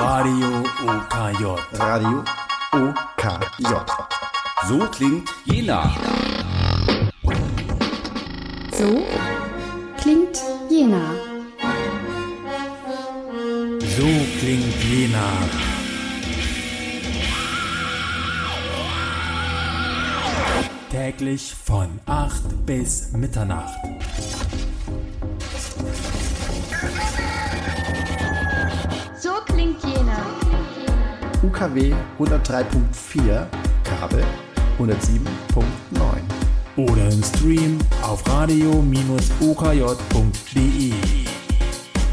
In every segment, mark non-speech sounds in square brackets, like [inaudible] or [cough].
Radio OKJ. Radio OKJ. So klingt Jena. So klingt Jena. So klingt Jena. Täglich von 8 bis Mitternacht. UKW 103.4, Kabel 107.9. Oder im Stream auf radio-okj.de.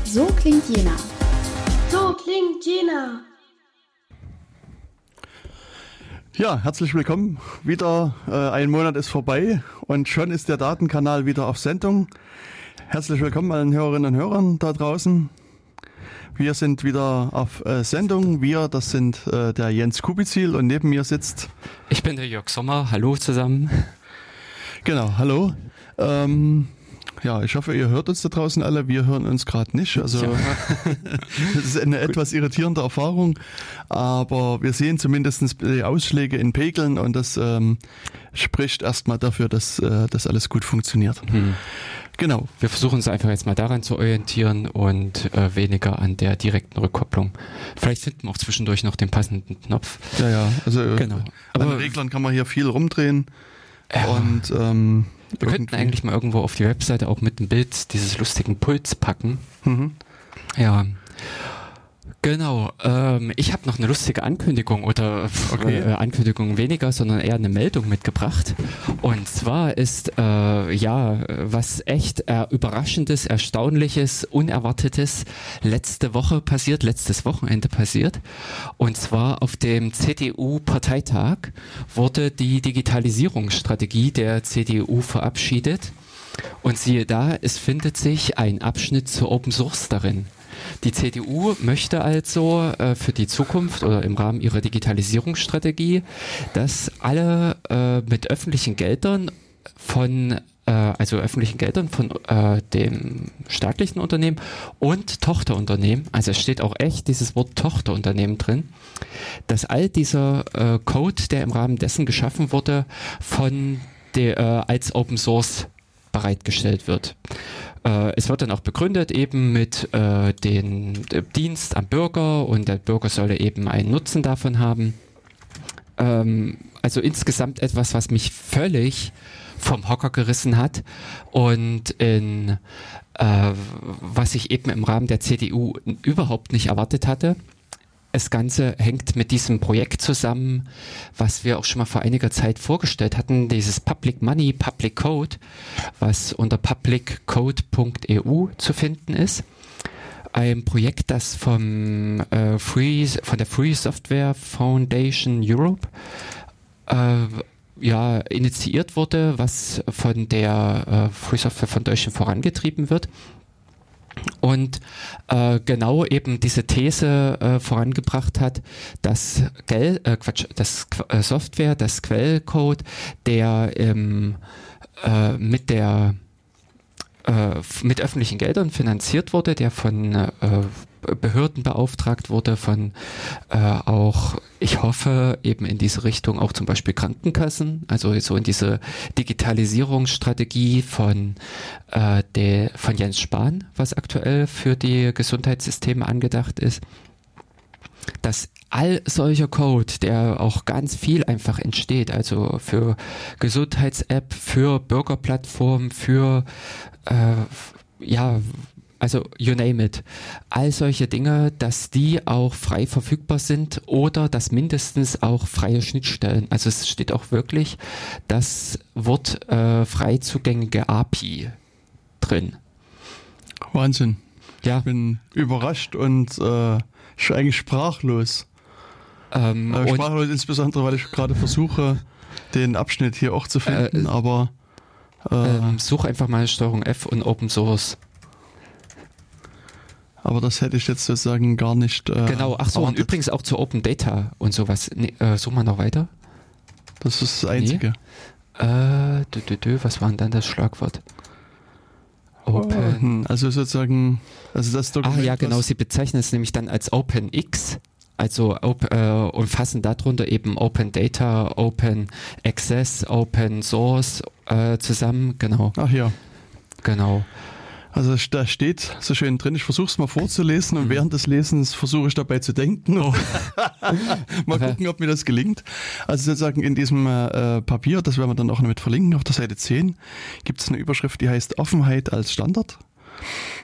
So klingt Jena. So klingt Jena. Ja, herzlich willkommen. Wieder äh, ein Monat ist vorbei und schon ist der Datenkanal wieder auf Sendung. Herzlich willkommen allen Hörerinnen und Hörern da draußen. Wir sind wieder auf äh, Sendung. Wir, das sind äh, der Jens Kubizil und neben mir sitzt. Ich bin der Jörg Sommer. Hallo zusammen. Genau, hallo. Ähm, ja, ich hoffe, ihr hört uns da draußen alle. Wir hören uns gerade nicht. Also Ja. [laughs] das ist eine etwas irritierende Erfahrung, aber wir sehen zumindest die Ausschläge in Pegeln und das ähm, spricht erstmal dafür, dass äh, das alles gut funktioniert. Genau. Wir versuchen uns einfach jetzt mal daran zu orientieren und äh, weniger an der direkten Rückkopplung. Vielleicht finden wir auch zwischendurch noch den passenden Knopf. Ja, ja. Also äh, Genau. an Aber- den Reglern kann man hier viel rumdrehen Ja. und ähm, Wir könnten irgendwie- eigentlich mal irgendwo auf die Webseite auch mit dem Bild dieses lustigen Puls packen. Mhm. Ja. Genau. Ähm, ich habe noch eine lustige Ankündigung oder Okay. äh, Ankündigung weniger, sondern eher eine Meldung mitgebracht. Und zwar ist äh, ja was echt äh, überraschendes, erstaunliches, unerwartetes letzte Woche passiert, letztes Wochenende passiert. Und zwar auf dem CDU-Parteitag wurde die Digitalisierungsstrategie der CDU verabschiedet. Und siehe da, es findet sich ein Abschnitt zu Open Source darin. Die CDU möchte also äh, für die Zukunft oder im Rahmen ihrer Digitalisierungsstrategie, dass alle äh, mit öffentlichen Geldern von äh, also öffentlichen Geldern von äh, dem staatlichen Unternehmen und Tochterunternehmen, also es steht auch echt dieses Wort Tochterunternehmen drin, dass all dieser äh, Code, der im Rahmen dessen geschaffen wurde, von der, äh, als Open Source bereitgestellt wird. Äh, es wird dann auch begründet eben mit äh, äh, Dienst am Bürger und der Bürger solle eben einen Nutzen davon haben. Ähm, also insgesamt etwas, was mich völlig vom Hocker gerissen hat und in äh, was ich eben im Rahmen der CDU überhaupt nicht erwartet hatte. Das Ganze hängt mit diesem Projekt zusammen, was wir auch schon mal vor einiger Zeit vorgestellt hatten, dieses Public Money, Public Code, was unter publiccode.eu zu finden ist. Ein Projekt, das vom, äh, Free, von der Free Software Foundation Europe äh, ja, initiiert wurde, was von der äh, Free Software Foundation vorangetrieben wird und äh, genau eben diese These äh, vorangebracht hat, dass Gel äh, Quatsch, das äh, Software, das Quellcode, der ähm, äh, mit der äh, mit öffentlichen Geldern finanziert wurde, der von äh, Behörden beauftragt wurde, von äh, auch, ich hoffe, eben in diese Richtung auch zum Beispiel Krankenkassen, also so in diese Digitalisierungsstrategie von, äh, der, von Jens Spahn, was aktuell für die Gesundheitssysteme angedacht ist dass all solcher Code, der auch ganz viel einfach entsteht, also für Gesundheits-App, für Bürgerplattformen, für äh, ja, also you name it, all solche Dinge, dass die auch frei verfügbar sind oder dass mindestens auch freie Schnittstellen, also es steht auch wirklich das Wort äh, frei zugängliche API drin. Wahnsinn. Ja, Ich bin überrascht und äh, ich bin eigentlich sprachlos. Ähm, Äh, und- sprachlos insbesondere, weil ich gerade versuche, den Abschnitt hier auch zu finden, Äh, aber äh, ähm, such einfach mal Steuerung F und Open Source. aber das hätte ich jetzt sozusagen gar nicht. Äh, Genau, ach so, und übrigens auch zu Open Data und sowas. Nee, äh, such mal noch weiter. Das ist das Einzige. Äh, dü, dü, dü, was war denn dann das Schlagwort? Open. Also sozusagen, also das Ah Dokument. ja, genau, sie bezeichnen es nämlich dann als OpenX. Also op, äh, und fassen darunter eben Open Data, Open Access, Open Source äh, zusammen. Genau, Ach ja. genau. Also da steht so schön drin, ich versuche es mal vorzulesen Mhm. und während des Lesens versuche ich dabei zu denken. Oh. [laughs] mal gucken, ob mir das gelingt. Also sozusagen in diesem äh, Papier, das werden wir dann auch noch mit verlinken, auf der Seite 10, gibt es eine Überschrift, die heißt Offenheit als Standard.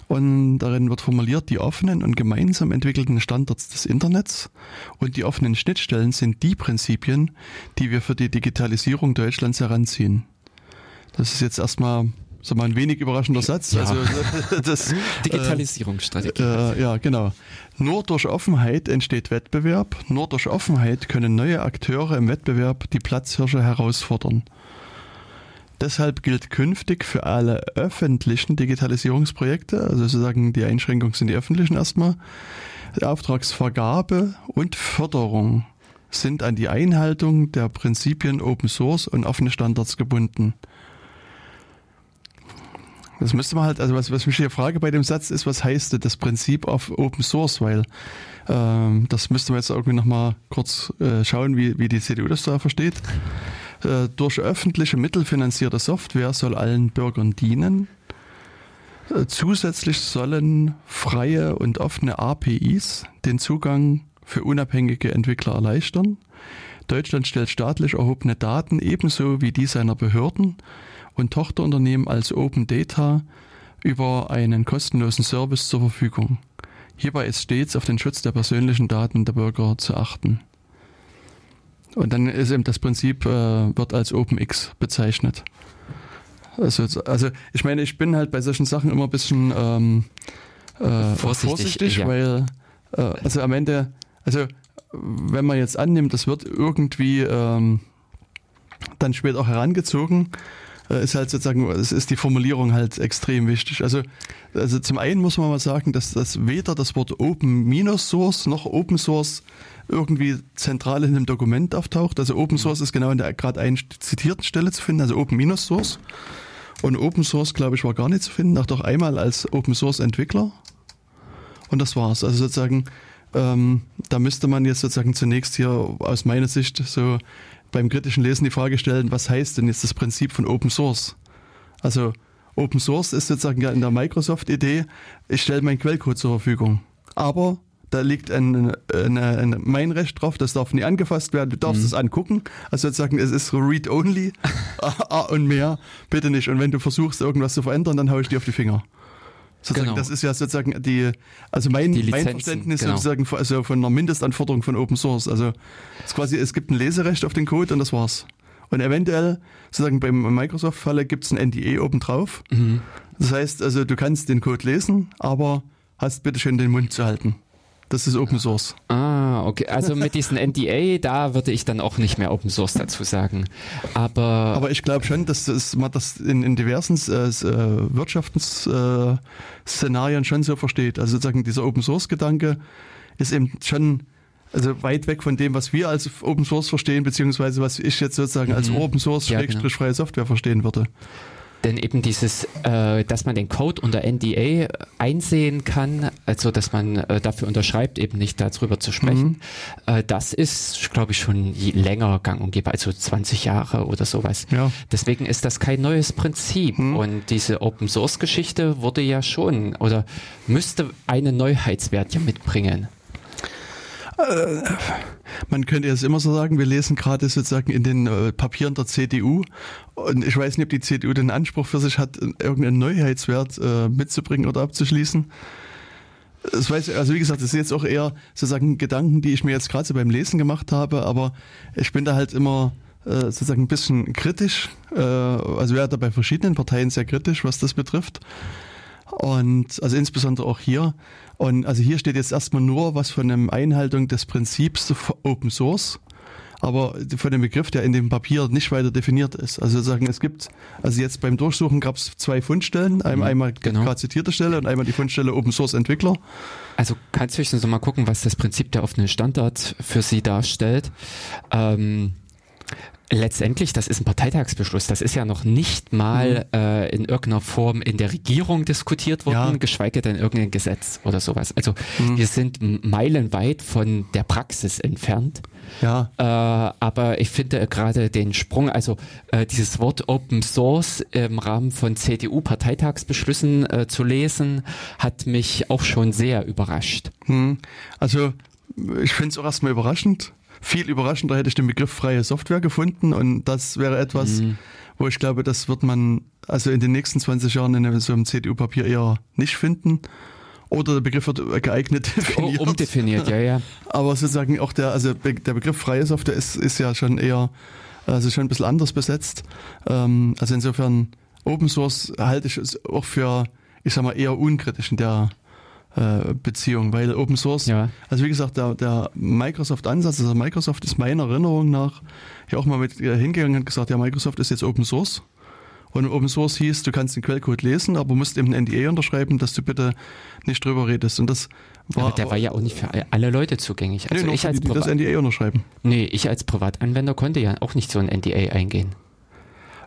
Und darin wird formuliert, die offenen und gemeinsam entwickelten Standards des Internets und die offenen Schnittstellen sind die Prinzipien, die wir für die Digitalisierung Deutschlands heranziehen. Das ist jetzt erstmal so mal ein wenig überraschender Satz. Ja. Also das, [laughs] Digitalisierungsstrategie. äh, ja, genau. Nur durch Offenheit entsteht Wettbewerb. Nur durch Offenheit können neue Akteure im Wettbewerb die Platzhirsche herausfordern. Deshalb gilt künftig für alle öffentlichen Digitalisierungsprojekte, also sozusagen die Einschränkungen sind die öffentlichen erstmal, Auftragsvergabe und Förderung sind an die Einhaltung der Prinzipien Open Source und offene Standards gebunden. Das müsste man halt, also was, was mich hier frage bei dem Satz ist, was heißt das Prinzip auf Open Source, weil ähm, das müsste man jetzt irgendwie nochmal kurz äh, schauen, wie, wie die CDU das da versteht. Äh, durch öffentliche Mittel finanzierte Software soll allen Bürgern dienen. Äh, zusätzlich sollen freie und offene APIs den Zugang für unabhängige Entwickler erleichtern. Deutschland stellt staatlich erhobene Daten ebenso wie die seiner Behörden und Tochterunternehmen als Open Data über einen kostenlosen Service zur Verfügung. Hierbei ist stets auf den Schutz der persönlichen Daten der Bürger zu achten. Und dann ist eben das Prinzip, äh, wird als OpenX bezeichnet. Also, also ich meine, ich bin halt bei solchen Sachen immer ein bisschen ähm, äh, Vorsichtig, vorsichtig, ja. weil äh, also am Ende, also wenn man jetzt annimmt, das wird irgendwie ähm, dann später auch herangezogen, äh, ist halt sozusagen, es ist die Formulierung halt extrem wichtig. Also, also zum einen muss man mal sagen, dass das weder das Wort Open Minus Source noch Open Source irgendwie zentral in einem Dokument auftaucht. Also Open Source ist genau in der gerade einen zitierten Stelle zu finden, also Open Minus Source. Und Open Source, glaube ich, war gar nicht zu finden, auch doch einmal als Open Source Entwickler. Und das war's. Also sozusagen, ähm, da müsste man jetzt sozusagen zunächst hier aus meiner Sicht so beim kritischen Lesen die Frage stellen, was heißt denn jetzt das Prinzip von Open Source? Also Open Source ist sozusagen ja in der Microsoft-Idee, ich stelle meinen Quellcode zur Verfügung. Aber da liegt ein, ein, ein, mein Recht drauf, das darf nie angefasst werden, du darfst es angucken. Also sozusagen, es ist read-only [laughs] ah, und mehr, bitte nicht. Und wenn du versuchst, irgendwas zu verändern, dann hau ich dir auf die Finger. Sozusagen, Genau. Das ist ja sozusagen die, also mein, Die mein Verständnis genau. sozusagen von- also von einer Mindestanforderung von Open Source. Also es ist quasi, es gibt ein Leserecht auf den Code und das war's. Und eventuell, sozusagen beim Microsoft-Falle gibt es ein NDA obendrauf. Mhm. Das heißt, also du kannst den Code lesen, aber hast bitte schön den Mund zu halten. Das ist Open Source. Ah, okay. Also mit diesem [laughs] NDA, da würde ich dann auch nicht mehr Open Source dazu sagen. Aber, Aber ich glaube schon, dass das, man das in, in diversen äh, äh, Wirtschaftsszenarien Szenarien schon so versteht. Also sozusagen dieser Open Source Gedanke ist eben schon also weit weg von dem, was wir als Open Source verstehen, beziehungsweise was ich jetzt sozusagen als Mhm. Open Source Ja, Schrägstrich genau. freie Software verstehen würde. Denn eben dieses, äh, dass man den Code unter NDA einsehen kann, also dass man äh, dafür unterschreibt, eben nicht darüber zu sprechen, äh, das ist, glaube ich, schon länger gang und gäbe, also 20 Jahre oder sowas. Ja. Deswegen ist das kein neues Prinzip. Und diese Open Source Geschichte wurde ja schon oder müsste einen Neuheitswert ja mitbringen. Man könnte jetzt immer so sagen, wir lesen gerade sozusagen in den äh, Papieren der CDU und ich weiß nicht, ob die CDU den Anspruch für sich hat, irgendeinen Neuheitswert äh, mitzubringen oder abzuschließen. Das weiß ich, also wie gesagt, das sind jetzt auch eher sozusagen Gedanken, die ich mir jetzt gerade so beim Lesen gemacht habe, aber ich bin da halt immer äh, sozusagen ein bisschen kritisch, äh, also wäre da bei verschiedenen Parteien sehr kritisch, was das betrifft. Und also insbesondere auch hier. Und also hier steht jetzt erstmal nur was von einer Einhaltung des Prinzips Open Source, aber von dem Begriff, der in dem Papier nicht weiter definiert ist. Also sagen, es gibt, also jetzt beim Durchsuchen gab es zwei Fundstellen, einmal, einmal genau. gerade zitierte Stelle und einmal die Fundstelle Open Source Entwickler. Also kannst du höchstens mal gucken, was das Prinzip der offenen Standard für Sie darstellt. Ähm, letztendlich, das ist ein Parteitagsbeschluss. Das ist ja noch nicht mal mhm. äh, in irgendeiner Form in der Regierung diskutiert worden, ja. geschweige denn irgendein Gesetz oder sowas. Also mhm. wir sind meilenweit von der Praxis entfernt. Ja. Äh, aber ich finde gerade den Sprung, also äh, dieses Wort Open Source im Rahmen von CDU-Parteitagsbeschlüssen äh, zu lesen, hat mich auch schon sehr überrascht. Hm. Also ich finde es auch erstmal überraschend. Viel überraschender hätte ich den Begriff freie Software gefunden und das wäre etwas, mhm. wo ich glaube, das wird man also in den nächsten 20 Jahren in so einem CDU-Papier eher nicht finden. Oder der Begriff wird geeignet definiert. Umdefiniert, ja, ja. [laughs] Aber sozusagen auch der, also der Begriff freie Software ist, ist ja schon eher, also schon ein bisschen anders besetzt. Ähm, also insofern, Open Source halte ich es auch für, ich sag mal, eher unkritisch in der äh, Beziehung, weil Open Source, ja. also wie gesagt, der, der Microsoft-Ansatz, also Microsoft ist meiner Erinnerung nach ja auch mal mit äh, hingegangen und gesagt, ja, Microsoft ist jetzt Open Source. Und Open Source hieß, du kannst den Quellcode lesen, aber musst eben ein NDA unterschreiben, dass du bitte nicht drüber redest. Und das war. Aber der war ja auch nicht für alle Leute zugänglich. Also nee, ich als die, die das NDA unterschreiben. Nee, ich als Privatanwender konnte ja auch nicht so ein NDA eingehen.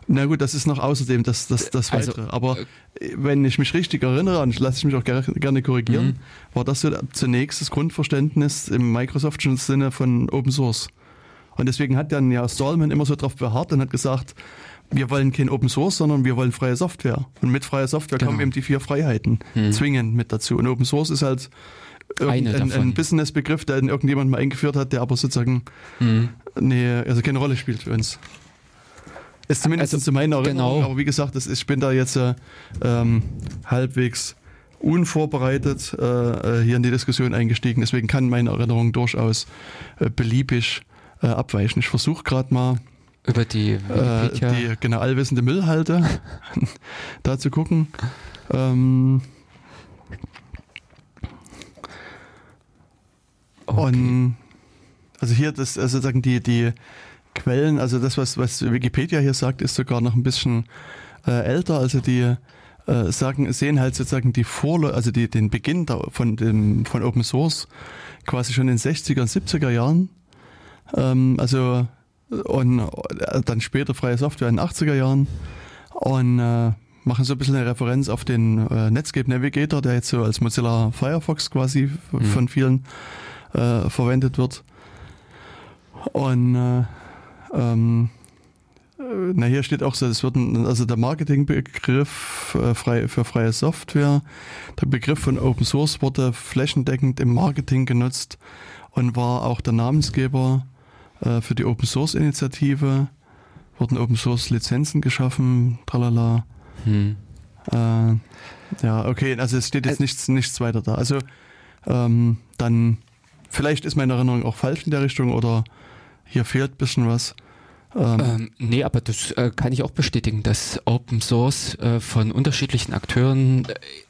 Na gut, das ist noch außerdem das, das, das also, Weitere. Aber äh, wenn ich mich richtig erinnere, und lasse ich mich auch gerne, gerne korrigieren, mhm. war das so zunächst das Grundverständnis im Microsoftischen Sinne von Open Source. Und deswegen hat dann ja Stallman immer so darauf beharrt und hat gesagt, wir wollen kein Open Source, sondern wir wollen freie Software. Und mit freier Software genau. kommen eben die vier Freiheiten mhm. zwingend mit dazu. Und Open Source ist halt ein, ein Business-Begriff, der irgendjemand mal eingeführt hat, der aber sozusagen mhm. nee, also keine Rolle spielt für uns. Ist zumindest also, zu meiner Erinnerung, genau. aber wie gesagt, das ist, ich bin da jetzt äh, ähm, halbwegs unvorbereitet äh, äh, hier in die Diskussion eingestiegen. Deswegen kann meine Erinnerung durchaus äh, beliebig äh, abweichen. Ich versuche gerade mal über die, äh, die genau allwissende Müllhalde [laughs] da zu gucken. Ähm, okay. Und also hier das also sozusagen die die Quellen, also das, was, was Wikipedia hier sagt, ist sogar noch ein bisschen äh, älter. Also die äh, sagen, sehen halt sozusagen die Vorlä also die, den Beginn da von, dem, von Open Source quasi schon in den 60er und 70er Jahren. Ähm, also und äh, dann später freie Software in den 80er Jahren und äh, machen so ein bisschen eine Referenz auf den äh, Netscape Navigator, der jetzt so als Mozilla Firefox quasi mhm. von vielen äh, verwendet wird. Und äh, ähm, äh, na, hier steht auch so, es wird ein, also der Marketingbegriff äh, frei, für freie Software, der Begriff von Open Source wurde flächendeckend im Marketing genutzt und war auch der Namensgeber äh, für die Open Source Initiative. Wurden Open Source Lizenzen geschaffen, tralala. Hm. Äh, ja, okay, also es steht jetzt nichts, nichts weiter da. Also ähm, dann, vielleicht ist meine Erinnerung auch falsch in der Richtung oder hier fehlt ein bisschen was. Ähm, ähm, nee, aber das äh, kann ich auch bestätigen, dass Open Source äh, von unterschiedlichen Akteuren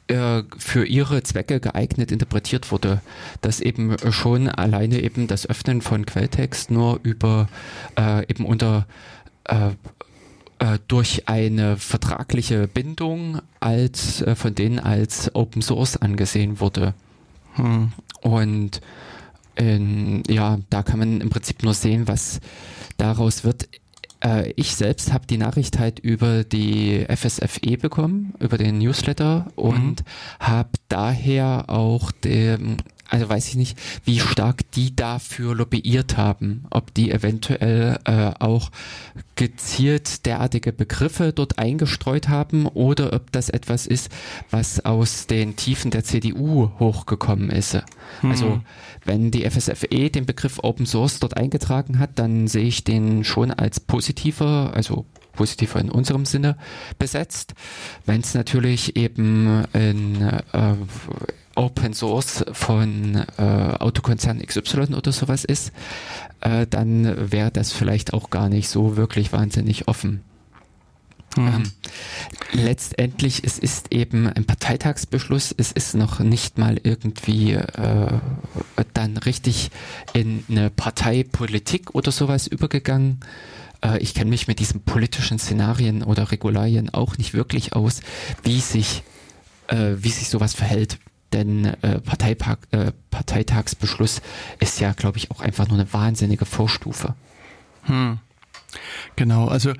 äh, für ihre Zwecke geeignet interpretiert wurde. Dass eben schon alleine eben das Öffnen von Quelltext nur über äh, eben unter äh, äh, durch eine vertragliche Bindung als von denen als Open Source angesehen wurde. Hm. Und in, ja, da kann man im Prinzip nur sehen, was daraus wird. Äh, ich selbst habe die Nachricht halt über die FSFE bekommen, über den Newsletter und mhm. habe daher auch dem also weiß ich nicht, wie stark die dafür lobbyiert haben, ob die eventuell äh, auch gezielt derartige Begriffe dort eingestreut haben oder ob das etwas ist, was aus den Tiefen der CDU hochgekommen ist. Mhm. Also wenn die FSFE den Begriff Open Source dort eingetragen hat, dann sehe ich den schon als positiver, also positiver in unserem Sinne besetzt. Wenn es natürlich eben in äh, Open Source von äh, Autokonzern XY oder sowas ist, äh, dann wäre das vielleicht auch gar nicht so wirklich wahnsinnig offen. Mhm. Ähm, letztendlich, es ist eben ein Parteitagsbeschluss, es ist noch nicht mal irgendwie äh, dann richtig in eine Parteipolitik oder sowas übergegangen. Äh, ich kenne mich mit diesen politischen Szenarien oder Regularien auch nicht wirklich aus, wie sich, äh, wie sich sowas verhält. Denn äh, Parteipark, äh, Parteitagsbeschluss ist ja, glaube ich, auch einfach nur eine wahnsinnige Vorstufe. Hm. Genau, also äh,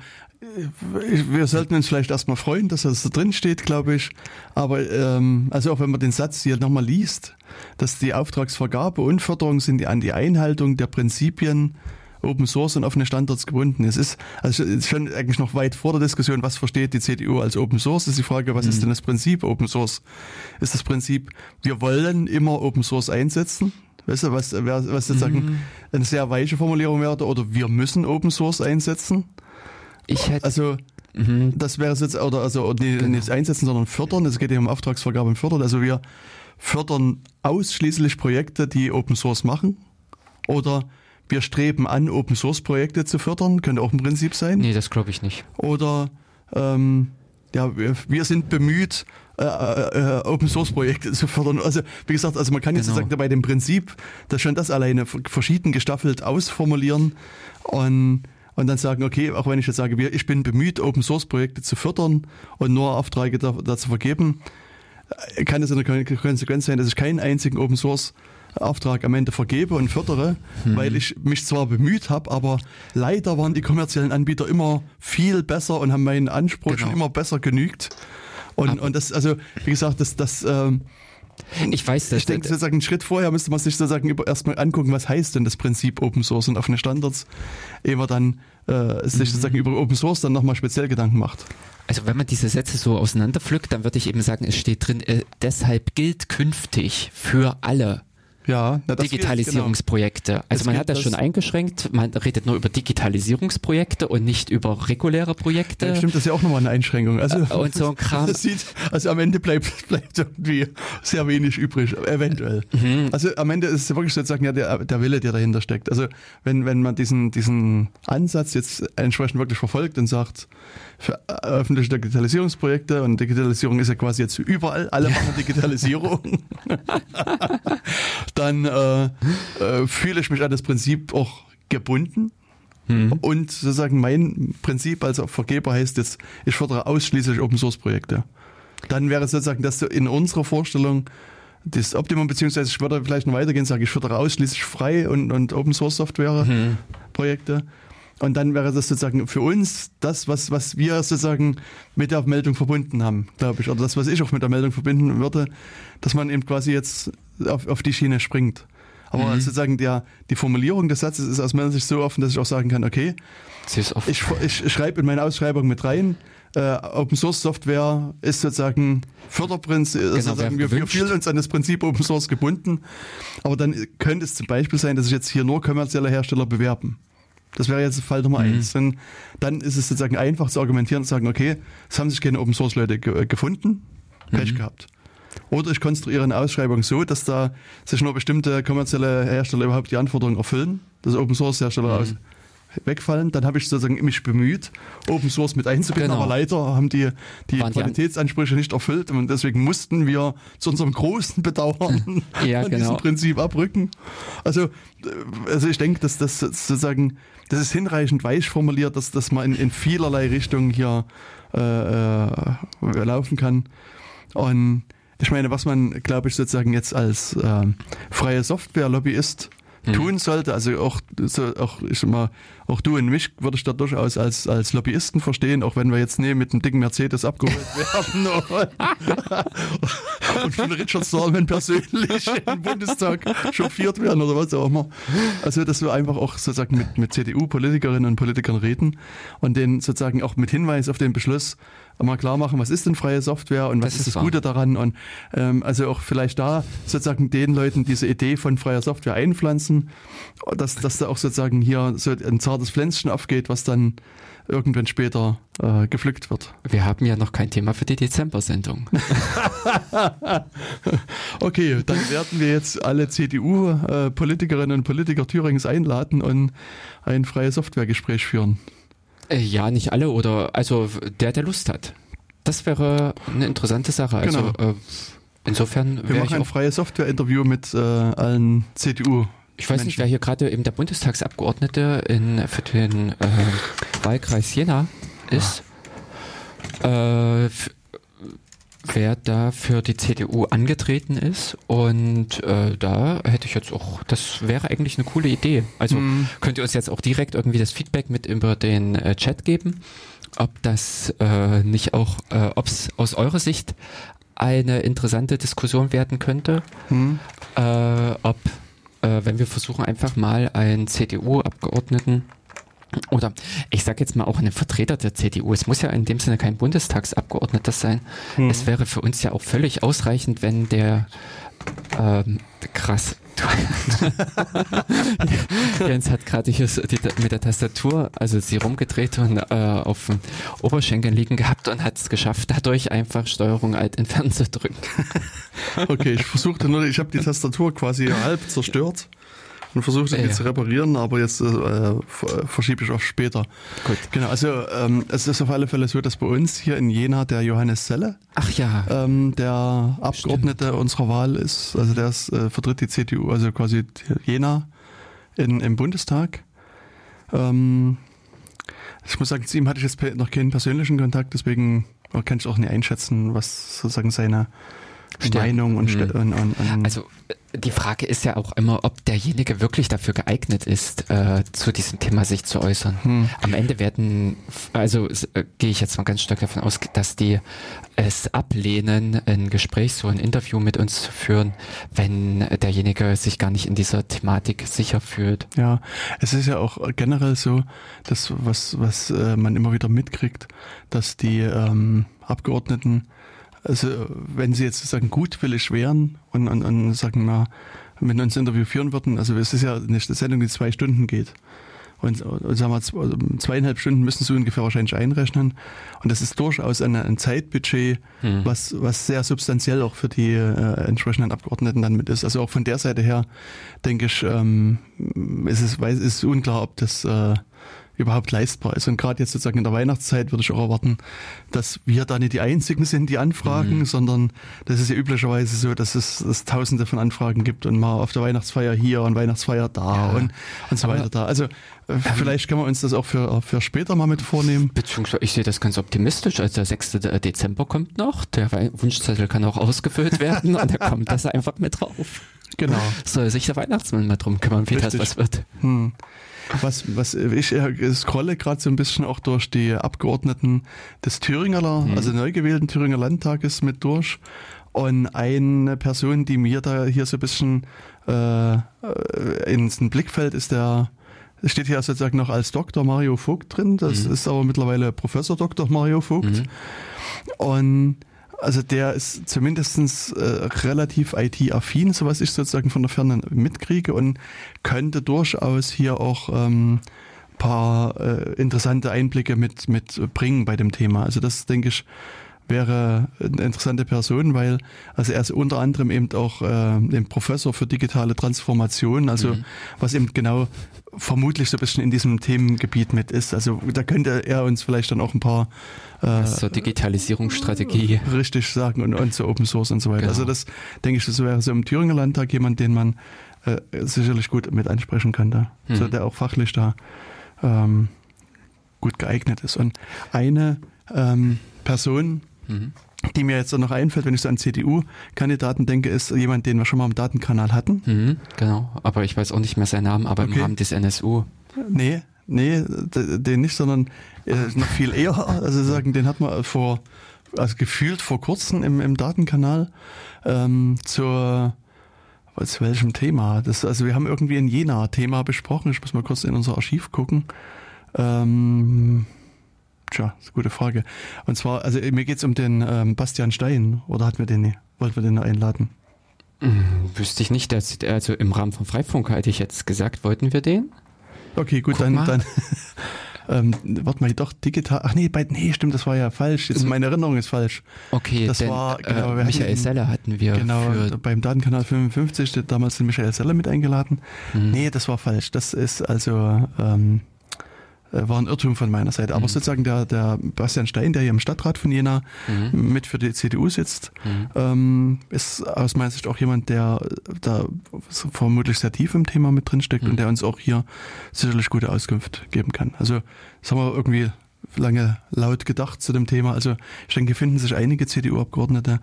wir sollten uns vielleicht erstmal freuen, dass das da drin steht, glaube ich. Aber ähm, also auch wenn man den Satz hier nochmal liest, dass die Auftragsvergabe und Förderung sind an die Einhaltung der Prinzipien Open Source und offene Standards gebunden. Es ist also ist schon eigentlich noch weit vor der Diskussion, was versteht die CDU als Open Source. Ist die Frage, was mhm. ist denn das Prinzip Open Source? Ist das Prinzip, wir wollen immer Open Source einsetzen? Weißt du, was, was sozusagen mhm. eine sehr weiche Formulierung wäre, oder wir müssen Open Source einsetzen? Ich hätte. Also, mhm. das wäre es jetzt, oder also nicht, genau. nicht einsetzen, sondern fördern. Es geht ja um Auftragsvergabe und fördern. Also wir fördern ausschließlich Projekte, die Open Source machen. Oder wir streben an, Open Source Projekte zu fördern. Könnte auch ein Prinzip sein. Nee, das glaube ich nicht. Oder ähm, ja, wir, wir sind bemüht, äh, äh, Open Source Projekte zu fördern. Also wie gesagt, also man kann jetzt genau. sagen, bei dem Prinzip, dass schon das alleine verschieden gestaffelt ausformulieren und und dann sagen, okay, auch wenn ich jetzt sage, ich bin bemüht, Open Source Projekte zu fördern und nur Aufträge dazu vergeben, äh, kann es in der Konsequenz sein, dass ich keinen einzigen Open Source Auftrag am Ende vergebe und fördere, hm. weil ich mich zwar bemüht habe, aber leider waren die kommerziellen Anbieter immer viel besser und haben meinen Ansprüchen genau. immer besser genügt. Und, und das, also, wie gesagt, das, das, ähm, ich weiß das. Ich denke, sozusagen einen Schritt vorher müsste man sich sozusagen erstmal angucken, was heißt denn das Prinzip Open Source und offene Standards, ehe man dann äh, sich mhm. sozusagen über Open Source dann nochmal speziell Gedanken macht. Also wenn man diese Sätze so auseinanderpflückt, dann würde ich eben sagen, es steht drin, äh, deshalb gilt künftig für alle ja, na, Digitalisierungsprojekte. Genau. Also man hat das, das, schon eingeschränkt. Man redet nur über Digitalisierungsprojekte und nicht über reguläre Projekte. Ja, stimmt, das ist ja auch nochmal eine Einschränkung. Also, äh, und so ein Kram. [laughs] Sieht, also am Ende bleibt, [laughs] bleibt irgendwie sehr wenig übrig, eventuell. Mhm. Also am Ende ist es wirklich sozusagen ja der, der Wille, der dahinter steckt. Also wenn, wenn man diesen, diesen Ansatz jetzt entsprechend wirklich verfolgt und sagt, für öffentliche Digitalisierungsprojekte und Digitalisierung ist ja quasi jetzt überall, alle machen Digitalisierung. [laughs] dann äh, äh, fühle ich mich an das Prinzip auch gebunden. Mhm. Und sozusagen mein Prinzip als Vergeber heißt jetzt, ich fördere ausschließlich Open Source Projekte. Dann wäre sozusagen das in unserer Vorstellung das Optimum, beziehungsweise ich würde vielleicht noch weitergehen, sage ich fördere ausschließlich frei und, und Open Source Software mhm. Und dann wäre das sozusagen für uns das, was, was wir sozusagen mit der Meldung verbunden haben, glaube ich. Oder das, was ich auch mit der Meldung verbinden würde, dass man eben quasi jetzt auf, auf die Schiene springt. Aber mhm. sozusagen der, die Formulierung des Satzes ist aus meiner Sicht so offen, dass ich auch sagen kann, okay, ich, ich schreibe in meine Ausschreibung mit rein, äh, Open Source Software ist sozusagen Förderprinzip, genau, sozusagen, wir, wir fühlen uns an das Prinzip Open Source gebunden. Aber dann könnte es zum Beispiel sein, dass sich jetzt hier nur kommerzielle Hersteller bewerben. Das wäre jetzt Fall Nummer mhm. eins. Denn dann ist es sozusagen einfach zu argumentieren und zu sagen, okay, es haben sich keine Open Source Leute ge gefunden, Pech mhm. gehabt. Oder ich konstruiere eine Ausschreibung so, dass da sich nur bestimmte kommerzielle Hersteller überhaupt die Anforderungen erfüllen, dass Open Source Hersteller mhm. wegfallen. Dann habe ich sozusagen mich bemüht, Open Source mit einzubinden, genau. aber leider haben die die Waren Qualitätsansprüche nicht erfüllt und deswegen mussten wir zu unserem großen Bedauern [laughs] [laughs] ja, an genau. diesem Prinzip abrücken. Also, äh, also ich denke, dass das sozusagen, das ist hinreichend weich formuliert, dass, dass man in, in vielerlei Richtungen hier äh, äh, laufen kann. Und ich meine, was man, glaube ich, sozusagen jetzt als äh, freie Software-Lobbyist hm. tun sollte, also auch, so, auch ich sag mal, auch du und mich würde ich da durchaus als, als Lobbyisten verstehen, auch wenn wir jetzt nie mit einem dicken Mercedes abgeholt [laughs] werden [laughs] und von Richard Stallman persönlich [laughs] im Bundestag chauffiert werden oder was auch immer. Also, dass wir einfach auch sozusagen mit, mit CDU-Politikerinnen und Politikern reden und denen sozusagen auch mit Hinweis auf den Beschluss mal klar machen, was ist denn freie Software und was das ist, ist das Gute daran und ähm, also auch vielleicht da sozusagen den Leuten diese Idee von freier Software einpflanzen, dass, dass da auch sozusagen hier so ein zartes Pflänzchen aufgeht, was dann irgendwann später äh, gepflückt wird. Wir haben ja noch kein Thema für die Dezember-Sendung. [laughs] okay, dann werden wir jetzt alle CDU-Politikerinnen äh, und Politiker Thürings einladen und ein freies Softwaregespräch führen. Äh, ja, nicht alle oder also der, der Lust hat. Das wäre eine interessante Sache. Also genau. äh, insofern. Wir machen ein freies Software-Interview mit äh, allen CDU. Ich weiß Menschen. nicht, wer hier gerade eben der Bundestagsabgeordnete in, für den äh, Wahlkreis Jena ist. Ja. Äh, wer da für die CDU angetreten ist. Und äh, da hätte ich jetzt auch, das wäre eigentlich eine coole Idee. Also mhm. könnt ihr uns jetzt auch direkt irgendwie das Feedback mit über den äh, Chat geben, ob das äh, nicht auch, äh, ob es aus eurer Sicht eine interessante Diskussion werden könnte, mhm. äh, ob, äh, wenn wir versuchen, einfach mal einen CDU-Abgeordneten oder ich sage jetzt mal auch einen Vertreter der CDU. Es muss ja in dem Sinne kein Bundestagsabgeordneter sein. Mhm. Es wäre für uns ja auch völlig ausreichend, wenn der ähm, krass. [laughs] Jens hat gerade hier mit der Tastatur, also sie rumgedreht und äh, auf dem Oberschenkel liegen gehabt und hat es geschafft, dadurch einfach Steuerung Alt entfernen zu drücken. [laughs] okay, ich versuchte nur, ich habe die Tastatur quasi halb zerstört und versuche sie ja. zu reparieren, aber jetzt äh, verschiebe ich auf später. Gut. Genau, also ähm, es ist auf alle Fälle so, dass bei uns hier in Jena der Johannes Selle, Ach ja. Ähm, der Abgeordnete Stimmt. unserer Wahl ist, also der ist, äh, vertritt die CDU, also quasi Jena in, im Bundestag. Ähm, ich muss sagen, zu ihm hatte ich jetzt noch keinen persönlichen Kontakt, deswegen kann ich auch nicht einschätzen, was sozusagen seine Meinung und, hm. und, und, und, Also die Frage ist ja auch immer, ob derjenige wirklich dafür geeignet ist, äh, zu diesem Thema sich zu äußern. Hm. Am Ende werden, also äh, gehe ich jetzt mal ganz stark davon aus, dass die es ablehnen, ein Gespräch, so ein Interview mit uns zu führen, wenn derjenige sich gar nicht in dieser Thematik sicher fühlt. Ja, es ist ja auch generell so, dass was, was äh, man immer wieder mitkriegt, dass die ähm, Abgeordneten also wenn Sie jetzt sagen gutwillig wären und, und, und sagen mal, mit uns Interview führen würden, also es ist ja eine Sendung, die zwei Stunden geht. Und, und sagen wir, also zweieinhalb Stunden müssen Sie ungefähr wahrscheinlich einrechnen. Und das ist durchaus ein, ein Zeitbudget, hm. was, was sehr substanziell auch für die äh, entsprechenden Abgeordneten dann mit ist. Also auch von der Seite her, denke ich, ähm, ist es ist unklar, ob das äh, überhaupt leistbar ist. Und gerade jetzt sozusagen in der Weihnachtszeit würde ich auch erwarten, dass wir da nicht die Einzigen sind, die anfragen, mhm. sondern das ist ja üblicherweise so, dass es, es tausende von Anfragen gibt und mal auf der Weihnachtsfeier hier und Weihnachtsfeier da ja. und, und so weiter da. Also äh, vielleicht können wir uns das auch für, für später mal mit vornehmen. Beziehungsweise ich sehe das ganz optimistisch. Also der 6. Dezember kommt noch, der Wunschzettel kann auch ausgefüllt werden und da kommt das einfach mit drauf. Genau. Soll sich der Weihnachtsmann mal drum kümmern, wie Richtig. das was wird. Hm. Was, was ich scrolle gerade so ein bisschen auch durch die Abgeordneten des Thüringer, mhm. also neu gewählten Thüringer Landtages mit durch. Und eine Person, die mir da hier so ein bisschen äh, ins Blickfeld ist der steht hier sozusagen noch als Dr. Mario Vogt drin. Das mhm. ist aber mittlerweile Professor Dr. Mario Vogt. Mhm. Und also der ist zumindestens äh, relativ IT-affin, so was ich sozusagen von der Ferne mitkriege und könnte durchaus hier auch ähm, paar äh, interessante Einblicke mit, mit bei dem Thema. Also das denke ich wäre eine interessante Person, weil also er ist unter anderem eben auch äh, ein Professor für digitale Transformation, also mhm. was eben genau vermutlich so ein bisschen in diesem Themengebiet mit ist. Also da könnte er uns vielleicht dann auch ein paar äh, so Digitalisierungsstrategie richtig sagen und, und so Open Source und so weiter. Genau. Also das denke ich, das wäre so im Thüringer Landtag jemand, den man äh, sicherlich gut mit ansprechen könnte, mhm. so der auch fachlich da ähm, gut geeignet ist. Und eine ähm, Person, mhm. die mir jetzt noch einfällt, wenn ich so an CDU-Kandidaten denke, ist jemand, den wir schon mal im Datenkanal hatten. Mhm, genau, aber ich weiß auch nicht mehr seinen Namen, aber okay. im Rahmen des NSU. Nee, nee, den nicht, sondern äh, noch viel eher. Also sagen, den hat man vor, also gefühlt vor kurzem im, im Datenkanal ähm, zur zu welchem Thema? Das, also wir haben irgendwie ein Jena-Thema besprochen. Ich muss mal kurz in unser Archiv gucken. Ähm, Tja, ist eine gute Frage. Und zwar, also mir geht es um den ähm, Bastian Stein, oder hatten wir den nicht? Wollten wir den noch einladen? Hm, wüsste ich nicht, dass, also im Rahmen von Freifunk hätte ich jetzt gesagt, wollten wir den? Okay, gut, Guck dann, dann [laughs] ähm, warte mal, doch digital, ach nee, bei, nee, stimmt, das war ja falsch, jetzt, meine Erinnerung ist falsch. Okay, das denn, war, äh, genau, äh, Michael hatten, Seller hatten wir. Genau, beim Datenkanal 55, damals den Michael Seller mit eingeladen. Mhm. Nee, das war falsch, das ist also, ähm, äh, war ein Irrtum von meiner Seite. Aber mhm. sozusagen der, der Bastian Stein, der hier im Stadtrat von Jena mhm. mit für die CDU sitzt, mhm. ähm, ist aus meiner Sicht auch jemand, der da vermutlich sehr tief im Thema mit drin steckt und mhm. der uns auch hier sicherlich gute Auskunft geben kann. Also das haben wir irgendwie lange laut gedacht zu dem Thema. Also ich denke, finden sich einige CDU-Abgeordnete,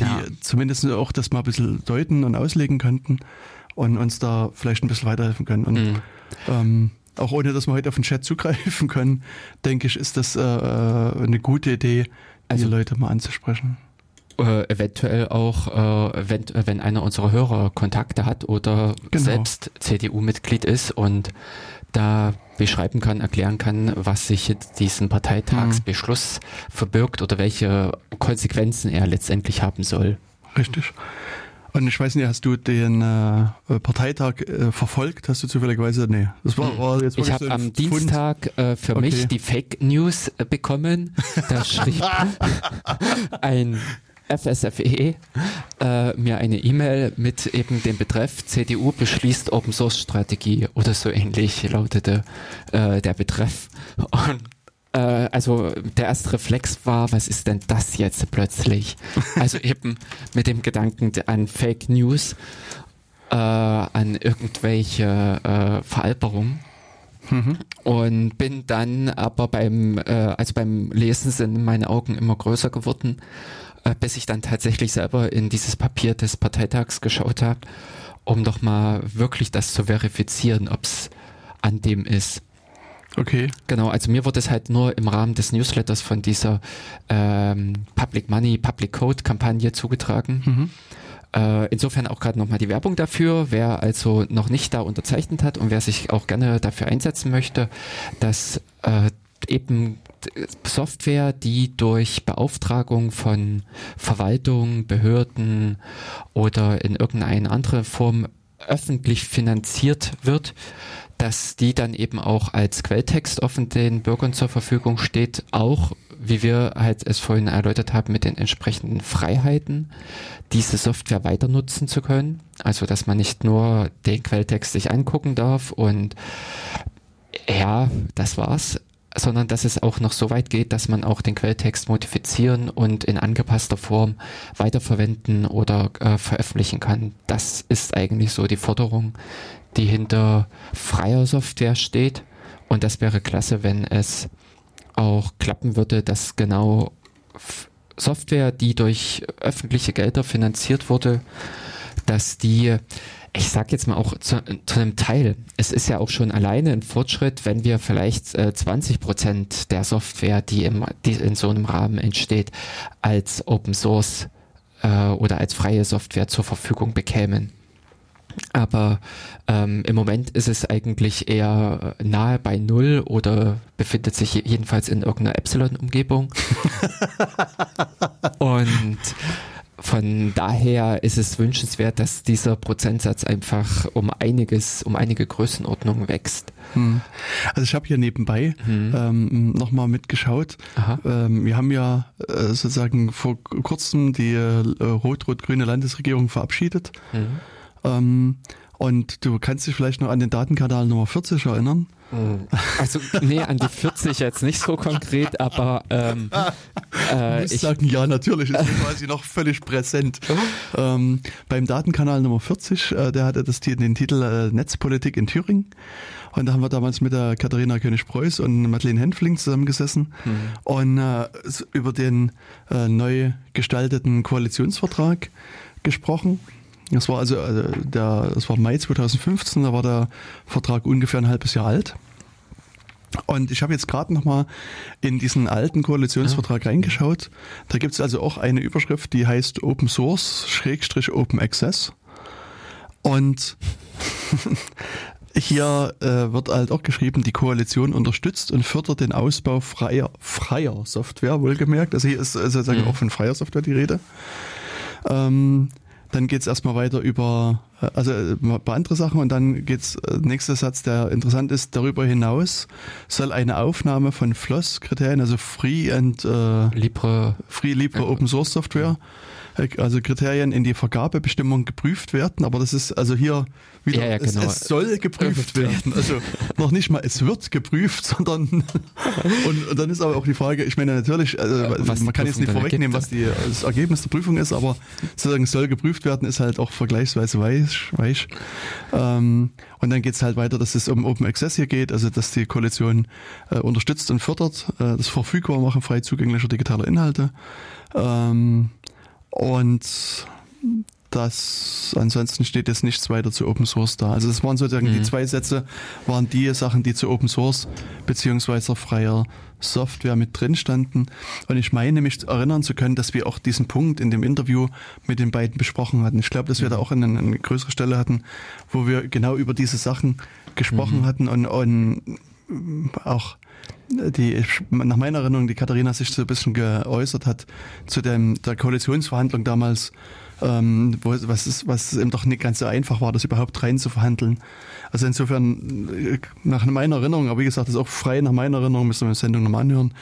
die Ja. zumindest auch das mal ein bisschen deuten und auslegen könnten und uns da vielleicht ein bisschen weiterhelfen können. Und Mhm. ähm, auch ohne, dass wir heute auf den Chat zugreifen können, denke ich, ist das äh, äh, eine gute Idee, die Also- Leute mal anzusprechen. äh, eventuell auch, äh, wenn, wenn einer unserer Hörer Kontakte hat oder Genau. selbst CDU-Mitglied ist und da beschreiben kann, erklären kann, was sich in diesem Parteitagsbeschluss verbirgt oder welche Konsequenzen er letztendlich haben soll. Richtig. Und ich weiß nicht, hast du den äh, Parteitag äh, verfolgt? Hast du zufälligerweise? Nee. Das war, war jetzt Ich habe so am Fund. Dienstag äh, für Okay. mich die Fake News äh, bekommen. Da [laughs] schrieb ein FSFE äh, mir eine E-Mail mit eben dem Betreff CDU beschließt Open Source Strategie oder so ähnlich lautete äh, der Betreff. Und äh, also der erste Reflex war, was ist denn das jetzt plötzlich? [laughs] Also eben mit dem Gedanken an Fake News, äh, an irgendwelche äh, Veralberungen. Und bin dann aber beim, äh, also beim Lesen sind meine Augen immer größer geworden, äh, bis ich dann tatsächlich selber in dieses Papier des Parteitags geschaut habe, um doch mal wirklich das zu verifizieren, ob es an dem ist. Okay. Genau, also mir wurde es halt nur im Rahmen des Newsletters von dieser ähm, Public Money, Public Code Kampagne zugetragen. Äh, insofern auch gerade nochmal die Werbung dafür, wer also noch nicht da unterzeichnet hat und wer sich auch gerne dafür einsetzen möchte, dass äh, eben Software, die durch Beauftragung von Verwaltung, Behörden oder in irgendeiner anderen Form öffentlich finanziert wird, dass die dann eben auch als Quelltext offen den Bürgern zur Verfügung steht, auch wie wir halt es vorhin erläutert haben, mit den entsprechenden Freiheiten, diese Software weiter nutzen zu können. Also, dass man nicht nur den Quelltext sich angucken darf und ja, das war's, sondern dass es auch noch so weit geht, dass man auch den Quelltext modifizieren und in angepasster Form weiterverwenden oder äh, veröffentlichen kann. Das ist eigentlich so die Forderung, die hinter freier Software steht. Und das wäre klasse, wenn es auch klappen würde, dass genau Software, die durch öffentliche Gelder finanziert wurde, dass die, ich sag jetzt mal auch zu, zu einem Teil, es ist ja auch schon alleine ein Fortschritt, wenn wir vielleicht äh, 20 Prozent der Software, die, im, die in so einem Rahmen entsteht, als Open Source äh, oder als freie Software zur Verfügung bekämen. Aber ähm, im Moment ist es eigentlich eher äh, nahe bei Null oder befindet sich je- jedenfalls in irgendeiner Epsilon-Umgebung. [laughs] Und von daher ist es wünschenswert, dass dieser Prozentsatz einfach um einiges, um einige Größenordnungen wächst. Hm. Also ich habe hier nebenbei ähm, nochmal mitgeschaut. Ähm, wir haben ja äh, sozusagen vor kurzem die äh, rot-rot-grüne Landesregierung verabschiedet. Ähm, und du kannst dich vielleicht noch an den Datenkanal Nummer 40 erinnern. Also, nee, an die 40 jetzt nicht so konkret, aber ähm, [laughs] äh, ich, sagen, ja, natürlich, ist quasi noch völlig präsent. [laughs] ähm, beim Datenkanal Nummer 40, äh, der hatte das, den Titel äh, Netzpolitik in Thüringen. Und da haben wir damals mit der Katharina König-Preuß und Madeleine Henfling zusammengesessen und äh, über den äh, neu gestalteten Koalitionsvertrag gesprochen. Das war also, also der, das war Mai 2015, da war der Vertrag ungefähr ein halbes Jahr alt. Und ich habe jetzt gerade nochmal in diesen alten Koalitionsvertrag reingeschaut. Da gibt es also auch eine Überschrift, die heißt Open Source Schrägstrich Open Access. Und [laughs] hier äh, wird halt auch geschrieben, die Koalition unterstützt und fördert den Ausbau freier, freier Software, wohlgemerkt. Also hier ist sozusagen auch von freier Software die Rede. Ähm, dann geht's erstmal weiter über, äh, also äh, ein paar andere Sachen und dann geht's äh, nächster Satz, der interessant ist, darüber hinaus soll eine Aufnahme von FLOSS-Kriterien, also Free and äh, Libre, Free Libre Open Source Software, äh, also Kriterien in die Vergabebestimmung geprüft werden, aber das ist also hier wieder, Ja, ja, genau. es, es soll geprüft werden. Also noch nicht mal, es wird geprüft, [laughs] sondern und, und dann ist aber auch die Frage, ich meine natürlich, also, Was man kann jetzt nicht vorwegnehmen, was die, das Ergebnis der Prüfung ist, aber sozusagen es soll geprüft werden, ist halt auch vergleichsweise weich. weich. Ähm, und dann geht's halt weiter, dass es um Open Access hier geht, also dass die Koalition äh, unterstützt und fördert äh, das Verfügbarmachen frei zugänglicher digitaler Inhalte. Ähm, und das ansonsten steht jetzt nichts weiter zu Open Source da. Also das waren sozusagen die zwei Sätze, waren die Sachen, die zu Open Source beziehungsweise freier Software mit drin standen. Und ich meine mich erinnern zu können, dass wir auch diesen Punkt in dem Interview mit den beiden besprochen hatten. Ich glaube, dass wir da auch eine, eine größere Stelle hatten, wo wir genau über diese Sachen gesprochen hatten und, und auch die nach meiner Erinnerung die Katharina sich so ein bisschen geäußert hat zu dem der Koalitionsverhandlung damals, ähm, wo was ist, was eben doch nicht ganz so einfach war, das überhaupt rein zu verhandeln. Also insofern äh, nach meiner Erinnerung, aber wie gesagt, das ist auch frei nach meiner Erinnerung, müssen wir die Sendung nochmal anhören,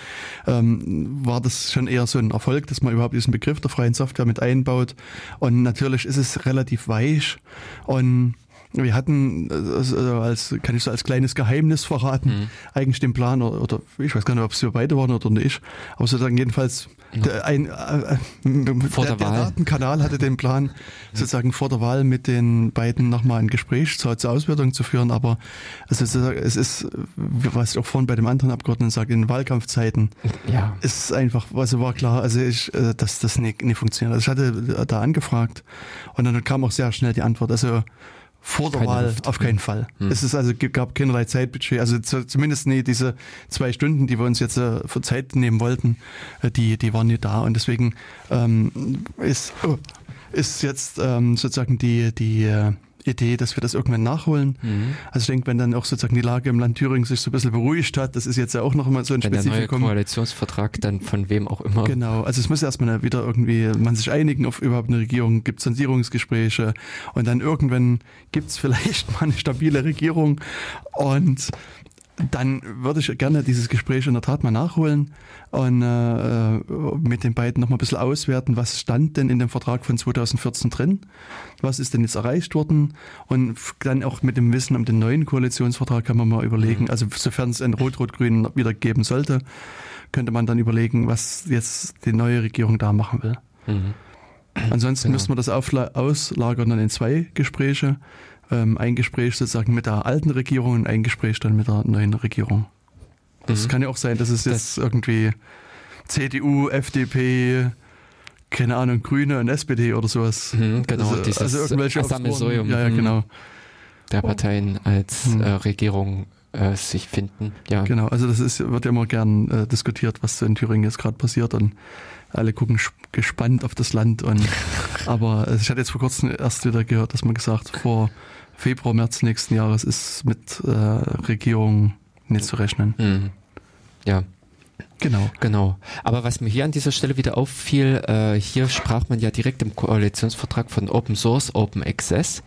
ähm, war das schon eher so ein Erfolg, dass man überhaupt diesen Begriff der freien Software mit einbaut. Und natürlich ist es relativ weich und wir hatten, also als, kann ich so als kleines Geheimnis verraten, eigentlich den Plan, oder, oder ich weiß gar nicht, ob es wir beide waren oder nicht, aber sozusagen jedenfalls der, ein, äh, Vor der, der der Wahl. Datenkanal hatte den Plan, [laughs] sozusagen vor der Wahl mit den beiden nochmal ein Gespräch zur, zur Auswertung zu führen, aber also es ist, was ich auch vorhin bei dem anderen Abgeordneten sage, in Wahlkampfzeiten Ja. ist einfach, also war klar, also ich, äh, dass das nicht, nicht funktioniert. Also ich hatte da angefragt und dann kam auch sehr schnell die Antwort. Also vor der Keine Wahl Luft. auf keinen Fall. Es ist also gab keinerlei Zeitbudget. Also zu, zumindest nie diese zwei Stunden, die wir uns jetzt äh, für Zeit nehmen wollten, äh, die die waren nicht da und deswegen ähm, ist oh, ist jetzt ähm, sozusagen die die äh, Idee, dass wir das irgendwann nachholen. Also ich denke, wenn dann auch sozusagen die Lage im Land Thüringen sich so ein bisschen beruhigt hat, das ist jetzt ja auch noch mal so ein Wenn der neue Spezifikum. Koalitionsvertrag dann von wem auch immer. Genau, also es muss erstmal wieder irgendwie man sich einigen auf überhaupt eine Regierung, gibt Sondierungsgespräche und dann irgendwann gibt's [laughs] vielleicht mal eine stabile Regierung und dann würde ich gerne dieses Gespräch in der Tat mal nachholen und äh, mit den beiden noch mal ein bisschen auswerten, was stand denn in dem Vertrag von 2014 drin, was ist denn jetzt erreicht worden und dann auch mit dem Wissen um den neuen Koalitionsvertrag kann man mal überlegen, also sofern es ein Rot-Rot-Grün wieder geben sollte, könnte man dann überlegen, was jetzt die neue Regierung da machen will. Mhm. Ansonsten Genau. müssten wir das auslagern dann in zwei Gespräche. Ähm, ein Gespräch sozusagen mit der alten Regierung und ein Gespräch dann mit der neuen Regierung. Das Mhm. kann ja auch sein, dass es jetzt irgendwie CDU, FDP, keine Ahnung, Grüne und SPD oder sowas. Mhm, genau, also, dieses also irgendwelche Sammelsurium, Ja, ja, mhm. genau. der Parteien als Hm. äh, Regierung äh, sich finden. Ja. Genau, also das ist, wird ja immer gern äh, diskutiert, was so in Thüringen jetzt gerade passiert und alle gucken gespannt auf das Land und [laughs] aber äh, ich hatte jetzt vor kurzem erst wieder gehört, dass man gesagt, vor Februar, März nächsten Jahres ist mit äh, Regierung nicht zu rechnen. Mhm. Ja. Genau. Genau. Aber was mir hier an dieser Stelle wieder auffiel, äh, hier sprach man ja direkt im Koalitionsvertrag von Open Source, Open Access.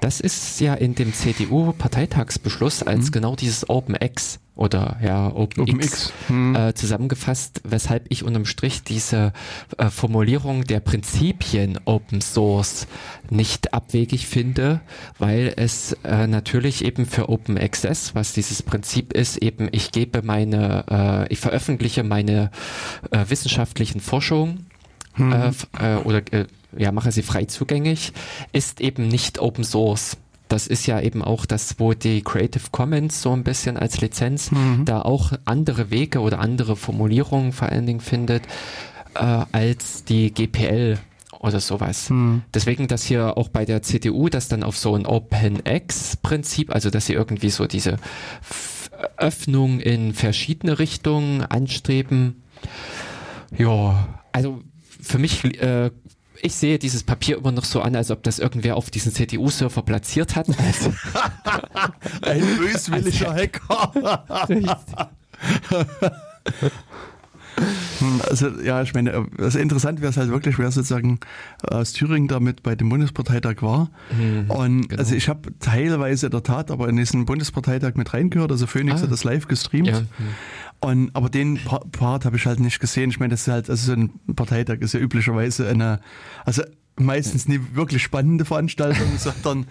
Das ist ja in dem CDU-Parteitagsbeschluss als genau dieses Open X oder ja Open, Open X, X. Hm. Äh, zusammengefasst, weshalb ich unterm Strich diese äh, Formulierung der Prinzipien Open Source nicht abwegig finde, weil es äh, natürlich eben für Open Access, was dieses Prinzip ist, eben ich gebe meine, äh, ich veröffentliche meine äh, wissenschaftlichen Forschungen f- äh, oder äh, ja, mache sie frei zugänglich, ist eben nicht Open Source. Das ist ja eben auch das, wo die Creative Commons so ein bisschen als Lizenz da auch andere Wege oder andere Formulierungen vor allen Dingen findet, äh, als die GPL oder sowas. Deswegen, dass hier auch bei der CDU das dann auf so ein Open-X-Prinzip, also dass sie irgendwie so diese Öffnung in verschiedene Richtungen anstreben. Ja, also für mich, äh, ich sehe dieses Papier immer noch so an, als ob das irgendwer auf diesen CDU-Server platziert hat. Also, [laughs] Ein böswilliger Hacker. Hm, Also ja, ich meine, also interessant wäre es halt wirklich, wer sozusagen aus Thüringen damit bei dem Bundesparteitag war. und genau. also ich habe teilweise in der Tat aber in diesen Bundesparteitag mit reingehört, also Phoenix Ah. hat das live gestreamt. Ja. Und aber den Pa- Part habe ich halt nicht gesehen. Ich meine, das ist halt, also so ein Parteitag ist ja üblicherweise eine, also meistens nie wirklich spannende Veranstaltung, [laughs] sondern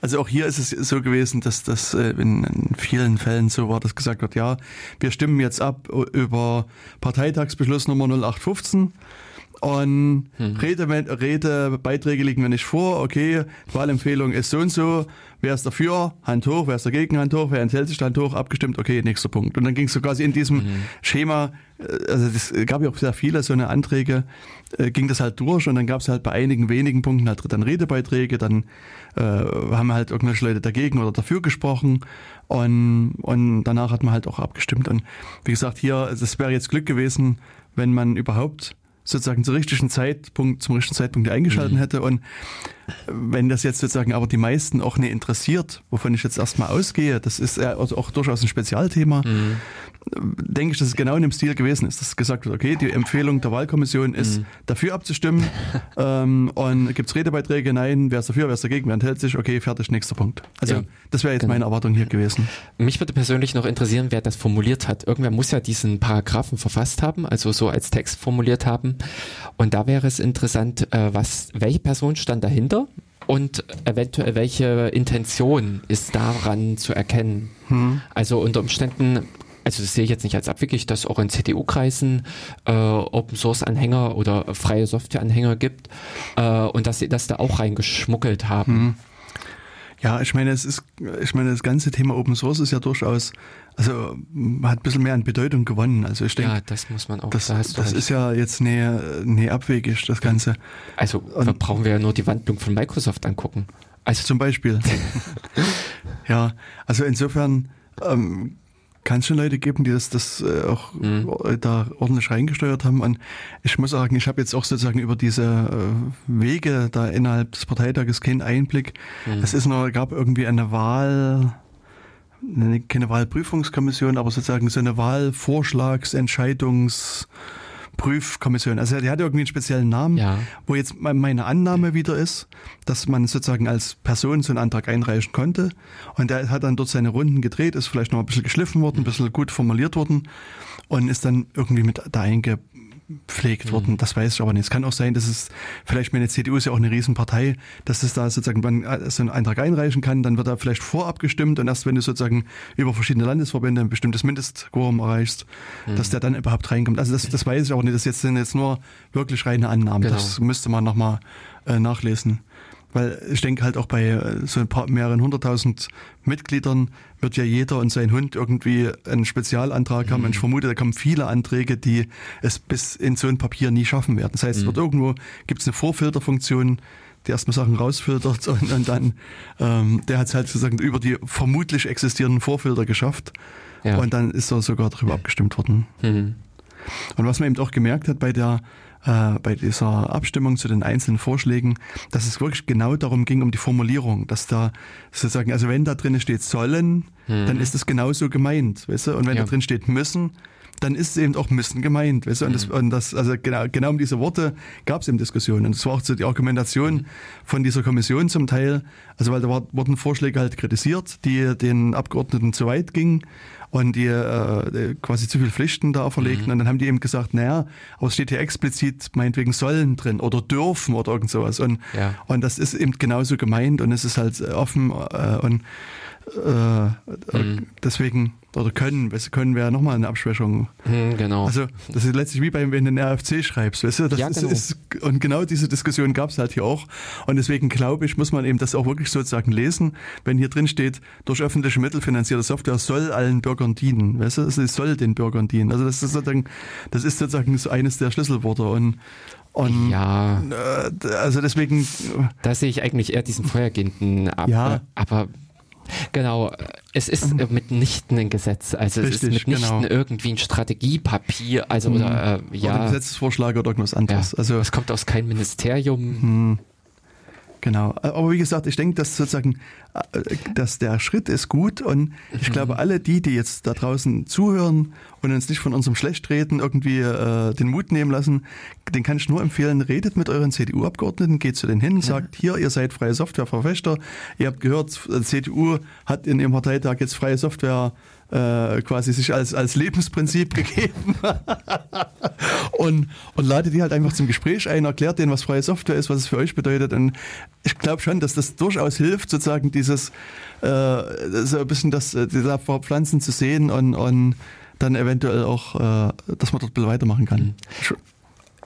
also auch hier ist es so gewesen, dass das äh, in, vielen Fällen so war, dass gesagt wird, ja, wir stimmen jetzt ab über Parteitagsbeschluss Nummer 0815 und Rede, Redebeiträge liegen mir nicht vor. Okay, Wahlempfehlung ist so und so. Wer ist dafür? Hand hoch. Wer ist dagegen? Hand hoch. Wer enthält sich? Hand hoch. Abgestimmt. Okay, nächster Punkt. Und dann ging es so quasi in diesem Schema, äh, also es gab ja auch sehr viele so eine Anträge, äh, ging das halt durch und dann gab es halt bei einigen wenigen Punkten halt dann Redebeiträge, dann äh, haben halt irgendwelche Leute dagegen oder dafür gesprochen und, und danach hat man halt auch abgestimmt. Und wie gesagt, hier, es wäre jetzt Glück gewesen, wenn man überhaupt sozusagen zum richtigen Zeitpunkt, zum richtigen Zeitpunkt eingeschalten hätte. Und wenn das jetzt sozusagen aber die meisten auch nicht interessiert, wovon ich jetzt erstmal ausgehe, das ist ja also auch durchaus ein Spezialthema, denke ich, dass es genau in dem Stil gewesen ist, dass gesagt wird, okay, die Empfehlung der Wahlkommission ist, dafür abzustimmen [laughs] ähm, und gibt es Redebeiträge? Nein, wer ist dafür, wer ist dagegen, wer enthält sich? Okay, fertig, nächster Punkt. Also Ja, das wäre jetzt genau. meine Erwartung hier gewesen. Mich würde persönlich noch interessieren, wer das formuliert hat. Irgendwer muss ja diesen Paragraphen verfasst haben, also so als Text formuliert haben. Und da wäre es interessant, äh, was, welche Person stand dahinter und eventuell welche Intention ist daran zu erkennen. Also unter Umständen, also das sehe ich jetzt nicht als abwegig, dass auch in CDU-Kreisen äh, Open Source Anhänger oder freie Software Anhänger gibt äh, und dass sie das da auch reingeschmuggelt haben. Ja, ich meine, es ist, ich meine, das ganze Thema Open Source ist ja durchaus, also hat ein bisschen mehr an Bedeutung gewonnen. Also ich denke, Ja, das muss man auch. das, da das ist ja jetzt nie, nie abwegig, das Ganze. Also da brauchen wir ja nur die Wandlung von Microsoft angucken. Also Zum Beispiel. [laughs] ja, also insofern ähm, kann es schon Leute geben, die das, das äh, auch äh, da ordentlich reingesteuert haben. Und ich muss sagen, ich habe jetzt auch sozusagen über diese äh, Wege da innerhalb des Parteitages keinen Einblick. Es ist nur, gab irgendwie eine Wahl, ne, keine Wahlprüfungskommission, aber sozusagen so eine Wahlvorschlags-, Entscheidungs- Prüfkommission. Also die hat irgendwie einen speziellen Namen, Ja. wo jetzt me- meine Annahme wieder ist, dass man sozusagen als Person so einen Antrag einreichen konnte. Und der hat dann dort seine Runden gedreht, ist vielleicht noch ein bisschen geschliffen worden, ein bisschen gut formuliert worden und ist dann irgendwie mit da eingepflegt worden. Das weiß ich aber nicht. Es kann auch sein, dass es, vielleicht meine CDU ist ja auch eine Riesenpartei, dass es da sozusagen, man äh, so einen Antrag einreichen kann, dann wird er vielleicht vorab gestimmt und erst wenn du sozusagen über verschiedene Landesverbände ein bestimmtes Mindestquorum erreichst, dass der dann überhaupt reinkommt. Also das, das weiß ich auch nicht. Das jetzt sind jetzt nur wirklich reine Annahmen. Genau. Das müsste man nochmal äh, nachlesen. Weil ich denke halt auch bei äh, so ein paar mehreren hunderttausend Mitgliedern wird ja jeder und sein Hund irgendwie einen Spezialantrag haben. Und ich vermute, da kommen viele Anträge, die es bis in so ein Papier nie schaffen werden. Das heißt, es wird irgendwo, gibt es eine Vorfilterfunktion, die erstmal Sachen rausfiltert [laughs] und, und dann, ähm, der hat es halt sozusagen über die vermutlich existierenden Vorfilter geschafft. Ja. Und dann ist er sogar darüber abgestimmt worden. Mhm. Und was man eben auch gemerkt hat bei der äh, bei dieser Abstimmung zu den einzelnen Vorschlägen, dass es wirklich genau darum ging, um die Formulierung, dass da sozusagen, also wenn da drin steht sollen, dann ist es genauso gemeint, weißt du? Und wenn Ja. da drin steht müssen, dann ist es eben auch müssen gemeint, weißt du? Und das, und das also genau, genau um diese Worte gab es eben Diskussionen. Und das war auch so die Argumentation von dieser Kommission zum Teil, also weil da war, wurden Vorschläge halt kritisiert, die den Abgeordneten zu weit gingen und die äh, quasi zu viel Pflichten da auferlegten. Und dann haben die eben gesagt, naja, aber es steht hier explizit meinetwegen sollen drin oder dürfen oder irgend sowas. Und, Ja. und das ist eben genauso gemeint und es ist halt offen äh, und äh, Mhm. deswegen, oder können, weißt du, können wäre nochmal eine Abschwächung. Mhm, genau. Also das ist letztlich wie beim, wenn du einen RFC schreibst, weißt du? Das Ja, ist, genau. ist, und genau diese Diskussion gab es halt hier auch. Und deswegen glaube ich, muss man eben das auch wirklich sozusagen lesen, wenn hier drin steht, durch öffentliche Mittel finanzierte Software soll allen Bürgern dienen. Weißt du? Es soll den Bürgern dienen. Also das ist sozusagen, das ist sozusagen so eines der Schlüsselworte. Und, und ja, äh, also deswegen, da sehe ich eigentlich eher diesen vorhergehenden ab. Ja. Aber genau, es ist äh, mitnichten ein Gesetz. Also es Richtig, ist mitnichten genau. irgendwie ein Strategiepapier. Also oder äh, oder ja, Gesetzesvorschlag oder irgendwas ja, anderes. Also es kommt aus keinem Ministerium. Genau. Aber wie gesagt, ich denke, dass sozusagen, äh, dass der Schritt ist gut und ich glaube, Mhm. alle die, die jetzt da draußen zuhören und uns nicht von unserem Schlechtreden irgendwie äh, den Mut nehmen lassen, den kann ich nur empfehlen, redet mit euren CDU-Abgeordneten, geht zu denen hin, sagt, hier, ihr seid freie Softwareverfechter, ihr habt gehört, äh, CDU hat in ihrem Parteitag jetzt freie Software äh, quasi sich als, als Lebensprinzip [laughs] gegeben und, und ladet die halt einfach zum Gespräch ein, erklärt denen, was freie Software ist, was es für euch bedeutet. Und ich glaube schon, dass das durchaus hilft, sozusagen dieses äh, so ein bisschen das äh, diese Pflanzen zu sehen und, und dann eventuell auch, äh, dass man dort ein bisschen weitermachen kann. Sch-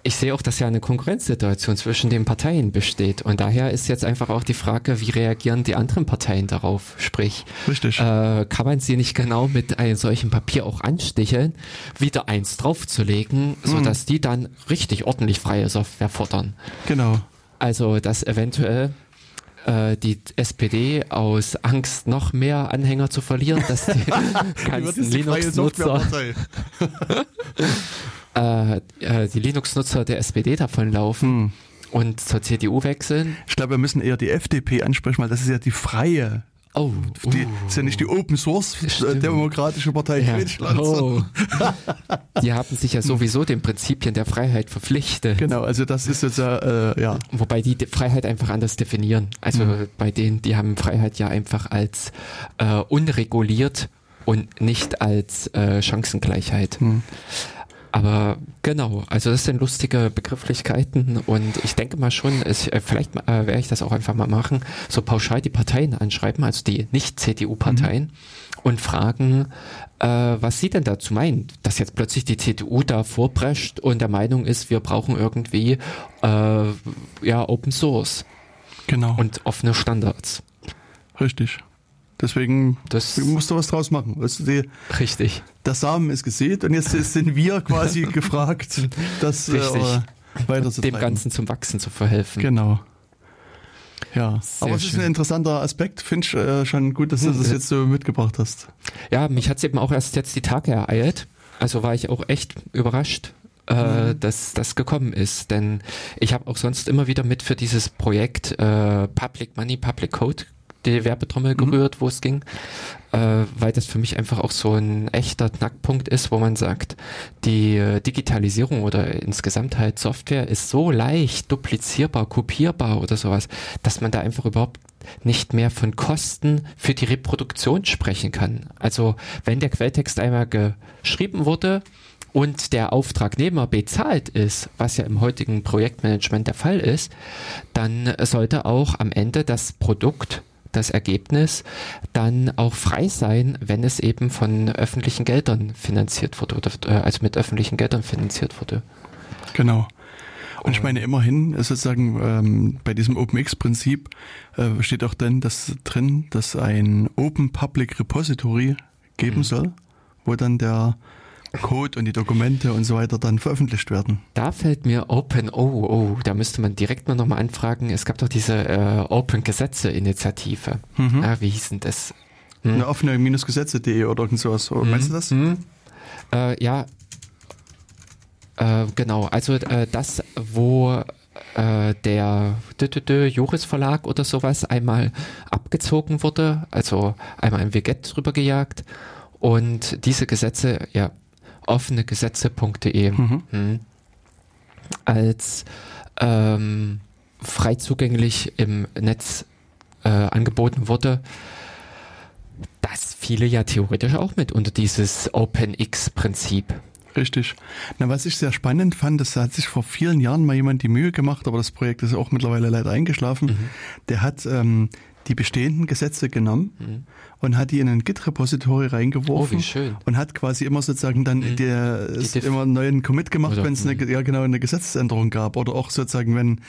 Ich sehe auch, dass ja eine Konkurrenzsituation zwischen den Parteien besteht. Und daher ist jetzt einfach auch die Frage, wie reagieren die anderen Parteien darauf? Sprich, Richtig. äh, kann man sie nicht genau mit einem solchen Papier auch ansticheln, wieder eins draufzulegen, sodass die dann richtig ordentlich freie Software fordern? Genau. Also, dass eventuell äh, die SPD aus Angst noch mehr Anhänger zu verlieren, dass die [laughs] ganzen Linux-Nutzer [laughs] äh, äh, die Linux-Nutzer der SPD davonlaufen und zur CDU wechseln. Ich glaube, wir müssen eher die FDP ansprechen, weil das ist ja die freie, Oh, die, ist ja nicht die Open Source äh, Stimmt. Demokratische Partei ja. Deutschlands. oh. [laughs] Die haben sich ja sowieso den Prinzipien der Freiheit verpflichtet. Genau, also das ist jetzt äh, ja Wobei die Freiheit einfach anders definieren. Also bei denen, die haben Freiheit ja einfach als äh, unreguliert und nicht als äh, Chancengleichheit. Aber genau, also das sind lustige Begrifflichkeiten und ich denke mal schon, es, äh, vielleicht äh, werde ich das auch einfach mal machen, so pauschal die Parteien anschreiben, also die Nicht-CDU-Parteien und fragen, äh, was sie denn dazu meinen, dass jetzt plötzlich die CDU da vorprescht und der Meinung ist, wir brauchen irgendwie äh, ja Open Source genau, und offene Standards. richtig. Deswegen Das- musst du was draus machen. Weißt du, die, Richtig. der Samen ist gesät und jetzt sind wir quasi [laughs] gefragt, das äh, Richtig. weiterzutreiben. Dem Ganzen zum Wachsen zu verhelfen. Genau. Ja, Sehr aber es ist schön. ein interessanter Aspekt. Finde ich äh, schon gut, dass du Hm, das jetzt so mitgebracht hast. Ja, mich hat's eben auch erst jetzt die Tage ereilt. Also war ich auch echt überrascht, äh, dass das gekommen ist. Denn ich habe auch sonst immer wieder mit für dieses Projekt äh, Public Money, Public Code die Werbetrommel gerührt, wo es ging, äh, weil das für mich einfach auch so ein echter Knackpunkt ist, wo man sagt, die äh, Digitalisierung oder insgesamt halt Software ist so leicht duplizierbar, kopierbar oder sowas, dass man da einfach überhaupt nicht mehr von Kosten für die Reproduktion sprechen kann. Also wenn der Quelltext einmal geschrieben wurde und der Auftragnehmer bezahlt ist, was ja im heutigen Projektmanagement der Fall ist, dann sollte auch am Ende das Produkt das Ergebnis dann auch frei sein, wenn es eben von öffentlichen Geldern finanziert wurde oder äh, also mit öffentlichen Geldern finanziert wurde. Genau. Und ich meine, immerhin ist sozusagen ähm, bei diesem OpenX-Prinzip äh, steht auch dann das drin, dass ein Open Public Repository geben Mhm. soll, wo dann der Code und die Dokumente und so weiter dann veröffentlicht werden. Da fällt mir Open, oh, oh, da müsste man direkt mal nochmal anfragen. Es gab doch diese äh, Open Gesetze-Initiative. Ah, wie hieß denn das? Hm. Eine offene Gesetze.de oder irgend sowas. Oder Meinst du das? Hm. Äh, ja, äh, genau. Also äh, das, wo äh, der Juris Verlag oder sowas einmal abgezogen wurde, also einmal ein Veget drüber gejagt und diese Gesetze, ja, offenegesetze.de hm, als ähm, frei zugänglich im Netz äh, angeboten wurde, das fiele ja theoretisch auch mit unter dieses OpenX-Prinzip. Richtig. Na, was ich sehr spannend fand, das hat sich vor vielen Jahren mal jemand die Mühe gemacht, aber das Projekt ist auch mittlerweile leider eingeschlafen. Mhm. Der hat ähm, die bestehenden Gesetze genommen und hat die in ein Git-Repository reingeworfen Mhm. Oh. Mhm. und hat quasi immer sozusagen dann der, es Diff- immer einen neuen Commit gemacht, wenn es eine, ja genau eine Gesetzesänderung gab oder auch sozusagen, wenn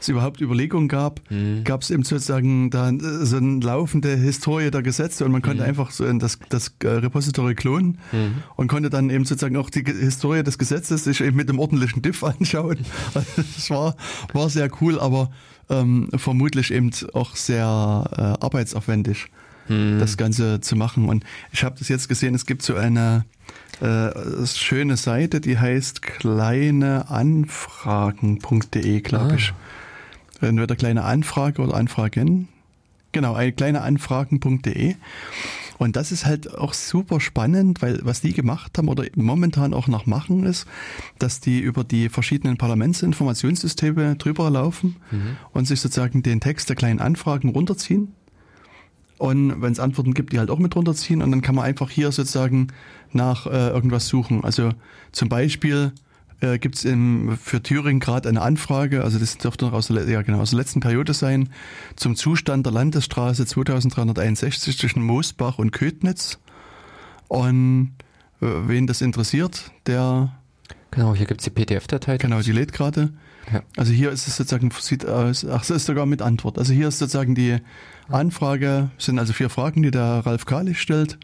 es überhaupt Überlegungen gab, Mhm. gab es eben sozusagen da äh, so eine laufende Historie der Gesetze und man konnte Mhm. einfach so in das, das äh, Repository klonen und konnte dann eben sozusagen auch die Historie des Gesetzes sich eben mit dem ordentlichen Diff [laughs] anschauen. Also Das war, war sehr cool, aber ähm, vermutlich eben auch sehr äh, arbeitsaufwendig, das Ganze zu machen. Und ich habe das jetzt gesehen, es gibt so eine äh, schöne Seite, die heißt kleineanfragen.de, glaube Ah. ich. entweder kleine Anfrage oder Anfragen. Genau, eine kleine Anfragen.de. Und das ist halt auch super spannend, weil was die gemacht haben oder momentan auch noch machen ist, dass die über die verschiedenen Parlamentsinformationssysteme drüber laufen mhm. und sich sozusagen den Text der kleinen Anfragen runterziehen. Und wenn es Antworten gibt, die halt auch mit runterziehen. Und dann kann man einfach hier sozusagen nach äh, irgendwas suchen. Also zum Beispiel äh, gibt es für Thüringen gerade eine Anfrage, also das dürfte noch aus der, ja, genau, aus der letzten Periode sein, zum Zustand der Landesstraße 2361 zwischen Moosbach und Ködnitz. Und äh, wen das interessiert, der... Genau, hier gibt es die PDF-Datei. Genau, die lädt gerade. Ja. Also hier ist es sozusagen, sieht aus, ach, es ist sogar mit Antwort. Also hier ist sozusagen die Anfrage, sind also vier Fragen, die der Ralf Kalisch stellt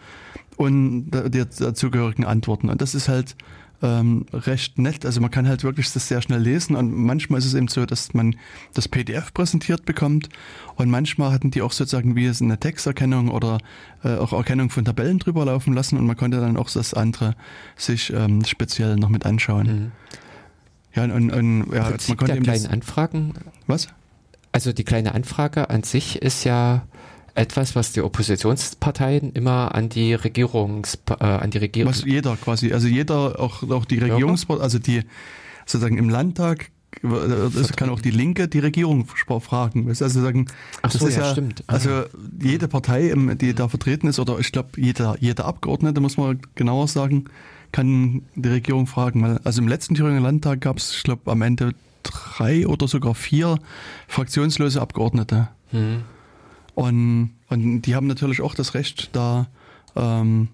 und die dazugehörigen Antworten. Und das ist halt ähm, recht nett. Also man kann halt wirklich das sehr schnell lesen und manchmal ist es eben so, dass man das PDF präsentiert bekommt und manchmal hatten die auch sozusagen wie es eine Texterkennung oder äh, auch Erkennung von Tabellen drüber laufen lassen und man konnte dann auch das andere sich ähm, speziell noch mit anschauen. Mhm. Ja, und, und ja, man konnte eben kleinen Anfragen. Was? Also die kleine Anfrage an sich ist ja etwas, was die Oppositionsparteien immer an die Regierungs äh, an die Regierung was jeder quasi, also jeder auch auch die Regierungspartei, also die sozusagen im Landtag das kann auch die Linke die Regierung fragen. Also sagen, Ach so, das ist ja, stimmt. Also jede Partei, die da vertreten ist, oder ich glaube jeder, jeder Abgeordnete, muss man genauer sagen, kann die Regierung fragen. Weil, also im letzten Thüringer Landtag gab es, ich glaube, am Ende drei oder sogar vier fraktionslose Abgeordnete. Hm. Und, und die haben natürlich auch das Recht, da ähm,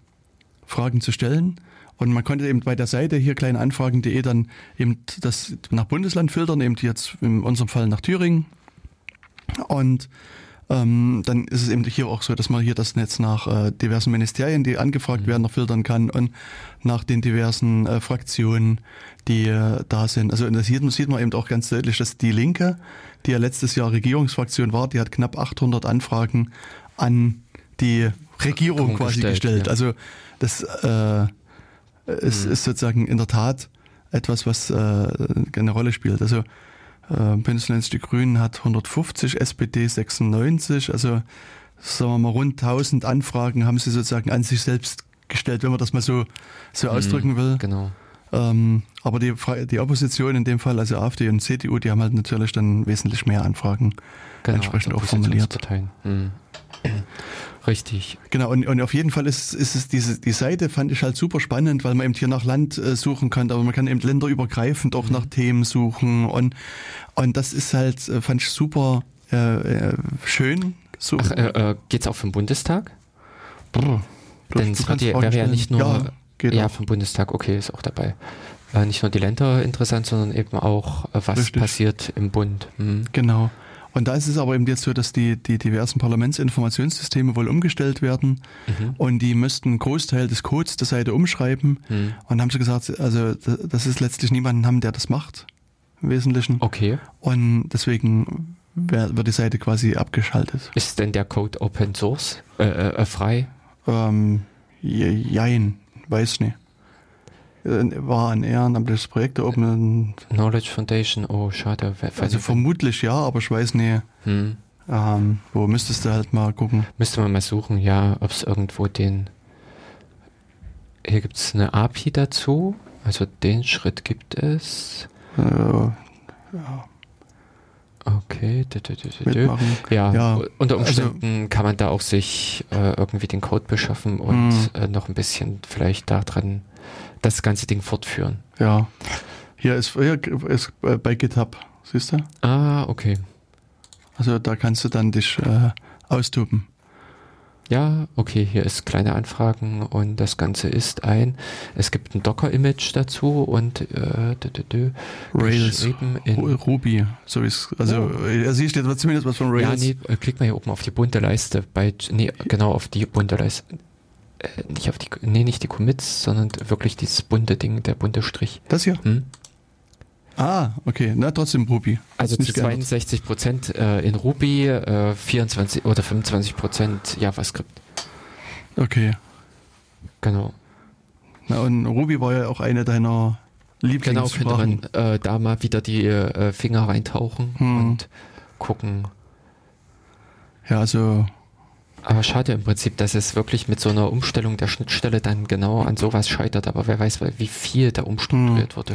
Fragen zu stellen. Und man konnte eben bei der Seite hier kleinanfragen.de dann eben das nach Bundesland filtern, eben jetzt in unserem Fall nach Thüringen. Und ähm, dann ist es eben hier auch so, dass man hier das Netz nach äh, diversen Ministerien, die angefragt mhm. werden, noch filtern kann und nach den diversen äh, Fraktionen, die äh, da sind. Also das sieht, sieht man eben auch ganz deutlich, dass die Linke, die ja letztes Jahr Regierungsfraktion war, die hat knapp 800 Anfragen an die Regierung quasi gestellt. gestellt. Ja. Also das äh, ist, mhm. ist sozusagen in der Tat etwas, was äh, eine Rolle spielt. Also äh, Bündnis die Grünen hat 150, SPD 96, also sagen wir mal rund 1000 Anfragen haben sie sozusagen an sich selbst gestellt, wenn man das mal so, so mhm, ausdrücken will. Genau. Ähm, aber die, die Opposition in dem Fall, also AfD und CDU, die haben halt natürlich dann wesentlich mehr Anfragen genau, entsprechend auch formuliert. Mhm. [clears throat] Richtig. Genau, und, und auf jeden Fall ist, ist es diese, die Seite fand ich halt super spannend, weil man eben hier nach Land äh, suchen kann, aber man kann eben länderübergreifend auch mhm. nach Themen suchen und, und das ist halt, äh, fand ich super äh, äh, schön. So. Ach, äh, geht's auch vom Bundestag? Brr, Denn es wäre ja nicht nur ja, geht ja vom Bundestag, okay, ist auch dabei. Äh, nicht nur die Länder interessant, sondern eben auch, äh, was Richtig. passiert im Bund. Mhm. Genau. Und da ist es aber eben jetzt so, dass die, die diversen Parlamentsinformationssysteme wohl umgestellt werden mhm. und die müssten einen Großteil des Codes der Seite umschreiben. Mhm. Und haben sie gesagt, also das ist letztlich niemanden haben, der das macht, im Wesentlichen. Okay. Und deswegen wird die Seite quasi abgeschaltet. Ist denn der Code Open Source äh, äh, frei? Ähm, jein, weiß nicht. Äh, war ein ehrenamtliches Projekt der Open Knowledge Foundation, oh schade. Also vermutlich ja, aber ich weiß nicht. Hm. Ähm, wo müsstest du halt mal gucken? Müsste man mal suchen, ja, ob es irgendwo den. Hier gibt es eine API dazu. Also den Schritt gibt es. Äh, ja. Okay, dü, dü, dü, ja, ja, unter also Umständen also, kann man da auch sich äh, irgendwie den Code beschaffen und hm. äh, noch ein bisschen vielleicht daran das ganze Ding fortführen. Ja. Hier ist, hier ist bei GitHub, siehst du? Ah, okay. Also da kannst du dann dich äh, austoben. Ja, okay, hier ist kleine Anfragen und das Ganze ist ein, es gibt ein Docker-Image dazu und äh, dü, dü, dü, Rails, in Ruby, so ist also oh. also hier steht zumindest was von Rails. Ja, nee, klick mal hier oben auf die bunte Leiste, bei, nee, genau auf die bunte Leiste äh, nicht auf die, nee, nicht die Commits, sondern wirklich dieses bunte Ding, der bunte Strich. Das hier? Hm? Ah, okay, na trotzdem Ruby. Also zu 62 Prozent äh, in Ruby, äh, 24 oder 25 Prozent JavaScript. Okay. Genau. Na und Ruby war ja auch eine deiner Lieblingssprachen. Genau, könnte man äh, da mal wieder die äh, Finger reintauchen hm. und gucken. Ja, also Aber schade im Prinzip, dass es wirklich mit so einer Umstellung der Schnittstelle dann genau an sowas scheitert. Aber wer weiß, wie viel da umstrukturiert wurde.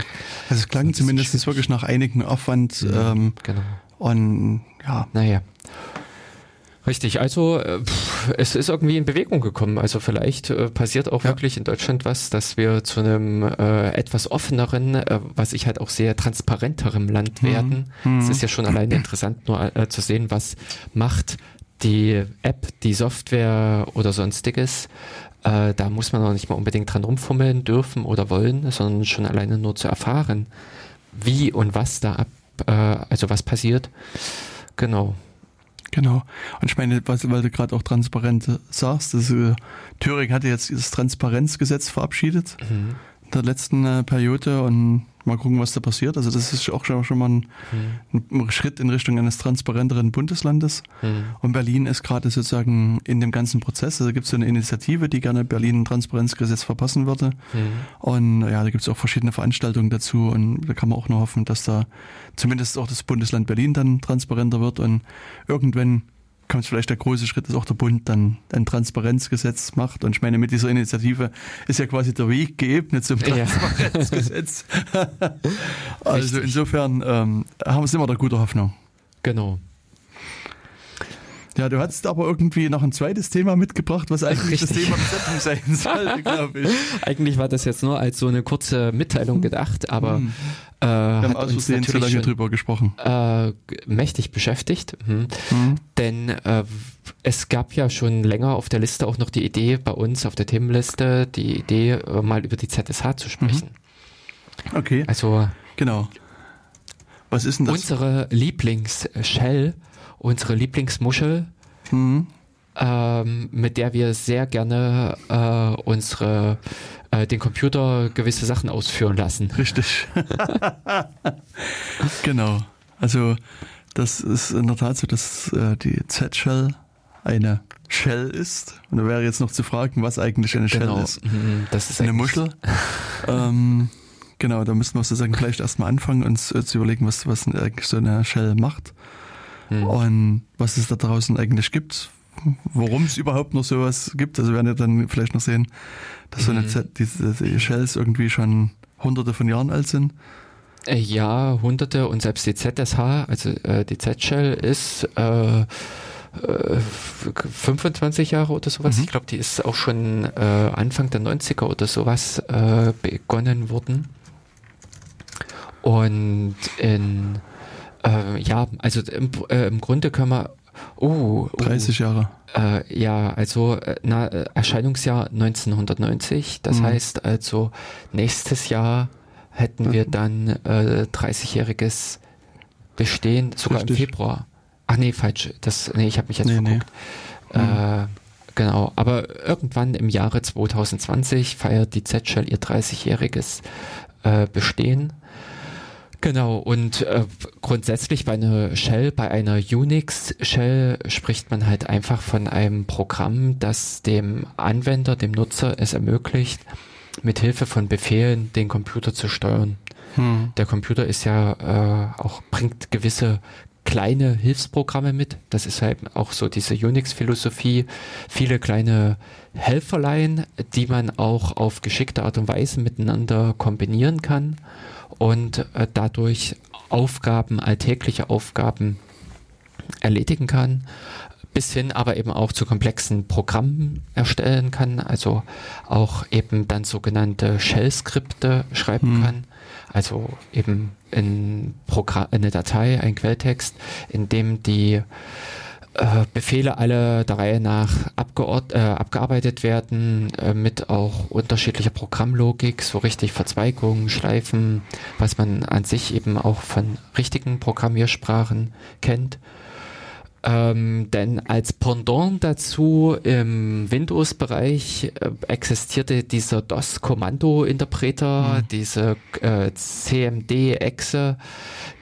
Also es klang zumindest wirklich nach einigem Aufwand ähm, Genau. und ja, Naja. Richtig, also äh, pff, es ist irgendwie in Bewegung gekommen. Also vielleicht äh, passiert auch Ja. wirklich in Deutschland was, dass wir zu einem äh, etwas offeneren, äh, was ich halt auch sehr transparenterem Land Mhm. werden. Es ist ja schon alleine interessant, nur äh, zu sehen, was macht die App, die Software oder sonstiges. Äh, da muss man auch nicht mal unbedingt dran rumfummeln dürfen oder wollen, sondern schon alleine nur zu erfahren, wie und was da ab, äh, also was passiert. Genau. Genau. Und ich meine, weil du gerade auch transparent sagst, das, äh, Thüringen hatte jetzt das Transparenzgesetz verabschiedet Mhm. Der letzten äh, Periode und mal gucken, was da passiert. Also das ist auch schon, mal ein, ein Schritt in Richtung eines transparenteren Bundeslandes. Mhm. Und Berlin ist gerade sozusagen in dem ganzen Prozess. Also gibt es so eine Initiative, die gerne Berlin ein Transparenzgesetz verpassen würde. Mhm. Und ja, da gibt es auch verschiedene Veranstaltungen dazu und da kann man auch nur hoffen, dass da zumindest auch das Bundesland Berlin dann transparenter wird und irgendwann kommt vielleicht der große Schritt, dass auch der Bund dann ein Transparenzgesetz macht. Und ich meine, mit dieser Initiative ist ja quasi der Weg geebnet zum Ja. Transparenzgesetz. [laughs] also Richtig. insofern ähm, haben wir immer der gute Hoffnung. Genau. Ja, du hattest aber irgendwie noch ein zweites Thema mitgebracht, was eigentlich das Richtig. Thema der Sendung sein sollte, [laughs] glaube ich. Eigentlich war das jetzt nur als so eine kurze Mitteilung gedacht, aber Hm. Äh, Wir haben aus Versehen zu lange drüber gesprochen. äh, mächtig beschäftigt. Mhm. Mhm. Denn äh, es gab ja schon länger auf der Liste auch noch die Idee bei uns auf der Themenliste, die Idee, äh, mal über die ZSH zu sprechen. Okay, Also genau. Was ist denn das? unsere Lieblings-Shell, unsere Lieblingsmuschel, Mhm. ähm, mit der wir sehr gerne äh, unsere äh, den Computer gewisse Sachen ausführen lassen. Richtig. [laughs] genau. Also das ist in der Tat so, dass äh, die Z-Shell eine Shell ist. Und da wäre jetzt noch zu fragen, was eigentlich eine Shell Genau, ist. mhm, das ist Eine Muschel. [laughs] ähm, genau, da müssen wir sozusagen vielleicht erstmal anfangen, uns äh, zu überlegen, was, was eigentlich so eine Shell macht. Mhm. und was es da draußen eigentlich gibt, warum es überhaupt noch sowas gibt. Also wir werden ja dann vielleicht noch sehen, dass so eine Mhm. Z, diese, die Shells irgendwie schon hunderte von Jahren alt sind. Äh, Ja, hunderte und selbst die ZSH, also äh, die Z-Shell ist äh, äh, 25 Jahre oder sowas. Mhm. Ich glaube, die ist auch schon äh, Anfang der 90er oder sowas äh, begonnen worden. Und in, äh, ja, also im, äh, im Grunde können wir, oh, oh 30 Jahre. äh, ja, also äh, na, äh, Erscheinungsjahr 1990. Das Mhm. heißt also, nächstes Jahr hätten wir dann äh, 30-jähriges Bestehen, sogar Richtig. im Februar. Ach nee, falsch. Das, nee, ich habe mich jetzt Nee, nee. verguckt. Äh, genau, aber irgendwann im Jahre 2020 feiert die Z-Shell ihr 30-jähriges äh, Bestehen. Genau, und äh, grundsätzlich bei einer Shell, bei einer Unix-Shell spricht man halt einfach von einem Programm, das dem Anwender, dem Nutzer es ermöglicht, mit Hilfe von Befehlen den Computer zu steuern. Hm. Der Computer ist ja äh, auch, bringt gewisse kleine Hilfsprogramme mit. Das ist halt auch so diese Unix-Philosophie. Viele kleine Helferlein, die man auch auf geschickte Art und Weise miteinander kombinieren kann und äh, dadurch Aufgaben, alltägliche Aufgaben erledigen kann, bis hin aber eben auch zu komplexen Programmen erstellen kann, also auch eben dann sogenannte Shell-Skripte schreiben Hm. kann, also eben in Progra eine Datei, ein Quelltext, in dem die Befehle alle der Reihe nach äh, abgearbeitet werden, äh, mit auch unterschiedlicher Programmlogik, so richtig Verzweigungen, Schleifen, was man an sich eben auch von richtigen Programmiersprachen kennt. Ähm, denn als Pendant dazu im Windows-Bereich äh, existierte dieser DOS-Kommando-Interpreter, diese äh, CMD-Exe,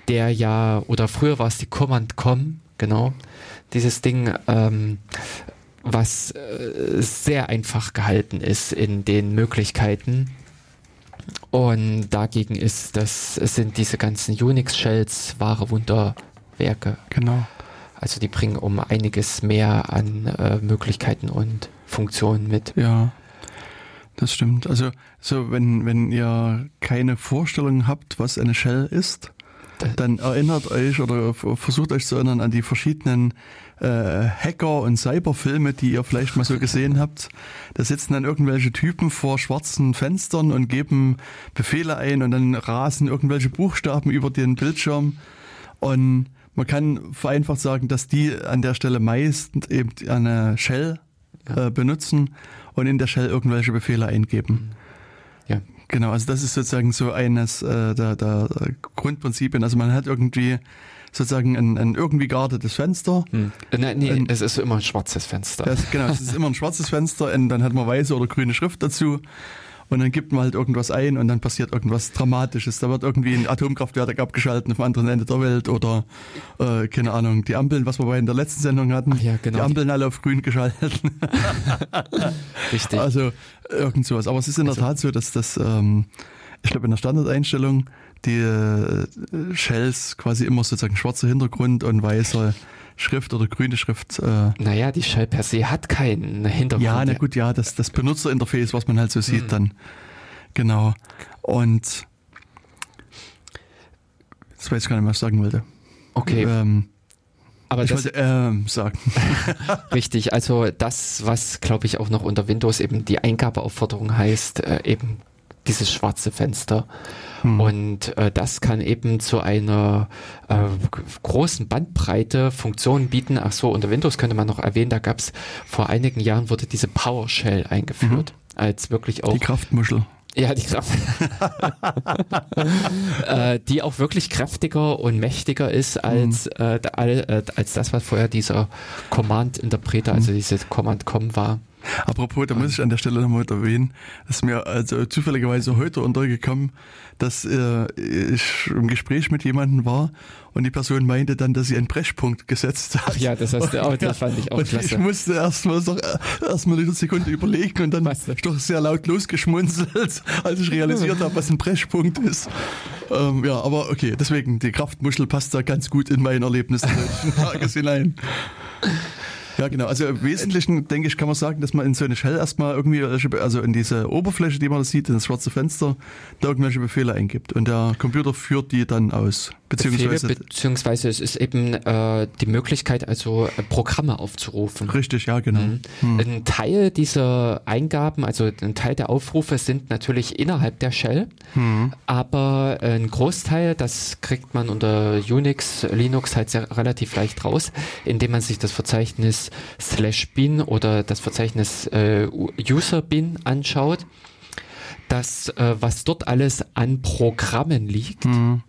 der ja, oder früher war es die Command-Com, genau, dieses Ding, ähm, was äh, sehr einfach gehalten ist in den Möglichkeiten. Und dagegen ist das, sind diese ganzen Unix-Shells wahre Wunder Werke. Genau. Also die bringen um einiges mehr an äh, Möglichkeiten und Funktionen mit. Ja, das stimmt. Also so wenn wenn ihr keine Vorstellung habt, was eine Shell ist, dann erinnert euch oder versucht euch zu erinnern an die verschiedenen äh, Hacker- und Cyberfilme, die ihr vielleicht mal so gesehen habt. Da sitzen dann irgendwelche Typen vor schwarzen Fenstern und geben Befehle ein und dann rasen irgendwelche Buchstaben über den Bildschirm. Und man kann vereinfacht sagen, dass die an der Stelle meist eben eine Shell äh, benutzen und in der Shell irgendwelche Befehle eingeben. Ja. Genau, also das ist sozusagen so eines äh, der, der Grundprinzipien. Also man hat irgendwie sozusagen ein, ein irgendwie geartetes Fenster. Hm. Nein, nee, Ähm, es ist immer ein schwarzes Fenster. Das, genau, es ist immer ein schwarzes Fenster und dann hat man weiße oder grüne Schrift dazu. Und dann gibt man halt irgendwas ein und dann passiert irgendwas Dramatisches. Da wird irgendwie ein Atomkraftwerk abgeschaltet auf dem anderen Ende der Welt oder, äh, keine Ahnung, die Ampeln, was wir bei in der letzten Sendung hatten, Ach ja, genau. die Ampeln alle auf grün geschaltet. [laughs] Richtig. Also irgend sowas. Aber es ist in der Also- Tat so, dass das, ähm, ich glaube, in der Standardeinstellung die äh, Shells quasi immer sozusagen schwarzer Hintergrund und weiße Schrift oder grüne Schrift. Äh, naja, die Shell per se hat keinen Hintergrund. ja, na gut, ja, das, das Benutzerinterface, was man halt so sieht Mhm. dann. Genau. Und das weiß ich gar nicht, was ich sagen wollte. Okay, Ähm, aber ich das wollte ähm, sagen. [laughs] [laughs] richtig. Also das, was glaube ich auch noch unter Windows eben die Eingabeaufforderung heißt, äh, eben dieses schwarze Fenster. Hm. Und äh, das kann eben zu einer äh, großen Bandbreite Funktionen bieten. Ach so, unter Windows könnte man noch erwähnen, da gab es vor einigen Jahren wurde diese PowerShell eingeführt. Als wirklich auch Die Kraftmuschel. Ja, die Kraft. [laughs] äh, die auch wirklich kräftiger und mächtiger ist als, äh, da- all- äh, als das, was vorher dieser Command-Interpreter, also diese Command-Com war. Apropos, da muss ich an der Stelle nochmal erwähnen, dass mir also zufälligerweise heute untergekommen, dass äh, ich im Gespräch mit jemandem war und die Person meinte dann, dass sie einen Brechpunkt gesetzt hat. Ach ja, das hast du auch, das fand ich auch und klasse. Ich musste erstmal so, erstmal eine Sekunde überlegen und dann Was doch sehr laut losgeschmunzelt, [laughs] als ich realisiert habe, was ein Brechpunkt ist. Ähm, ja, aber okay, deswegen, die Kraftmuschel passt da ganz gut in mein Erlebnis des [laughs] Tages hinein. Ja, genau. Also im Wesentlichen, denke ich, kann man sagen, dass man in so eine Shell erstmal irgendwie, also in diese Oberfläche, die man da sieht, in das schwarze Fenster, da irgendwelche Befehle eingibt. Und der Computer führt die dann aus. Beziehungsweise, Befehle, beziehungsweise es ist eben äh, die Möglichkeit, also äh, Programme aufzurufen. richtig, ja, genau. Mhm. Ein Teil dieser Eingaben, also ein Teil der Aufrufe sind natürlich innerhalb der Shell, aber ein Großteil, das kriegt man unter Unix, Linux halt sehr relativ leicht raus, indem man sich das Verzeichnis slash bin oder das Verzeichnis äh, user bin anschaut. Das, äh, was dort alles an Programmen liegt,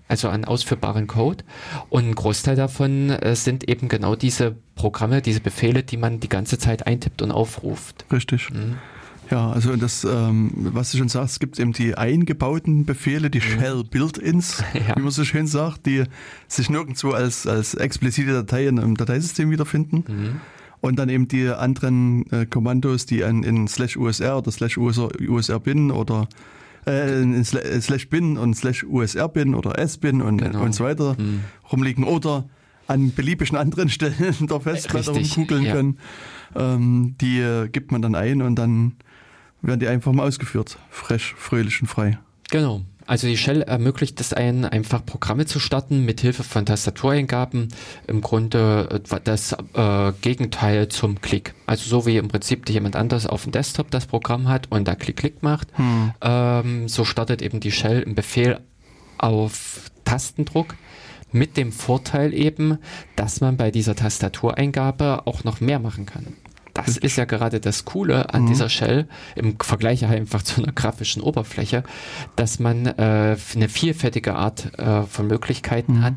also an ausführbaren Code. Und ein Großteil davon äh, sind eben genau diese Programme, diese Befehle, die man die ganze Zeit eintippt und aufruft. Richtig. Ja, also das, ähm, was du schon sagst, es gibt eben die eingebauten Befehle, die Shell Build-ins, [laughs] Ja. wie man so schön sagt, die sich nirgendwo als, als explizite Dateien im Dateisystem wiederfinden. Und dann eben die anderen äh, Kommandos, die an, in slash USR oder slash USR, USR bin oder äh, in äh, slash bin und slash USR bin oder S bin und, Genau. und so weiter rumliegen oder an beliebigen anderen [laughs] Stellen der Festplatte rumkugeln ja. können. Ähm, die äh, gibt man dann ein und dann werden die einfach mal ausgeführt. Fresh, fröhlich und frei. Genau. Also die Shell ermöglicht es einen, einfach Programme zu starten mit Hilfe von Tastatureingaben. Im Grunde äh, das äh, Gegenteil zum Klick. Also so wie im Prinzip jemand anders auf dem Desktop das Programm hat und da Klick-Klick macht, ähm, so startet eben die Shell im Befehl auf Tastendruck. Mit dem Vorteil eben, dass man bei dieser Tastatureingabe auch noch mehr machen kann. Das ist ja gerade das Coole an dieser Shell im Vergleich einfach zu einer grafischen Oberfläche, dass man äh, eine vielfältige Art äh, von Möglichkeiten hat,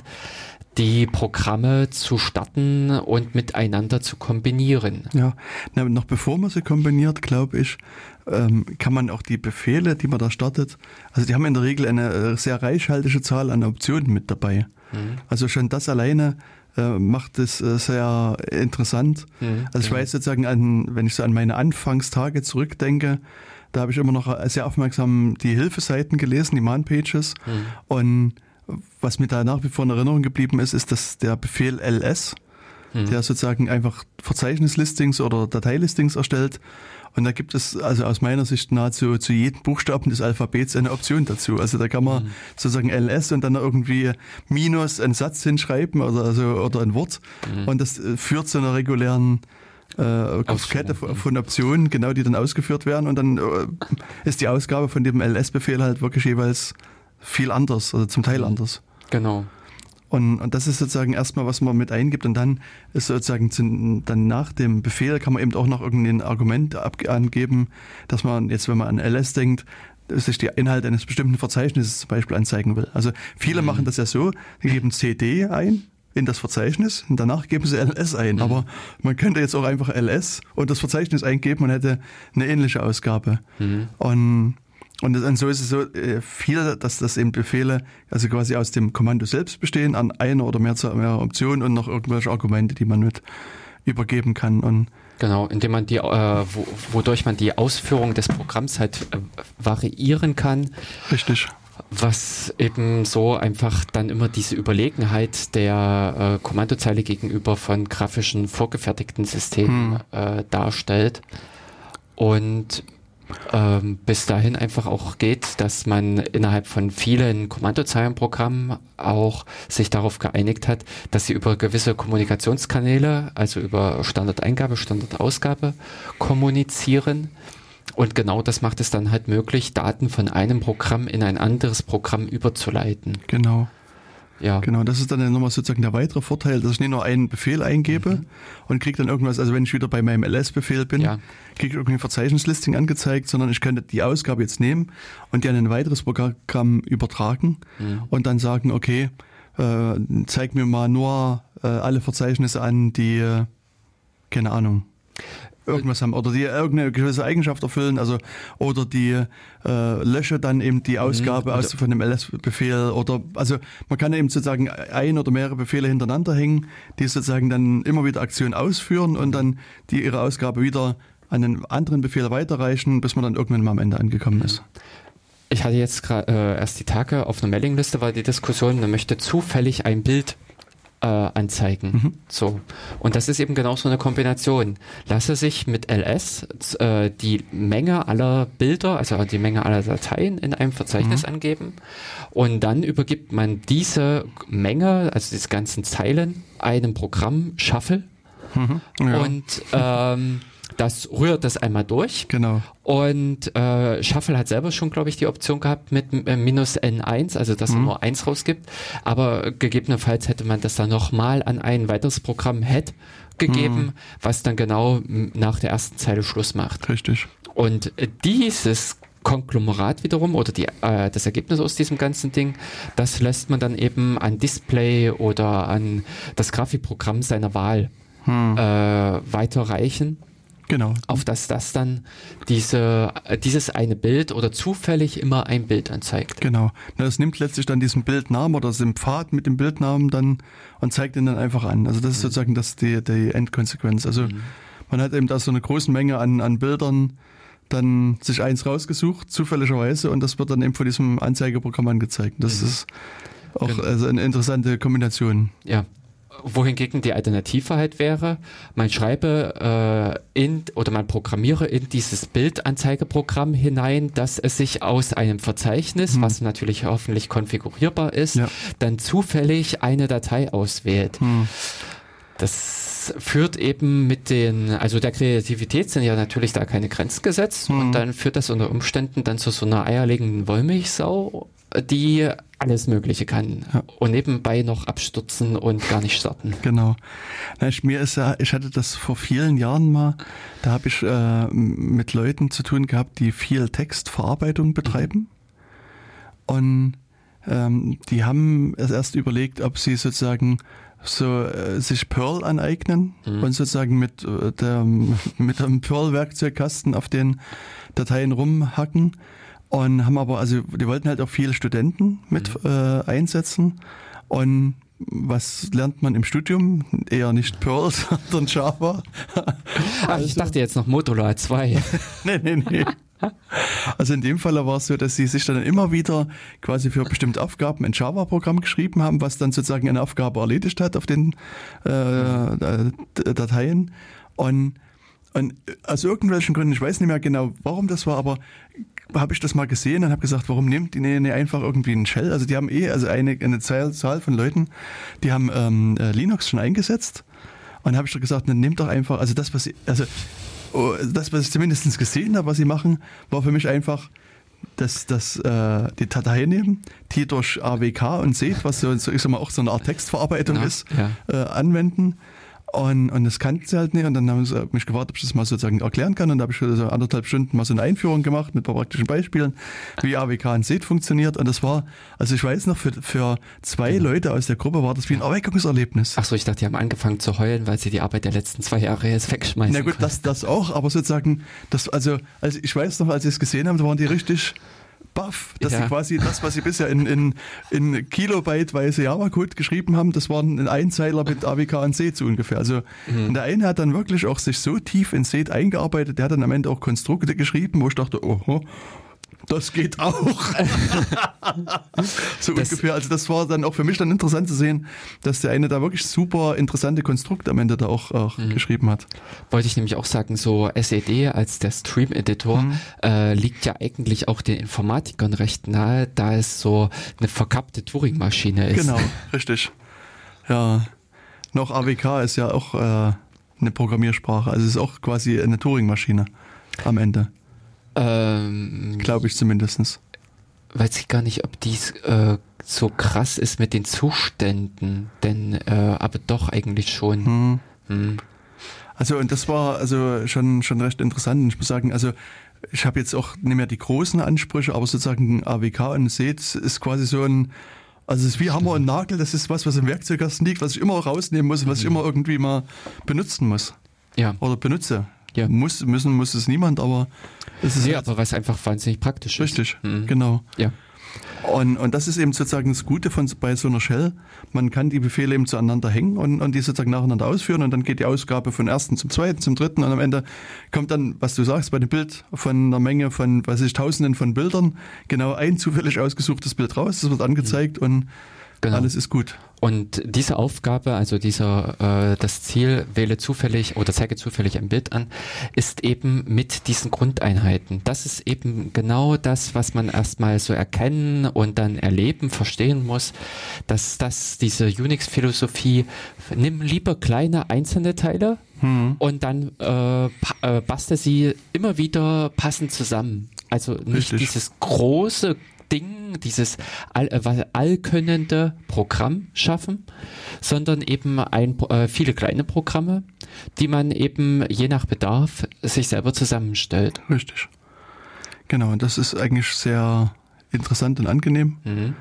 die Programme zu starten und miteinander zu kombinieren. Ja, Na, noch bevor man sie kombiniert, glaube ich, ähm, kann man auch die Befehle, die man da startet, also die haben in der Regel eine äh, sehr reichhaltige Zahl an Optionen mit dabei. Also schon das alleine macht es äh, sehr interessant. also ich weiß sozusagen, an, wenn ich so an meine Anfangstage zurückdenke, da habe ich immer noch sehr aufmerksam die Hilfeseiten gelesen, die Man-Pages und was mir da nach wie vor in Erinnerung geblieben ist, ist, dass der Befehl ls, Hm. der sozusagen einfach Verzeichnislistings oder Dateilistings erstellt. Und da gibt es also aus meiner Sicht nahezu zu jedem Buchstaben des Alphabets eine Option dazu. Also da kann man Hm. sozusagen ls und dann irgendwie minus einen Satz hinschreiben oder, also, oder ein Wort. Hm. Und das äh, führt zu einer regulären äh, Kette von, von Optionen, genau die dann ausgeführt werden. Und dann äh, ist die Ausgabe von dem ls-Befehl halt wirklich jeweils viel anders, also zum Teil anders. Genau. Und, und das ist sozusagen erstmal, was man mit eingibt und dann ist sozusagen zu, dann nach dem Befehl kann man eben auch noch irgendein Argument ab, angeben, dass man jetzt, wenn man an ls denkt, sich die Inhalte eines bestimmten Verzeichnisses zum Beispiel anzeigen will. Also viele machen das ja so, die geben cd ein in das Verzeichnis und danach geben sie ls ein. Aber man könnte jetzt auch einfach ls und das Verzeichnis eingeben und hätte eine ähnliche Ausgabe. Und und, so ist es so äh, viel, dass das eben Befehle, also quasi aus dem Kommando selbst bestehen, an einer oder mehr, mehr Optionen und noch irgendwelche Argumente, die man mit übergeben kann. Und Genau, indem man die, äh, wo, wodurch man die Ausführung des Programms halt äh, variieren kann, richtig, was eben so einfach dann immer diese Überlegenheit der äh, Kommandozeile gegenüber von grafischen vorgefertigten Systemen äh, darstellt. Und ähm, bis dahin einfach auch geht, dass man innerhalb von vielen Kommandozeilenprogrammen auch sich darauf geeinigt hat, dass sie über gewisse Kommunikationskanäle, also über Standardeingabe, Standardausgabe kommunizieren. Und genau das macht es dann halt möglich, Daten von einem Programm in ein anderes Programm überzuleiten. genau. Ja, Genau, das ist dann nochmal sozusagen der weitere Vorteil, dass ich nicht nur einen Befehl eingebe und kriege dann irgendwas, also wenn ich wieder bei meinem ls-Befehl bin, Ja. kriege ich irgendwie ein Verzeichnislisting angezeigt, sondern ich könnte die Ausgabe jetzt nehmen und die an ein weiteres Programm übertragen und dann sagen, okay, äh, zeig mir mal nur äh, alle Verzeichnisse an, die, äh, keine Ahnung, irgendwas haben oder die irgendeine gewisse Eigenschaft erfüllen, also oder die äh, lösche dann eben die Ausgabe aus von dem ls-Befehl oder also man kann eben sozusagen ein oder mehrere Befehle hintereinander hängen, die sozusagen dann immer wieder Aktionen ausführen und dann die ihre Ausgabe wieder an einen anderen Befehl weiterreichen, bis man dann irgendwann mal am Ende angekommen ist. Ich hatte jetzt gerade äh, erst die Tage auf einer Mailingliste war die Diskussion, man möchte zufällig ein Bild äh, anzeigen. So. Und das ist eben genau so eine Kombination. Lasse sich mit ls äh, die Menge aller Bilder, also die Menge aller Dateien in einem Verzeichnis angeben und dann übergibt man diese Menge, also diese ganzen Zeilen, einem Programm Shuffle Ja. und ähm, das rührt das einmal durch Genau. und äh, Shuffle hat selber schon, glaube ich, die Option gehabt mit äh, minus N1, also dass er nur eins rausgibt. Aber gegebenenfalls hätte man das dann nochmal an ein weiteres Programm Head gegeben, was dann genau nach der ersten Zeile Schluss macht. Richtig. Und äh, dieses Konglomerat wiederum oder die, äh, das Ergebnis aus diesem ganzen Ding, das lässt man dann eben an Display oder an das Grafikprogramm seiner Wahl äh, weiterreichen Genau. auf dass das dann diese, äh, dieses eine Bild oder zufällig immer ein Bild anzeigt. Genau. Na, Das nimmt letztlich dann diesen Bildnamen oder den Pfad mit dem Bildnamen dann und zeigt ihn dann einfach an. Also das ist sozusagen das die, die Endkonsequenz. Also man hat eben da so eine große Menge an, an Bildern dann sich eins rausgesucht, zufälligerweise, und das wird dann eben von diesem Anzeigeprogramm angezeigt. Das ist auch Genau. also eine interessante Kombination. Ja. Wohingegen die Alternative halt wäre, man schreibe äh, in oder man programmiere in dieses Bildanzeigeprogramm hinein, dass es sich aus einem Verzeichnis, was natürlich hoffentlich konfigurierbar ist, Ja. dann zufällig eine Datei auswählt. Das führt eben mit den, also der Kreativität sind ja natürlich da keine Grenzen gesetzt und dann führt das unter Umständen dann zu so einer eierlegenden Wollmilchsau, die alles Mögliche kann und nebenbei noch abstürzen und gar nicht starten. Genau. Na, ich, mir ist ja, ich hatte das vor vielen Jahren mal, da habe ich äh, mit Leuten zu tun gehabt, die viel Textverarbeitung betreiben. Und ähm, die haben es erst überlegt, ob sie sozusagen so äh, sich Perl aneignen und sozusagen mit äh, der, mit dem Perl-Werkzeugkasten auf den Dateien rumhacken und haben aber, also die wollten halt auch viele Studenten mit äh, einsetzen und was lernt man im Studium? Eher nicht Perl, [laughs] sondern Java. Ach, ich dachte jetzt noch Modular 2. [laughs] nee, nee, nee. Also in dem Fall war es so, dass sie sich dann immer wieder quasi für bestimmte Aufgaben ein Java-Programm geschrieben haben, was dann sozusagen eine Aufgabe erledigt hat auf den äh, äh, Dateien. Und, und aus irgendwelchen Gründen, ich weiß nicht mehr genau, warum das war, aber habe ich das mal gesehen und habe gesagt, warum nimmt die nicht einfach irgendwie einen Shell? Also die haben eh, also eine, eine Zahl, Zahl von Leuten, die haben ähm, äh, Linux schon eingesetzt. Und habe ich doch gesagt, dann nehmt doch einfach, also das, was sie, also oh, das, was ich zumindest gesehen habe, was sie machen, war für mich einfach, dass das äh, die Datei nehmen, die durch AWK und SED, was so, so ich sag mal auch so eine Art Textverarbeitung Ja, ist, ja. Äh, anwenden. Und, und das kannten sie halt nicht. Und dann haben sie mich gefragt, ob ich das mal sozusagen erklären kann. Und da habe ich so anderthalb Stunden mal so eine Einführung gemacht mit ein paar praktischen Beispielen, wie AWK und SED funktioniert. Und das war, also ich weiß noch, für, für zwei Leute aus der Gruppe war das wie ein Erweckungserlebnis. Ach so, ich dachte, die haben angefangen zu heulen, weil sie die Arbeit der letzten zwei Jahre jetzt wegschmeißen. Na gut, konnten. das, das auch, aber sozusagen, das, also, also ich weiß noch, als sie es gesehen haben, da waren die richtig baff, dass Ja. sie quasi das, was sie bisher in, in, in Kilobyteweise Java-Code geschrieben haben, das waren ein Einzeiler mit AWK und SED so ungefähr. Also Mhm. der eine hat dann wirklich auch sich so tief in SED eingearbeitet, der hat dann am Ende auch Konstrukte geschrieben, wo ich dachte, oh, das geht auch. [laughs] so Das- ungefähr. Also das war dann auch für mich dann interessant zu sehen, dass der eine da wirklich super interessante Konstrukte am Ende da auch, auch Mhm. geschrieben hat. Wollte ich nämlich auch sagen, so SED als der Stream-Editor Mhm. äh, liegt ja eigentlich auch den Informatikern recht nahe, da es so eine verkappte Turing-Maschine ist. Genau, richtig. Ja, noch AWK ist ja auch äh, eine Programmiersprache, also es ist auch quasi eine Turing-Maschine am Ende, Ähm, glaube ich zumindestens. weiß ich gar nicht, ob dies äh, so krass ist mit den Zuständen, denn äh, aber doch eigentlich schon. Hm. Hm. Also und das war also schon schon recht interessant. Ich muss sagen, also ich habe jetzt auch nicht mehr die großen Ansprüche, aber sozusagen AWK und SED ist quasi so ein also es ist wie Hammer und Nagel, das ist was, was im Werkzeugkasten liegt, was ich immer rausnehmen muss und was ich immer irgendwie mal benutzen muss Ja. oder benutze. Ja. Muss, müssen muss es niemand, aber es ist Nee, halt- aber was einfach wahnsinnig praktisch richtig, ist. Mhm. genau. Ja. Und, und das ist eben sozusagen das Gute von, bei so einer Shell. Man kann die Befehle eben zueinander hängen und, und die sozusagen nacheinander ausführen und dann geht die Ausgabe von ersten zum zweiten, zum dritten und am Ende kommt dann, was du sagst, bei dem Bild von einer Menge von, was weiß ich, tausenden von Bildern, genau ein zufällig ausgesuchtes Bild raus, das wird angezeigt und Genau. alles ist gut. Und diese Aufgabe, also dieser, äh, das Ziel, wähle zufällig oder zeige zufällig ein Bild an, ist eben mit diesen Grundeinheiten. Das ist eben genau das, was man erstmal so erkennen und dann erleben, verstehen muss, dass das diese Unix-Philosophie, nimm lieber kleine einzelne Teile und dann äh, äh, bastel sie immer wieder passend zusammen. Also nicht Richtig. dieses große Ding, dieses all, äh, allkönnende Programm schaffen, sondern eben ein, äh, viele kleine Programme, die man eben je nach Bedarf sich selber zusammenstellt. Richtig. Genau, und das ist eigentlich sehr interessant und angenehm. Mhm.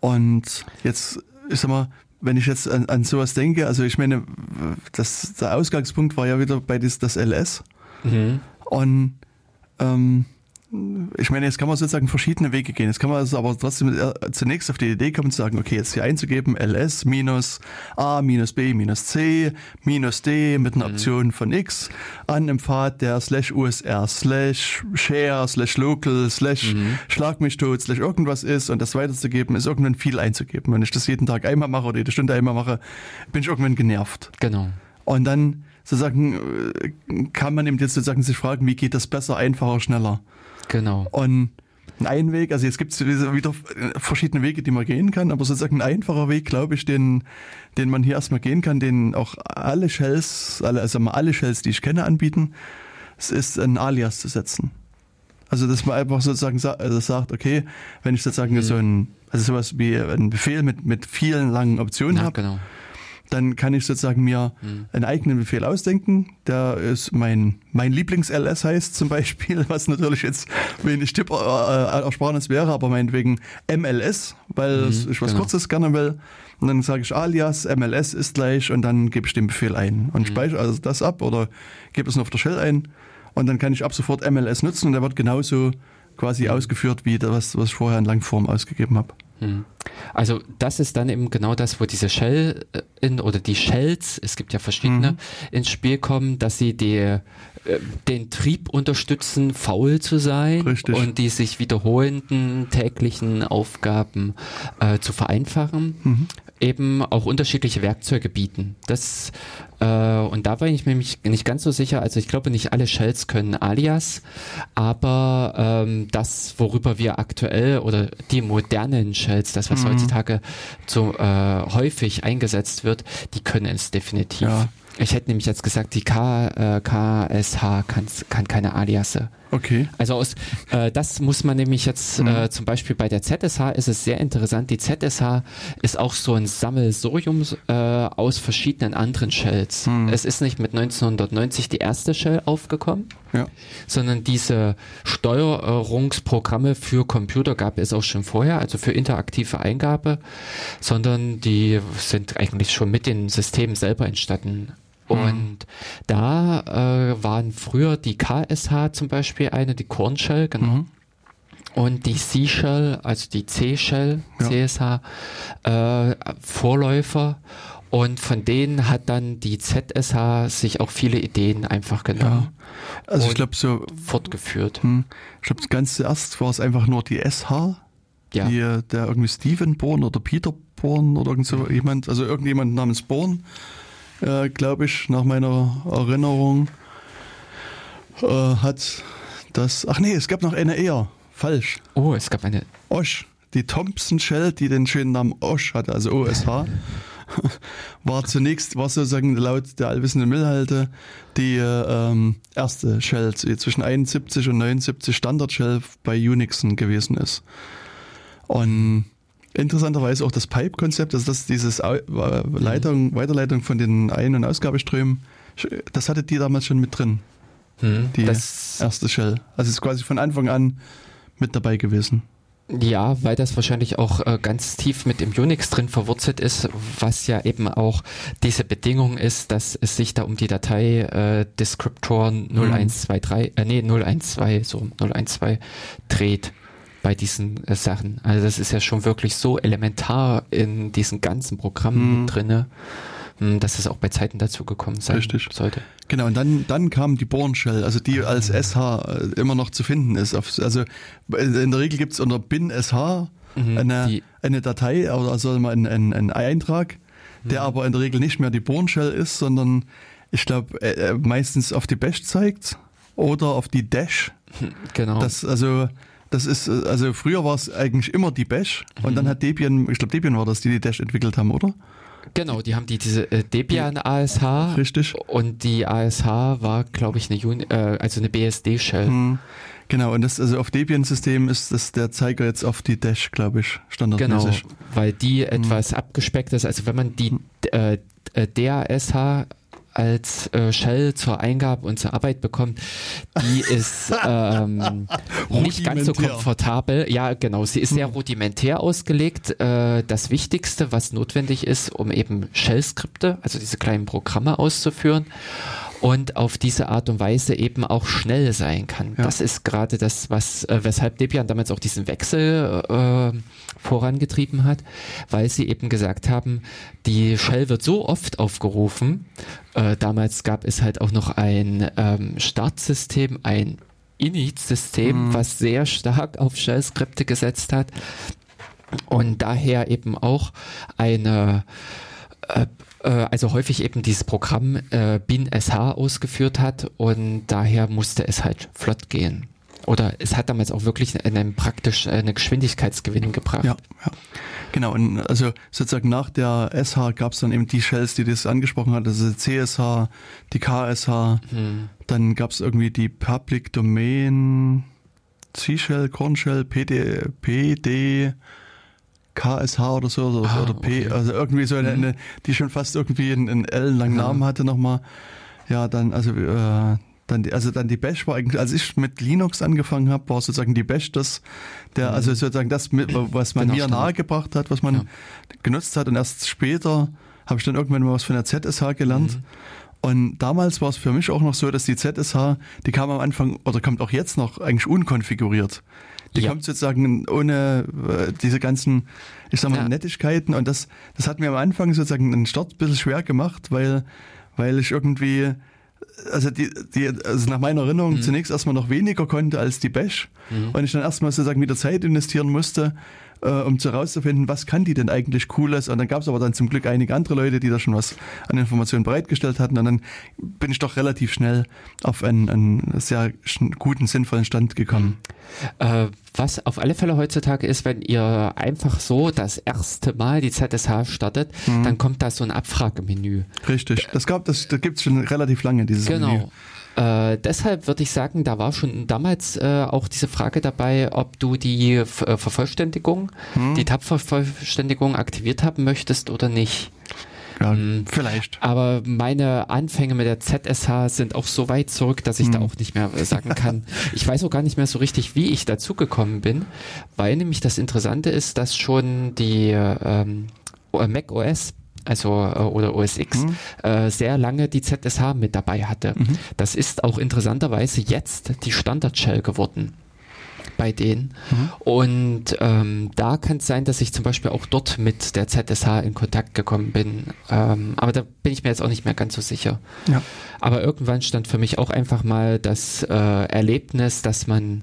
Und jetzt, ich sag mal, wenn ich jetzt an, an sowas denke, also ich meine, das, der Ausgangspunkt war ja wieder bei das, das LS. Mhm. Und ähm, ich meine, jetzt kann man sozusagen verschiedene Wege gehen. Jetzt kann man also aber trotzdem äh, zunächst auf die Idee kommen zu sagen, okay, jetzt hier einzugeben, ls minus a minus b minus c minus d mit einer Option von x an einem Pfad der slash usr slash share slash local slash schlag mich tot slash irgendwas ist und das weiterzugeben ist irgendwann viel einzugeben. Wenn ich das jeden Tag einmal mache oder jede Stunde einmal mache, bin ich irgendwann genervt. Genau. Und dann sozusagen äh, kann man eben jetzt sozusagen sich fragen, wie geht das besser, einfacher, schneller. Genau. Und ein Weg, also jetzt gibt es wieder verschiedene Wege, die man gehen kann, aber sozusagen ein einfacher Weg, glaube ich, den, den man hier erstmal gehen kann, den auch alle Shells, alle, also alle Shells, die ich kenne, anbieten, es ist ein Alias zu setzen. Also dass man einfach sozusagen sa also sagt, okay, wenn ich sozusagen so ein, also sowas wie ein Befehl mit, mit vielen langen Optionen Ja, habe, genau. Dann kann ich sozusagen mir einen eigenen Befehl ausdenken. Der ist mein, mein Lieblings-LS heißt zum Beispiel, [laughs] was natürlich jetzt wenig Tipp äh, äh, Ersparnis wäre, aber meinetwegen MLS, weil ich was genau. Kurzes gerne will. Und dann sage ich alias, MLS ist gleich und dann gebe ich den Befehl ein und speichere also das ab oder gebe es nur auf der Shell ein und dann kann ich ab sofort MLS nutzen und der wird genauso quasi ausgeführt wie das, was ich vorher in Langform ausgegeben habe. Mhm. Also das ist dann eben genau das, wo diese Shell äh, in, oder die Shells, es gibt ja verschiedene, Mhm. ins Spiel kommen, dass sie die, äh, den Trieb unterstützen, faul zu sein Richtig. und die sich wiederholenden täglichen Aufgaben äh, zu vereinfachen. Mhm. Eben auch unterschiedliche Werkzeuge bieten. Das äh, und da war ich mir nicht ganz so sicher. Also ich glaube, nicht alle Shells können Alias, aber ähm, das, worüber wir aktuell oder die modernen Shells, das was heutzutage so äh, häufig eingesetzt wird, die können es definitiv. Ja. Ich hätte nämlich jetzt gesagt, die K, äh, KSH kann, kann keine Aliasse. Okay. Also aus, äh, das muss man nämlich jetzt äh, zum Beispiel bei der ZSH ist es sehr interessant. Die ZSH ist auch so ein Sammelsurium äh, aus verschiedenen anderen Shells. Es ist nicht mit 1990 die erste Shell aufgekommen, Ja. sondern diese Steuerungsprogramme für Computer gab es auch schon vorher, also für interaktive Eingabe, sondern die sind eigentlich schon mit den Systemen selber entstanden. Und da äh, waren früher die KSH zum Beispiel eine, die Corn Shell, genau. Und die C-Shell, also die C-Shell, Ja. CSH, äh, Vorläufer. Und von denen hat dann die ZSH sich auch viele Ideen einfach genommen, Also ich glaube so, fortgeführt. hm, ich glaube ganz zuerst war es einfach nur die SH, Ja. die, äh, der irgendwie Steven Bourne oder Peter Bourne oder irgend so jemand, also irgendjemand namens Bourne, äh, glaube ich, nach meiner Erinnerung, äh, hat das, ach nee, es gab noch eine eher, falsch, Oh, es gab eine. Osh, die Thompson Shell, die den schönen Namen Osh hatte, also OSH, [laughs] war zunächst, war sozusagen laut der allwissenden Müllhalde die äh, ähm, erste Shell die zwischen 71 und 79 Standard Shell bei Unixen gewesen ist. Und interessanterweise auch das Pipe-Konzept, also das dieses äh, Leitung, Weiterleitung von den Ein- und Ausgabeströmen, das hatte die damals schon mit drin, Hm, die das, erste Shell. Also es ist quasi von Anfang an mit dabei gewesen. ja, weil das wahrscheinlich auch äh, ganz tief mit dem Unix drin verwurzelt ist, was ja eben auch diese Bedingung ist, dass es sich da um die Datei äh, Descriptoren 0123, äh, nee, 012, so 012 dreht bei diesen äh, Sachen. Also das ist ja schon wirklich so elementar in diesen ganzen Programmen Mhm. drinne, mh, dass es auch bei Zeiten dazu gekommen sein Richtig. sollte. Genau, und dann, dann kam die Born Shell, also die als SH äh, immer noch zu finden ist. Also in der Regel gibt es unter bin SH Mhm, eine, eine Datei oder also mal ein, ein, ein Eintrag, der aber in der Regel nicht mehr die Born Shell ist, sondern ich glaube äh, äh, meistens auf die Bash zeigt oder auf die Dash. Genau. Das also das ist äh, also früher war es eigentlich immer die Bash und dann hat Debian, ich glaube Debian war das, die die Dash entwickelt haben, oder? Genau, die haben die diese äh, Debian ASH Richtig. und die ASH war, glaube ich, eine Uni äh, also eine BSD Shell. Hm, Genau, und das, also auf Debian-System ist das der Zeiger jetzt auf die Dash, glaube ich, Genau, standardmäßig. weil die Hm. etwas abgespeckt ist. Also wenn man die äh, äh, DASH als äh, Shell zur Eingabe und zur Arbeit bekommt, die [laughs] ist ähm, nicht ganz so komfortabel. Ja, genau. Sie ist sehr Hm. rudimentär ausgelegt. Äh, das Wichtigste, was notwendig ist, um eben Shell-Skripte, also diese kleinen Programme auszuführen und auf diese Art und Weise eben auch schnell sein kann. Ja. Das ist gerade das, was äh, weshalb Debian damals auch diesen Wechsel äh, vorangetrieben hat, weil sie eben gesagt haben, die Shell wird so oft aufgerufen. Äh, damals gab es halt auch noch ein ähm, Startsystem, ein Init-System, was sehr stark auf Shell-Skripte gesetzt hat und daher eben auch eine äh, also häufig eben dieses Programm äh, bin sh ausgeführt hat und daher musste es halt flott gehen. Oder es hat damals auch wirklich einen praktisch eine Geschwindigkeitsgewinn gebracht. Ja, ja. Genau, und also sozusagen nach der SH gab es dann eben die Shells, die das angesprochen hat, also CSH, die KSH, Hm. dann gab es irgendwie die Public Domain, C-Shell, Corn Shell, PD, PD, KSH oder so, oder, Ah, oder P, okay. Mhm. also irgendwie so eine, eine, die schon fast irgendwie einen, einen ellenlangen Ja. Namen hatte nochmal. Ja, dann, also, äh, dann, die- also dann die Bash war eigentlich, als ich mit Linux angefangen habe, war sozusagen die Bash das, der, also sozusagen das, mit, was man Mhm. Genau, mir nahegebracht hat, was man Ja. genutzt hat und erst später habe ich dann irgendwann mal was von der ZSH gelernt. Mhm. Und damals war es für mich auch noch so, dass die ZSH, die kam am Anfang oder kommt auch jetzt noch eigentlich unkonfiguriert. Die Ja. kommt sozusagen ohne äh, diese ganzen, ich sag mal, Ja. Nettigkeiten. Und das, das hat mir am Anfang sozusagen den Start ein bisschen schwer gemacht, weil, weil ich irgendwie, also die, die, also nach meiner Erinnerung Mhm. zunächst erstmal noch weniger konnte als die Bash. Und ich dann erstmal sozusagen wieder Zeit investieren musste, äh, um zu herauszufinden, was kann die denn eigentlich Cooles. Und dann gab es aber dann zum Glück einige andere Leute, die da schon was an Informationen bereitgestellt hatten. Und dann bin ich doch relativ schnell auf einen, einen sehr guten, sinnvollen Stand gekommen. Äh, was auf alle Fälle heutzutage ist, wenn ihr einfach so das erste Mal die ZSH startet, Mhm. dann kommt da so ein Abfragemenü. Richtig. Das gab, das, das gibt's schon relativ lange, dieses Menü. Genau. Äh, deshalb würde ich sagen, da war schon damals äh, auch diese Frage dabei, ob du die F äh, Vervollständigung, Hm. die Tab-Vervollständigung aktiviert haben möchtest oder nicht. Ja, Mhm. vielleicht. Aber meine Anfänge mit der ZSH sind auch so weit zurück, dass ich da Hm. auch nicht mehr sagen kann. [laughs] Ich weiß auch gar nicht mehr so richtig, wie ich dazu gekommen bin, weil nämlich das Interessante ist, dass schon die ähm, Mac OS also äh, oder OS X Mhm. äh, sehr lange die ZSH mit dabei hatte. Das ist auch interessanterweise jetzt die Standard Shell geworden bei denen. Und ähm, da kann es sein, dass ich zum Beispiel auch dort mit der ZSH in Kontakt gekommen bin. Ähm, aber da bin ich mir jetzt auch nicht mehr ganz so sicher. Ja. Aber irgendwann stand für mich auch einfach mal das äh, Erlebnis, dass man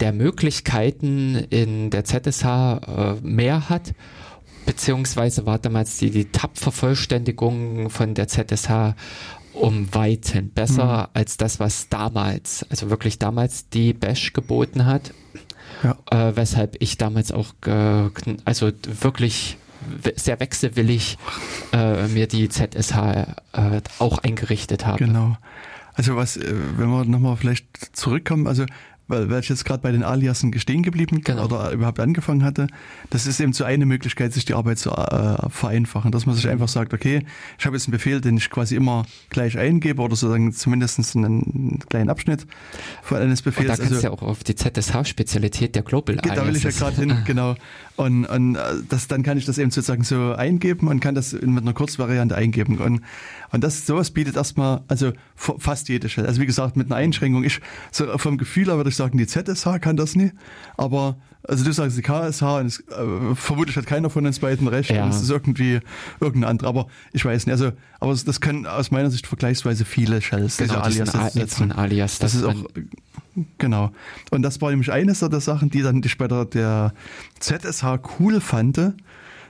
der Möglichkeiten in der ZSH äh, mehr hat. Beziehungsweise war damals die, die Tab-Vervollständigung von der ZSH um Weiten besser als das, was damals, also wirklich damals die Bash geboten hat. Ja. Äh, weshalb ich damals auch, äh, also wirklich sehr wechselwillig äh, mir die ZSH äh, auch eingerichtet habe. Genau. Also was, äh, wenn wir nochmal vielleicht zurückkommen, also weil, weil ich jetzt gerade bei den Aliasen stehen geblieben Genau. oder überhaupt angefangen hatte, das ist eben so eine Möglichkeit, sich die Arbeit zu äh, vereinfachen, dass man sich einfach sagt, okay, ich habe jetzt einen Befehl, den ich quasi immer gleich eingebe oder sozusagen zumindest einen kleinen Abschnitt von eines Und Befehls. da kannst du also, ja auch auf die ZSH-Spezialität der Global da will ich ja Aliases- gerade hin, [laughs] genau. Und, und äh, das, dann kann ich das eben sozusagen so eingeben und kann das mit einer Kurzvariante eingeben. Und, und das sowas bietet erstmal, also fa- fast jede Shell. Also wie gesagt, mit einer Einschränkung. Ich, so vom Gefühl her würde ich sagen, die ZSH kann das nie. Aber also du sagst die KSH und es, äh, vermutlich hat keiner von uns beiden recht. Ja. Und es ist irgendwie irgendein anderer. Aber ich weiß nicht. Also, aber das können aus meiner Sicht vergleichsweise viele Shells, Genau, diese diesen Alias von Alias. das dass ist auch, genau. Und das war nämlich eines der Sachen, die dann ich bei der, ZSH cool fand,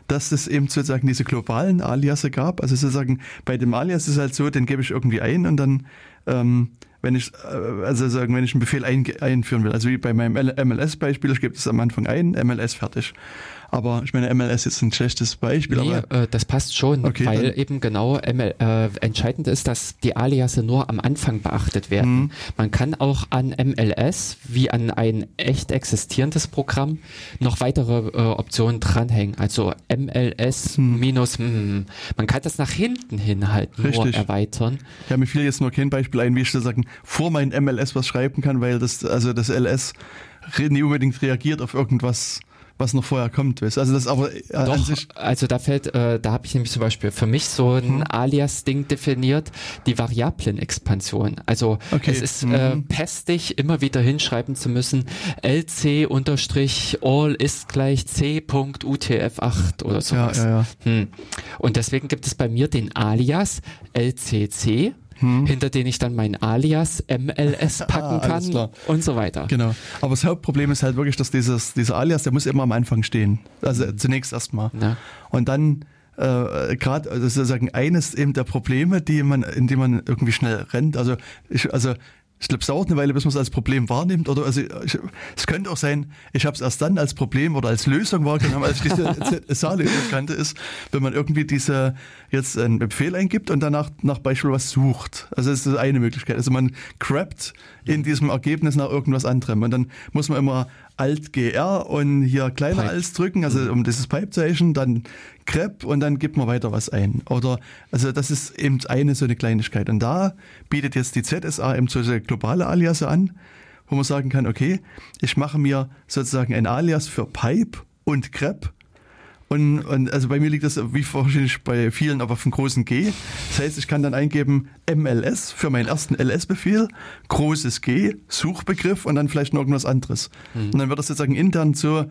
dass es eben sozusagen diese globalen Aliasse gab. Also sozusagen bei dem Alias ist es halt so, den gebe ich irgendwie ein und dann, ähm, wenn ich, äh, also sagen, wenn ich einen Befehl ein, einführen will, also wie bei meinem MLS-Beispiel, ich gebe das am Anfang ein, MLS fertig. Aber ich meine, MLS ist ein schlechtes Beispiel, Nee, aber äh, das passt schon, Okay, weil dann- eben genau ML, äh, entscheidend ist, dass die Aliasse nur am Anfang beachtet werden. Mhm. Man kann auch an MLS wie an ein echt existierendes Programm noch weitere äh, Optionen dranhängen. Also MLS minus, hm, man kann das nach hinten hin halt nur Richtig. erweitern. Ja, mir fiel jetzt nur kein Beispiel ein, wie ich sozusagen vor meinem MLS was schreiben kann, weil das, also das LS nie unbedingt reagiert auf irgendwas, was noch vorher kommt. Weißt? Also das aber äh, Doch, also da fällt, äh, da habe ich nämlich zum Beispiel für mich so ein Mhm. Alias-Ding definiert, die Variablen-Expansion. Also Okay, es ist äh, mhm. pestig, immer wieder hinschreiben zu müssen, lc unterstrich all ist gleich c.utf8 oder Ja, sowas. ja, ja. Hm. Und deswegen gibt es bei mir den Alias lcc, hinter den ich dann mein Alias MLS [laughs] packen Hm. Ah, kann klar. und so weiter. Genau. Aber das Hauptproblem ist halt wirklich, dass dieses, dieser Alias, der muss immer am Anfang stehen. Also Mhm. zunächst erstmal. Ja. Und dann äh, gerade also sozusagen eines eben der Probleme, die man, in die man irgendwie schnell rennt. Also ich, also ich glaube, es dauert eine Weile, bis man es als Problem wahrnimmt. Oder also ich, es könnte auch sein, ich habe es erst dann als Problem oder als Lösung wahrgenommen, als ich diese [laughs] ZSA-Lösung kannte, ist, wenn man irgendwie diese jetzt einen Befehl eingibt und danach nach Beispiel was sucht. Also das ist eine Möglichkeit. Also man grabt in diesem Ergebnis nach irgendwas anderem. Und dann muss man immer Alt GR und hier kleiner Pipe. als drücken, also um dieses Pipe-Zeichen, dann grep und dann gibt man weiter was ein. Oder, also das ist eben eine so eine Kleinigkeit. Und da bietet jetzt die ZSA eben solche globale Aliase an, wo man sagen kann, okay, ich mache mir sozusagen ein Alias für Pipe und grep Und, und also bei mir liegt das wie wahrscheinlich bei vielen aber auf dem großen G. Das heißt, ich kann dann eingeben MLS für meinen ersten LS-Befehl, großes G, Suchbegriff und dann vielleicht noch irgendwas anderes. Mhm. Und dann wird das sozusagen intern zu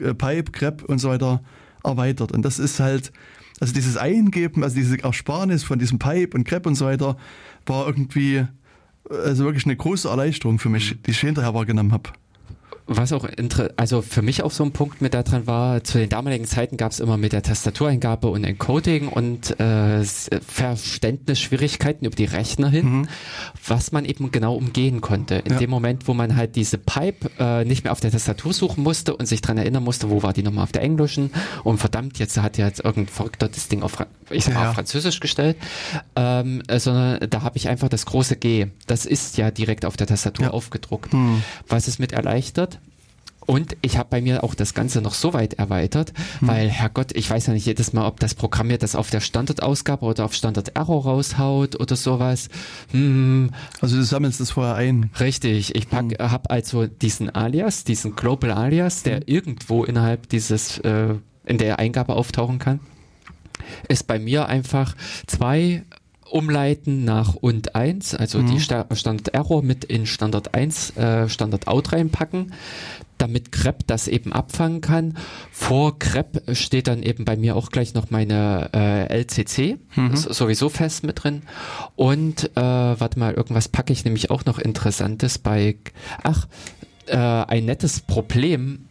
äh, Pipe, Grep und so weiter erweitert. Und das ist halt, also dieses Eingeben, also diese Ersparnis von diesem Pipe und Grep und so weiter, war irgendwie also wirklich eine große Erleichterung für mich, die ich hinterher wahrgenommen habe. Was auch also für mich auch so ein Punkt mit daran war, zu den damaligen Zeiten gab es immer mit der Tastatureingabe und Encoding und äh, Verständnisschwierigkeiten über die Rechner hin, mhm. was man eben genau umgehen konnte. In ja. dem Moment, wo man halt diese Pipe äh, nicht mehr auf der Tastatur suchen musste und sich dran erinnern musste, wo war die Nummer auf der englischen und verdammt, jetzt hat ja jetzt irgendein Verrückter das Ding auf, ich sag mal, ja. auf Französisch gestellt, ähm, äh, sondern da habe ich einfach das große G. Das ist ja direkt auf der Tastatur ja. aufgedruckt. Mhm. Was es mit erleichtert, und ich habe bei mir auch das Ganze noch so weit erweitert, hm. weil, Herrgott, ich weiß ja nicht jedes Mal, ob das Programm mir das auf der Standardausgabe oder auf Standard-Error raushaut oder sowas. Hm. Also du sammelst das vorher ein. Richtig, ich hm. habe also diesen Alias, diesen Global Alias, der hm. irgendwo innerhalb dieses, äh, in der Eingabe auftauchen kann, ist bei mir einfach zwei umleiten nach und 1, also mhm. die Standard Error mit in Standard 1 äh, Standard Out reinpacken, damit Crep das eben abfangen kann. Vor Crep steht dann eben bei mir auch gleich noch meine äh, LCC, mhm. sowieso fest mit drin. Und äh, warte mal, irgendwas packe ich nämlich auch noch Interessantes bei, ach, äh, ein nettes Problem,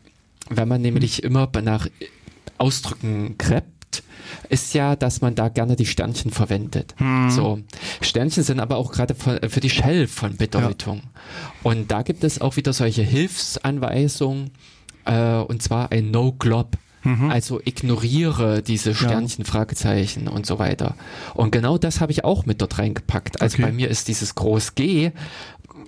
wenn man nämlich mhm. immer nach Ausdrücken Crep ist ja, dass man da gerne die Sternchen verwendet. Hm. So. Sternchen sind aber auch gerade für die Shell von Bedeutung. Ja. Und da gibt es auch wieder solche Hilfsanweisungen, äh, und zwar ein No-Glob. Mhm. Also ignoriere diese Sternchen, ja. Fragezeichen und so weiter. Und genau das habe ich auch mit dort reingepackt. Also okay. bei mir ist dieses Groß G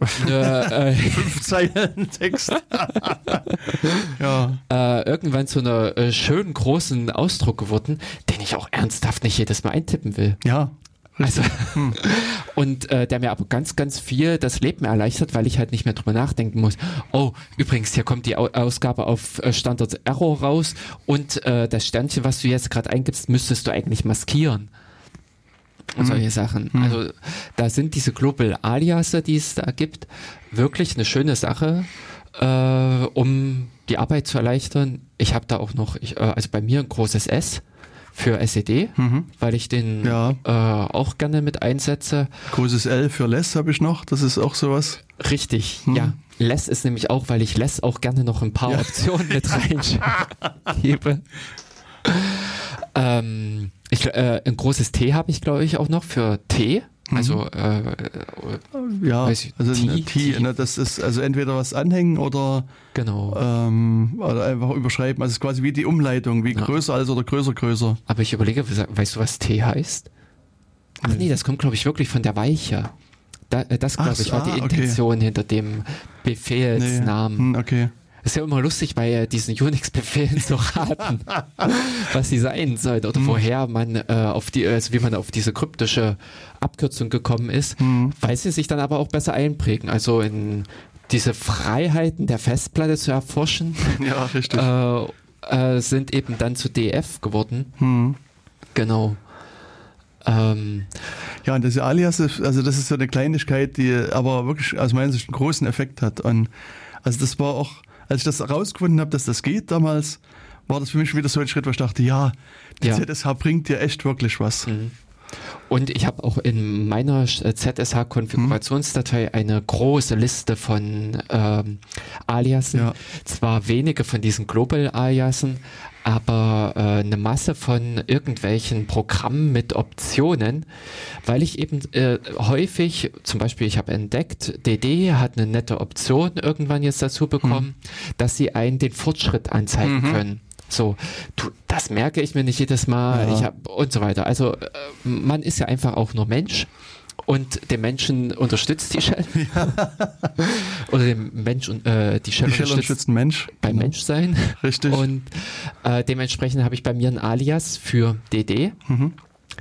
äh, [laughs] Fünf Zeilen Text. [laughs] ja. Äh, irgendwann zu einer äh, schönen großen Ausdruck geworden, den ich auch ernsthaft nicht jedes Mal eintippen will. Ja. Also, hm. [laughs] und äh, der mir aber ganz, ganz viel das Leben erleichtert, weil ich halt nicht mehr drüber nachdenken muss. Oh, übrigens, hier kommt die Ausgabe auf äh, Standard Error raus und äh, das Sternchen, was du jetzt gerade eingibst, müsstest du eigentlich maskieren und solche mhm. Sachen. Mhm. Also da sind diese Global Aliasse, die es da gibt, wirklich eine schöne Sache, äh, um die Arbeit zu erleichtern. Ich habe da auch noch, ich, äh, also bei mir ein großes S für SED, mhm. weil ich den ja. äh, auch gerne mit einsetze. Großes L für Less habe ich noch, das ist auch sowas. Richtig, mhm. ja. Less ist nämlich auch, weil ich Less auch gerne noch ein paar ja. Optionen mit [laughs] reingebe. [laughs] ähm, ich, äh, ein großes T habe ich, glaube ich, auch noch für T. Mhm. Also äh, ja, ich, also T, T, ne, das ist also entweder was anhängen oder genau ähm, oder einfach überschreiben. Also es ist quasi wie die Umleitung, wie ja. größer als oder größer größer. Aber ich überlege, weißt du, was T heißt? Ach nee, das kommt glaube ich wirklich von der Weiche. Da, äh, das glaube ich war die Intention okay. hinter dem Befehlsnamen. Nee. Hm, okay. Ist ja immer lustig, bei diesen Unix-Befehlen [laughs] zu raten, was sie sein sollten oder mhm. woher man äh, auf die, also wie man auf diese kryptische Abkürzung gekommen ist, mhm. weil sie sich dann aber auch besser einprägen. Also in diese Freiheiten der Festplatte zu erforschen, [laughs] ja, richtig. Äh, äh, sind eben dann zu DF geworden. Mhm. Genau. Ähm, ja, und das Alias, ist, also das ist so eine Kleinigkeit, die aber wirklich aus meiner Sicht einen großen Effekt hat. Und also das war auch als ich das herausgefunden habe, dass das geht damals, war das für mich wieder so ein Schritt, wo ich dachte, ja, die ja. ZSH bringt dir echt wirklich was. Mhm. Und ich habe auch in meiner ZSH-Konfigurationsdatei mhm. eine große Liste von ähm, Aliasen. Ja. Zwar wenige von diesen Global-Aliasen, aber äh, eine Masse von irgendwelchen Programmen mit Optionen, weil ich eben äh, häufig, zum Beispiel ich habe entdeckt, DD hat eine nette Option irgendwann jetzt dazu bekommen, mhm. dass sie einen den Fortschritt anzeigen mhm. können. So, du, das merke ich mir nicht jedes Mal, ja. ich hab, und so weiter. Also äh, man ist ja einfach auch nur Mensch und den Menschen unterstützt die Shell. [laughs] Ja. Oder den Mensch und äh, die Shell, die Shell unterstützt, unterstützt Mensch. Beim genau. Menschsein. Richtig. Und äh, dementsprechend habe ich bei mir ein Alias für DD. Mhm.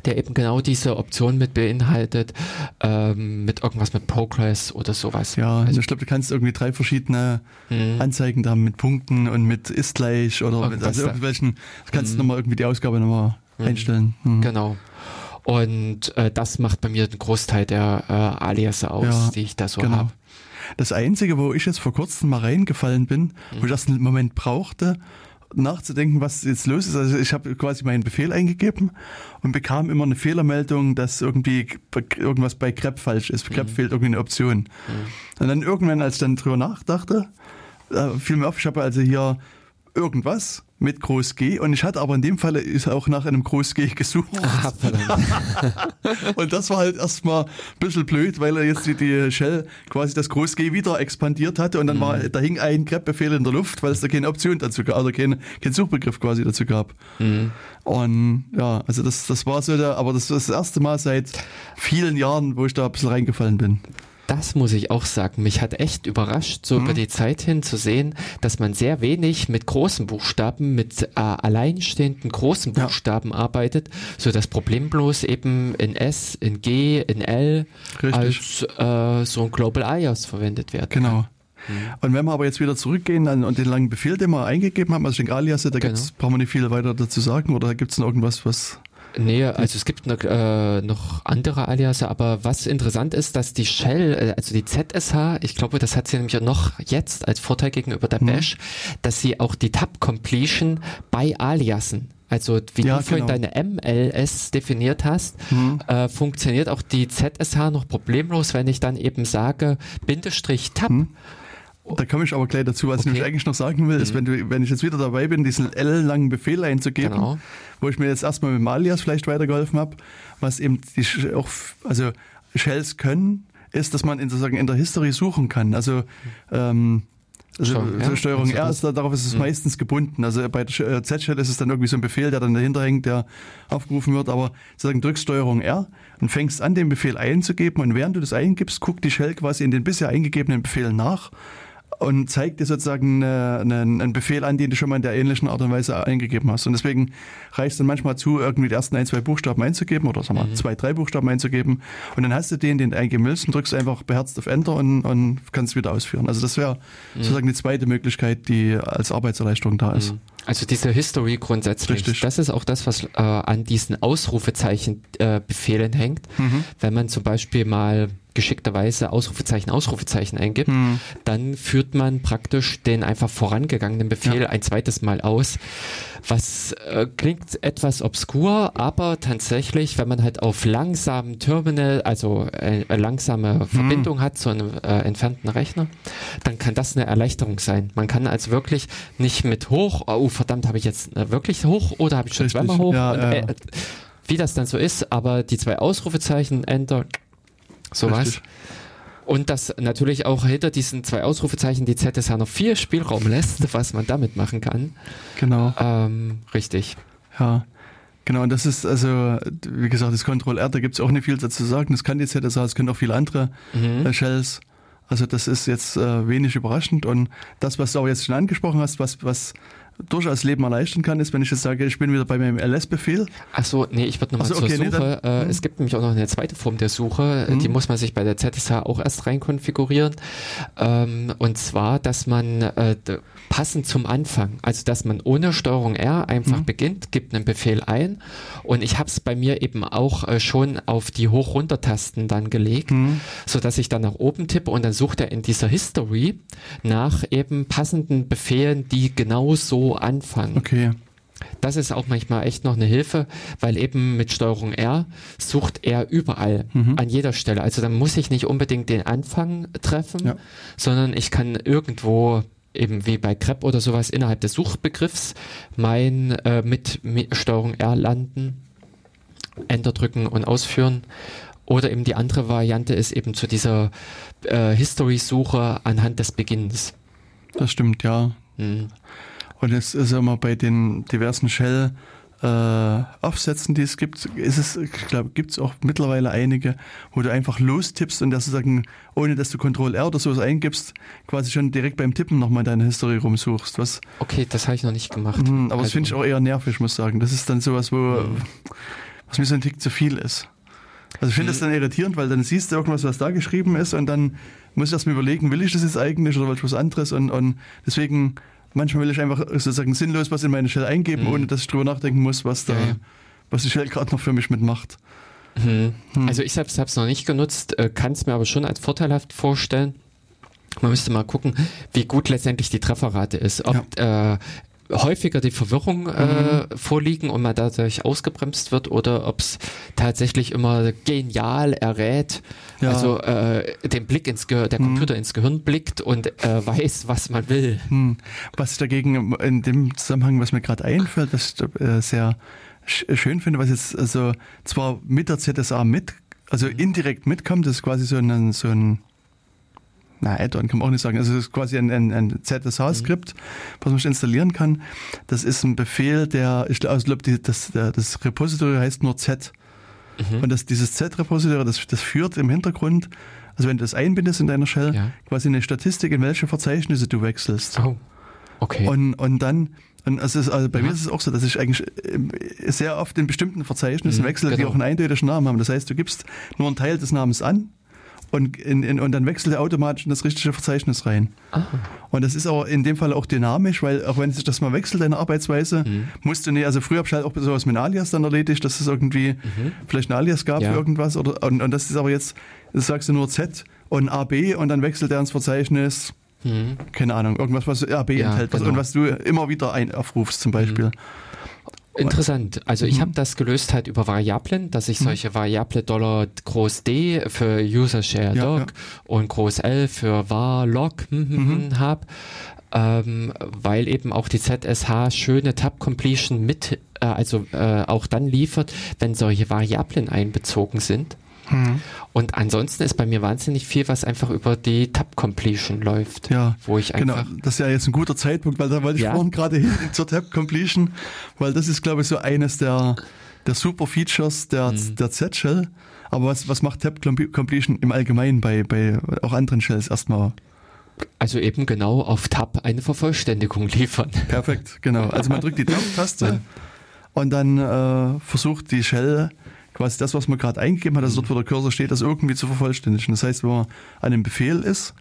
der eben genau diese Option mit beinhaltet, ähm, mit irgendwas mit Progress oder sowas. Ja, also ich glaube, du kannst irgendwie drei verschiedene mhm. Anzeigen da mit Punkten und mit ist gleich oder mit, also irgendwelchen, du kannst mhm. nochmal irgendwie die Ausgabe nochmal mhm. einstellen. Mhm. Genau. Und äh, das macht bei mir den Großteil der äh, Alias aus, ja, die ich da so genau. habe. Das Einzige, wo ich jetzt vor kurzem mal reingefallen bin, wo ich das einen Moment brauchte, nachzudenken, was jetzt los ist. Also ich habe quasi meinen Befehl eingegeben und bekam immer eine Fehlermeldung, dass irgendwie irgendwas bei grep falsch ist. grep mhm. fehlt irgendwie eine Option. Mhm. Und dann irgendwann, als ich dann drüber nachdachte, äh, fiel mir auf, ich habe also hier irgendwas mit Groß G und ich hatte aber in dem Falle ist auch nach einem Groß G gesucht. Ah, [laughs] und das war halt erstmal ein bisschen blöd, weil er jetzt die, die Shell quasi das Groß G wieder expandiert hatte und dann mhm. war, da hing ein grep-Befehl in der Luft, weil es da keine Option dazu gab, also keinen kein Suchbegriff quasi dazu gab. Mhm. Und ja, also das, das war so der, aber das ist das erste Mal seit vielen Jahren, wo ich da ein bisschen reingefallen bin das muss ich auch sagen. Mich hat echt überrascht, so mhm. über die Zeit hin zu sehen, dass man sehr wenig mit großen Buchstaben, mit äh, alleinstehenden großen Buchstaben ja. arbeitet, so das Problem bloß eben in S, in G, in L Richtig. als äh, so ein Global IOS verwendet wird. Genau. Mhm. Und wenn wir aber jetzt wieder zurückgehen an, an den langen Befehl, den wir eingegeben haben, also denke Alias, da genau. gibt's, brauchen wir nicht viel weiter dazu sagen, oder gibt es noch irgendwas, was Nee, also es gibt noch, äh, noch andere Alias, aber was interessant ist, dass die Shell, äh, also die ZSH, ich glaube, das hat sie nämlich noch jetzt als Vorteil gegenüber der mhm. Bash, dass sie auch die Tab-Completion bei Aliasen also wie ja, du vorhin genau. deine MLS definiert hast, mhm. äh, funktioniert auch die ZSH noch problemlos, wenn ich dann eben sage Bindestrich Tab. Mhm. Da komme ich aber gleich dazu. Was okay. ich eigentlich noch sagen will, ist, mhm. wenn, du, wenn ich jetzt wieder dabei bin, diesen L-langen Befehl einzugeben, genau. wo ich mir jetzt erstmal mit Malias vielleicht weitergeholfen habe, was eben die auch, also Shells können, ist, dass man in, sozusagen in der History suchen kann. Also ähm, also Schon, ja? Steuerung R ist da, darauf ist es mhm. meistens gebunden. Also bei äh, Z-Shell ist es dann irgendwie so ein Befehl, der dann dahinter hängt, der aufgerufen wird. Aber sozusagen drückst Steuerung R und fängst an, den Befehl einzugeben. Und während du das eingibst, guckt die Shell quasi in den bisher eingegebenen Befehl nach und zeigt dir sozusagen eine, eine, einen Befehl an, den du schon mal in der ähnlichen Art und Weise eingegeben hast. Und deswegen reicht es dann manchmal zu, irgendwie die ersten ein, zwei Buchstaben einzugeben oder sagen wir mhm. zwei, drei Buchstaben einzugeben. Und dann hast du den, den du eingeben willst und drückst einfach beherzt auf Enter und, und kannst wieder ausführen. Also das wäre mhm. sozusagen die zweite Möglichkeit, die als Arbeitserleichterung da ist. Mhm. Also diese History grundsätzlich, Richtig. das ist auch das, was äh, an diesen Ausrufezeichen-Befehlen äh, hängt. Mhm. Wenn man zum Beispiel mal geschickterweise Ausrufezeichen, Ausrufezeichen eingibt, mhm. dann führt man praktisch den einfach vorangegangenen Befehl ja. ein zweites Mal aus. Was äh, klingt etwas obskur, aber tatsächlich, wenn man halt auf langsamen Terminal, also äh, langsame mhm. Verbindung hat zu einem äh, entfernten Rechner, dann kann das eine Erleichterung sein. Man kann also wirklich nicht mit hoch, oh verdammt, habe ich jetzt äh, wirklich hoch oder habe ich schon zweimal hoch? Ja, und, äh, wie das dann so ist, aber die zwei Ausrufezeichen, Enter, sowas. Richtig. Und dass natürlich auch hinter diesen zwei Ausrufezeichen die ZSH noch viel Spielraum lässt, was man damit machen kann. Genau. Ähm, richtig. Ja. Genau, und das ist also, wie gesagt, das Control R, da gibt es auch nicht viel dazu zu sagen. Das kann die ZSH, das können auch viele andere mhm. Äh, Shells. Also das ist jetzt äh, wenig überraschend. Und das, was du auch jetzt schon angesprochen hast, was, was durchaus Leben erleichtern kann, ist, wenn ich jetzt sage, ich bin wieder bei meinem LS-Befehl. Ach so, nee, ich würde nochmal so, zur okay, Suche. Nee, dann, äh, mhm. es gibt nämlich auch noch eine zweite Form der Suche, mhm. die muss man sich bei der ZSH auch erst rein konfigurieren. Ähm, und zwar, dass man äh, passend zum Anfang, also dass man ohne Steuerung R einfach mhm. beginnt, gibt einen Befehl ein und ich habe es bei mir eben auch äh, schon auf die Hoch-Runter-Tasten dann gelegt, mhm. so dass ich dann nach oben tippe und dann sucht er in dieser History nach eben passenden Befehlen, die genau so anfangen. Okay. Das ist auch manchmal echt noch eine Hilfe, weil eben mit Steuerung R sucht er überall, mhm. an jeder Stelle. Also dann muss ich nicht unbedingt den Anfang treffen, ja. sondern ich kann irgendwo eben wie bei Crep oder sowas innerhalb des Suchbegriffs mein äh, mit, mit Steuerung R landen, Enter drücken und ausführen. Oder eben die andere Variante ist eben zu dieser äh, History-Suche anhand des Beginns. Das stimmt, ja. Mhm. Und jetzt ist immer bei den diversen Shell äh, Aufsätzen, die es gibt, ist es, ich glaube, gibt es auch mittlerweile einige, wo du einfach lostippst und das sozusagen, ohne dass du Ctrl R oder sowas eingibst, quasi schon direkt beim Tippen nochmal deine Historie rumsuchst. Was, okay, das habe ich noch nicht gemacht. Mh, aber also, das finde ich auch eher nervig, muss ich sagen. Das ist dann sowas, wo, mh. was mir so ein Tick zu viel ist. Also ich finde das dann irritierend, weil dann siehst du irgendwas, was da geschrieben ist und dann muss ich erst mal überlegen, will ich das jetzt eigentlich oder will ich was anderes und, und deswegen manchmal will ich einfach sozusagen sinnlos was in meine Shell eingeben, ohne dass ich drüber nachdenken muss, was da, Ja, ja. was die Shell gerade noch für mich mitmacht. Also ich selbst habe es noch nicht genutzt, äh, kann es mir aber schon als vorteilhaft vorstellen. Man müsste mal gucken, wie gut letztendlich die Trefferrate ist. Ob äh, häufiger die Verwirrung äh, vorliegen und man dadurch ausgebremst wird oder ob es tatsächlich immer genial errät, Ja. also äh, den Blick ins Gehirn, der Computer ins Gehirn blickt und äh, weiß, was man will. Hm. Was ich dagegen in dem Zusammenhang, was mir gerade einfällt, was ich äh, sehr sch schön finde, was jetzt also zwar mit der ZSA mit, also indirekt mitkommt, das ist quasi so ein, so ein na, Add-on kann man auch nicht sagen. Also es ist quasi ein, ein, ein ZSH-Skript, was man installieren kann. Das ist ein Befehl, der, ich glaube, glaub, die- das, das Repository heißt nur Z. Und das, dieses Z-Repository, das, das führt im Hintergrund, also wenn du das einbindest in deiner Shell, Ja. quasi eine Statistik, in welche Verzeichnisse du wechselst. Oh, okay. Und, und dann, und es ist, also bei Ja. mir ist es auch so, dass ich eigentlich ähm, sehr oft in bestimmten Verzeichnissen Mhm, wechsle, die genau. auch einen eindeutigen Namen haben. Das heißt, du gibst nur einen Teil des Namens an und, in, in, und dann wechselt er automatisch in das richtige Verzeichnis rein. Ah. Und das ist aber in dem Fall auch dynamisch, weil auch wenn sich das mal wechselt, deine Arbeitsweise, Mhm. musst du nicht, also früher habe ich halt auch sowas mit einem Alias dann erledigt, dass es irgendwie vielleicht ein Alias gab Mhm. Ja. für irgendwas oder, und, und das ist aber jetzt, das sagst du nur Z und AB und dann wechselt er ins Verzeichnis keine Ahnung, irgendwas, was AB Mhm. Ja, enthält was, genau. und was du immer wieder ein aufrufst zum Beispiel. Interessant. Also ich habe das gelöst halt über Variablen, dass ich solche Variable Dollar groß D für User Share Ja, Log ja. und groß L für var log hm, habe, ähm, weil eben auch die ZSH schöne Tab Completion mit, äh, also äh, auch dann liefert, wenn solche Variablen einbezogen sind. Mhm. Und ansonsten ist bei mir wahnsinnig viel, was einfach über die Tab Completion läuft, Ja, wo ich genau. einfach Das ist ja jetzt ein guter Zeitpunkt, weil da wollte ich Ja. vorhin gerade hin zur Tab Completion, weil das ist, glaube ich, so eines der, der super Features der, Mhm. der Z-Shell. Aber was, was macht Tab Com- Completion im Allgemeinen bei, bei auch anderen Shells erstmal? also eben genau auf Tab eine Vervollständigung [laughs] liefern. Perfekt, genau. Also man drückt die Tab-Taste [laughs] und dann äh, versucht die Shell quasi das, was man gerade eingegeben hat, also dort, wo der Cursor steht, das irgendwie zu vervollständigen. Das heißt, wenn man an einem Befehl ist,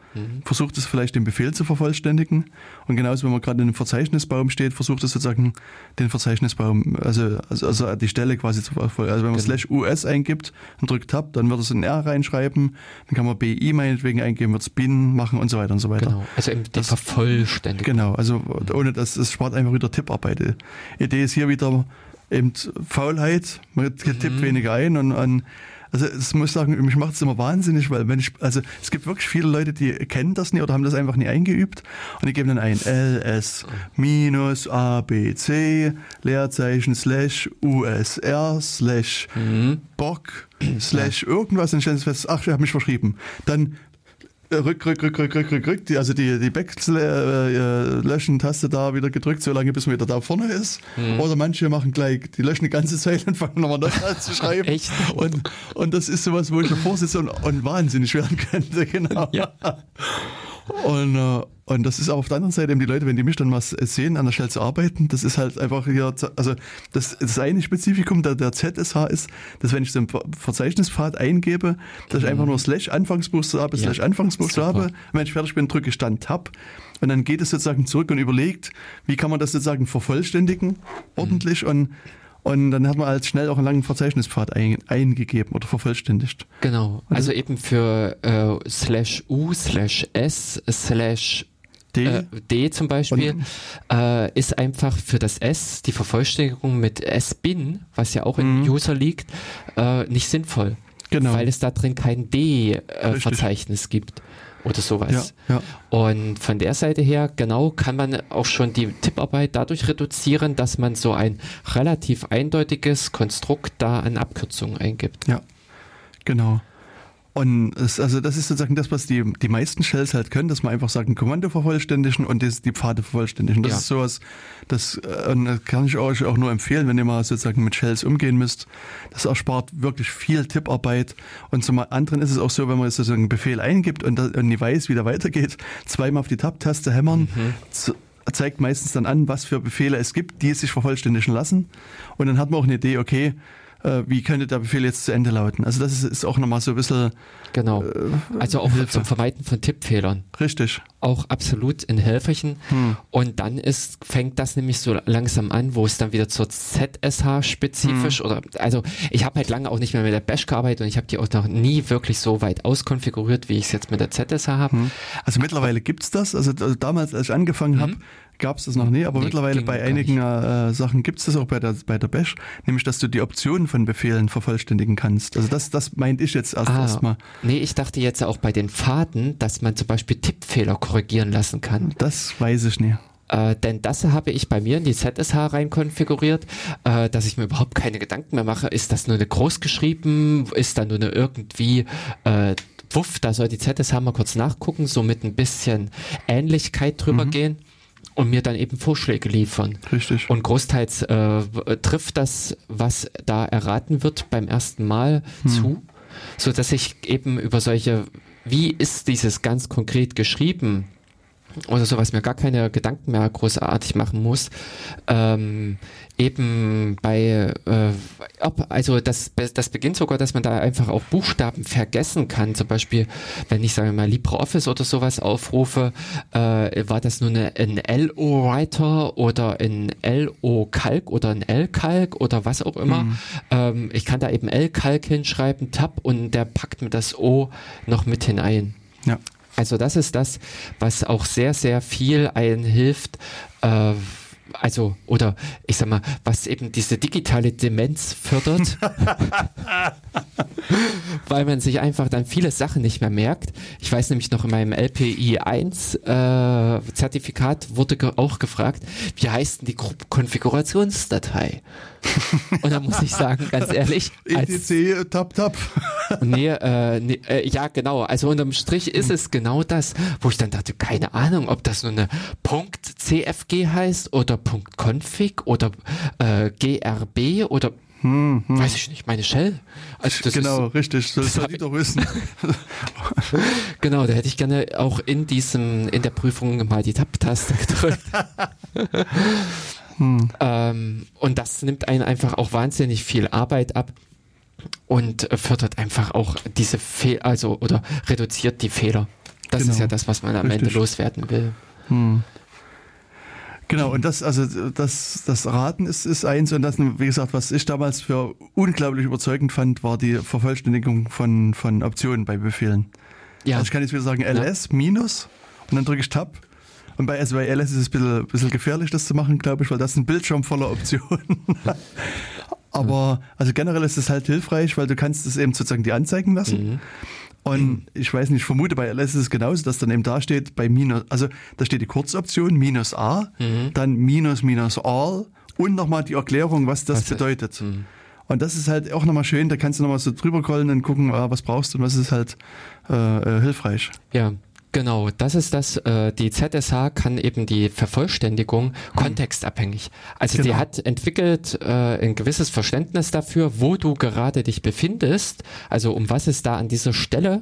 versucht es vielleicht den Befehl zu vervollständigen. Und genauso, wenn man gerade in einem Verzeichnisbaum steht, versucht es sozusagen den Verzeichnisbaum, also, also, also die Stelle quasi zu vervollständigen. Also wenn man Genau. slash US eingibt und drückt Tab, dann wird es ein R reinschreiben, dann kann man BI meinetwegen eingeben, wird es BIN machen und so weiter und so weiter. Genau. Also eben Das- Vervollständigung. Genau, also ohne das, es spart einfach wieder Tipparbeit. Die Idee ist hier wieder eben Faulheit, man tippt weniger ein und, und also es muss sagen, mich macht es immer wahnsinnig, weil wenn ich, also es gibt wirklich viele Leute, die kennen das nie oder haben das einfach nie eingeübt und die geben dann ein LS minus ABC Leerzeichen slash USR slash Bock slash irgendwas und stellen fest, ach, ich habe mich verschrieben. Dann rück, rück, rück, rück, rück, rück, rück, die, also die, die Back-Löschen-Taste da wieder gedrückt, solange bis man wieder da vorne ist. Oder manche machen gleich, die löschen die ganze Zeit und fangen nochmal neu an zu [laughs] schreiben. Echt? Und, und das ist sowas, wo ich davor sitze und, und wahnsinnig werden könnte, [laughs] genau. Ja. Und, äh, und das ist auch auf der anderen Seite eben die Leute, wenn die mich dann mal sehen, an der Stelle zu arbeiten, das ist halt einfach hier, also das, das eine Spezifikum der, der ZSH ist, dass wenn ich Ver- Verzeichnispfad eingebe, dass ich einfach nur Slash Anfangsbuchstabe, Mhm. Ja, Slash Anfangsbuchstabe, super. wenn ich fertig bin, drücke ich dann Tab und dann geht es sozusagen zurück und überlegt, wie kann man das sozusagen vervollständigen, ordentlich und und dann hat man halt schnell auch einen langen Verzeichnispfad ein, eingegeben oder vervollständigt. Genau. Also eben für äh, slash U, slash S, slash D. äh, D zum Beispiel, äh, ist einfach für das S die Vervollständigung mit S-Bin, was ja auch im User liegt, äh, nicht sinnvoll. Mhm. Genau. Weil es da drin kein D-Verzeichnis gibt oder sowas. Ja, ja. Und von der Seite her, genau, kann man auch schon die Tipparbeit dadurch reduzieren, dass man so ein relativ eindeutiges Konstrukt da an Abkürzungen eingibt. Ja, genau. Und es, also das ist sozusagen das, was die, die meisten Shells halt können, dass man einfach sagt, ein Kommando vervollständigen und das, die Pfade vervollständigen. Das Ja. ist sowas, das, äh, das kann ich euch auch nur empfehlen, wenn ihr mal sozusagen mit Shells umgehen müsst. Das erspart wirklich viel Tipparbeit. Und zum anderen ist es auch so, wenn man jetzt sozusagen einen Befehl eingibt und, da- und nie weiß, wie der weitergeht, zweimal auf die Tab-Taste hämmern, z- zeigt meistens dann an, was für Befehle es gibt, die sich vervollständigen lassen. Und dann hat man auch eine Idee, okay, äh, wie könnte der Befehl jetzt zu Ende lauten. Also das ist, ist auch nochmal so ein bisschen Genau. Äh, Also auch zum Vermeiden von Tippfehlern. richtig. Auch absolut ein Helferchen. Hm. Und dann ist, fängt das nämlich so langsam an, wo es dann wieder zur ZSH spezifisch Hm. oder also ich habe halt lange auch nicht mehr mit der Bash gearbeitet und ich habe die auch noch nie wirklich so weit auskonfiguriert, wie ich es jetzt mit der ZSH habe. Also mittlerweile gibt's das. Also, also damals, als ich angefangen habe, gab's das noch nie, aber Mhm. Nee, mittlerweile bei einigen äh, Sachen gibt's das auch bei der, bei der Bash, nämlich dass du die Optionen von Befehlen vervollständigen kannst. Also das, das meinte ich jetzt erst Ah, erstmal. nee, ich dachte jetzt auch bei den Faden, dass man zum Beispiel Tippfehler korrigieren lassen kann. Das weiß ich nie. Äh, denn das habe ich bei mir in die ZSH rein konfiguriert, äh, dass ich mir überhaupt keine Gedanken mehr mache. Ist das nur eine groß geschrieben? Ist da nur eine irgendwie äh, Wuff? Da soll die ZSH mal kurz nachgucken, so mit ein bisschen Ähnlichkeit drüber gehen und mir dann eben Vorschläge liefern. Richtig. Und großteils äh, trifft das, was da erraten wird beim ersten Mal zu, so dass ich eben über solche, wie ist dieses ganz konkret geschrieben oder sowas mir gar keine Gedanken mehr großartig machen muss, ähm, eben bei, äh, ob, also das, das beginnt sogar, dass man da einfach auch Buchstaben vergessen kann. Zum Beispiel, wenn ich sage mal LibreOffice oder sowas aufrufe, äh, war das nur eine, ein LO-Writer oder ein LO-Calc oder ein L-Calc oder was auch immer. Ähm, ich kann da eben L-Calc hinschreiben, Tab und der packt mir das O noch mit hinein. Ja. Also das ist das, was auch sehr, sehr viel einen hilft, äh, also, oder ich sag mal, was eben diese digitale Demenz fördert, [laughs] weil man sich einfach dann viele Sachen nicht mehr merkt. Ich weiß nämlich noch in meinem LPI 1 äh, Zertifikat wurde ge auch gefragt, wie heißt denn die Konfigurationsdatei? [laughs] Und da muss ich sagen, ganz ehrlich, [laughs] als, ETC, tap, tap. [laughs] Nee, äh, nee äh, ja, genau. Also unterm Strich ist es genau das, wo ich dann dachte, keine Ahnung, ob das nur eine .cfg heißt oder .config oder äh, grb oder weiß ich nicht, meine Shell. Also das genau, ist, richtig. Das soll die doch wissen. genau, da hätte ich gerne auch in diesem, in der Prüfung mal die Tab-Taste gedrückt. Ähm, und das nimmt einen einfach auch wahnsinnig viel Arbeit ab und fördert einfach auch diese Fehler, also oder reduziert die Fehler. Das Genau. ist ja das, was man am Richtig. Ende loswerden will. Genau, und das, also das, das Raten ist, ist eins und das, wie gesagt, was ich damals für unglaublich überzeugend fand, war die Vervollständigung von, von Optionen bei Befehlen. Ja, Also ich kann jetzt wieder sagen ls minus und dann drücke ich Tab. Und bei, ls ist es ein bisschen, bisschen gefährlich, das zu machen, glaube ich, weil das ist ein Bildschirm voller Optionen. [laughs] Aber also generell ist es halt hilfreich, weil du kannst es eben sozusagen die anzeigen lassen. Und ich weiß nicht, ich vermute bei ls ist es genauso, dass dann eben da steht bei minus, also da steht die Kurzoption minus a, dann minus minus all und nochmal die Erklärung, was das Was- bedeutet. Und das ist halt auch nochmal schön, da kannst du nochmal so drüber scrollen und gucken, ah, was brauchst du und was ist halt äh, äh, hilfreich. ja. Genau, das ist das. Äh, die ZSH kann eben die Vervollständigung kontextabhängig. Also die Genau. hat entwickelt äh, ein gewisses Verständnis dafür, wo du gerade dich befindest, also um was es da an dieser Stelle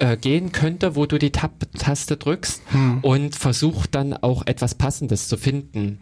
äh, gehen könnte, wo du die Tab-Taste drückst und versucht dann auch etwas Passendes zu finden.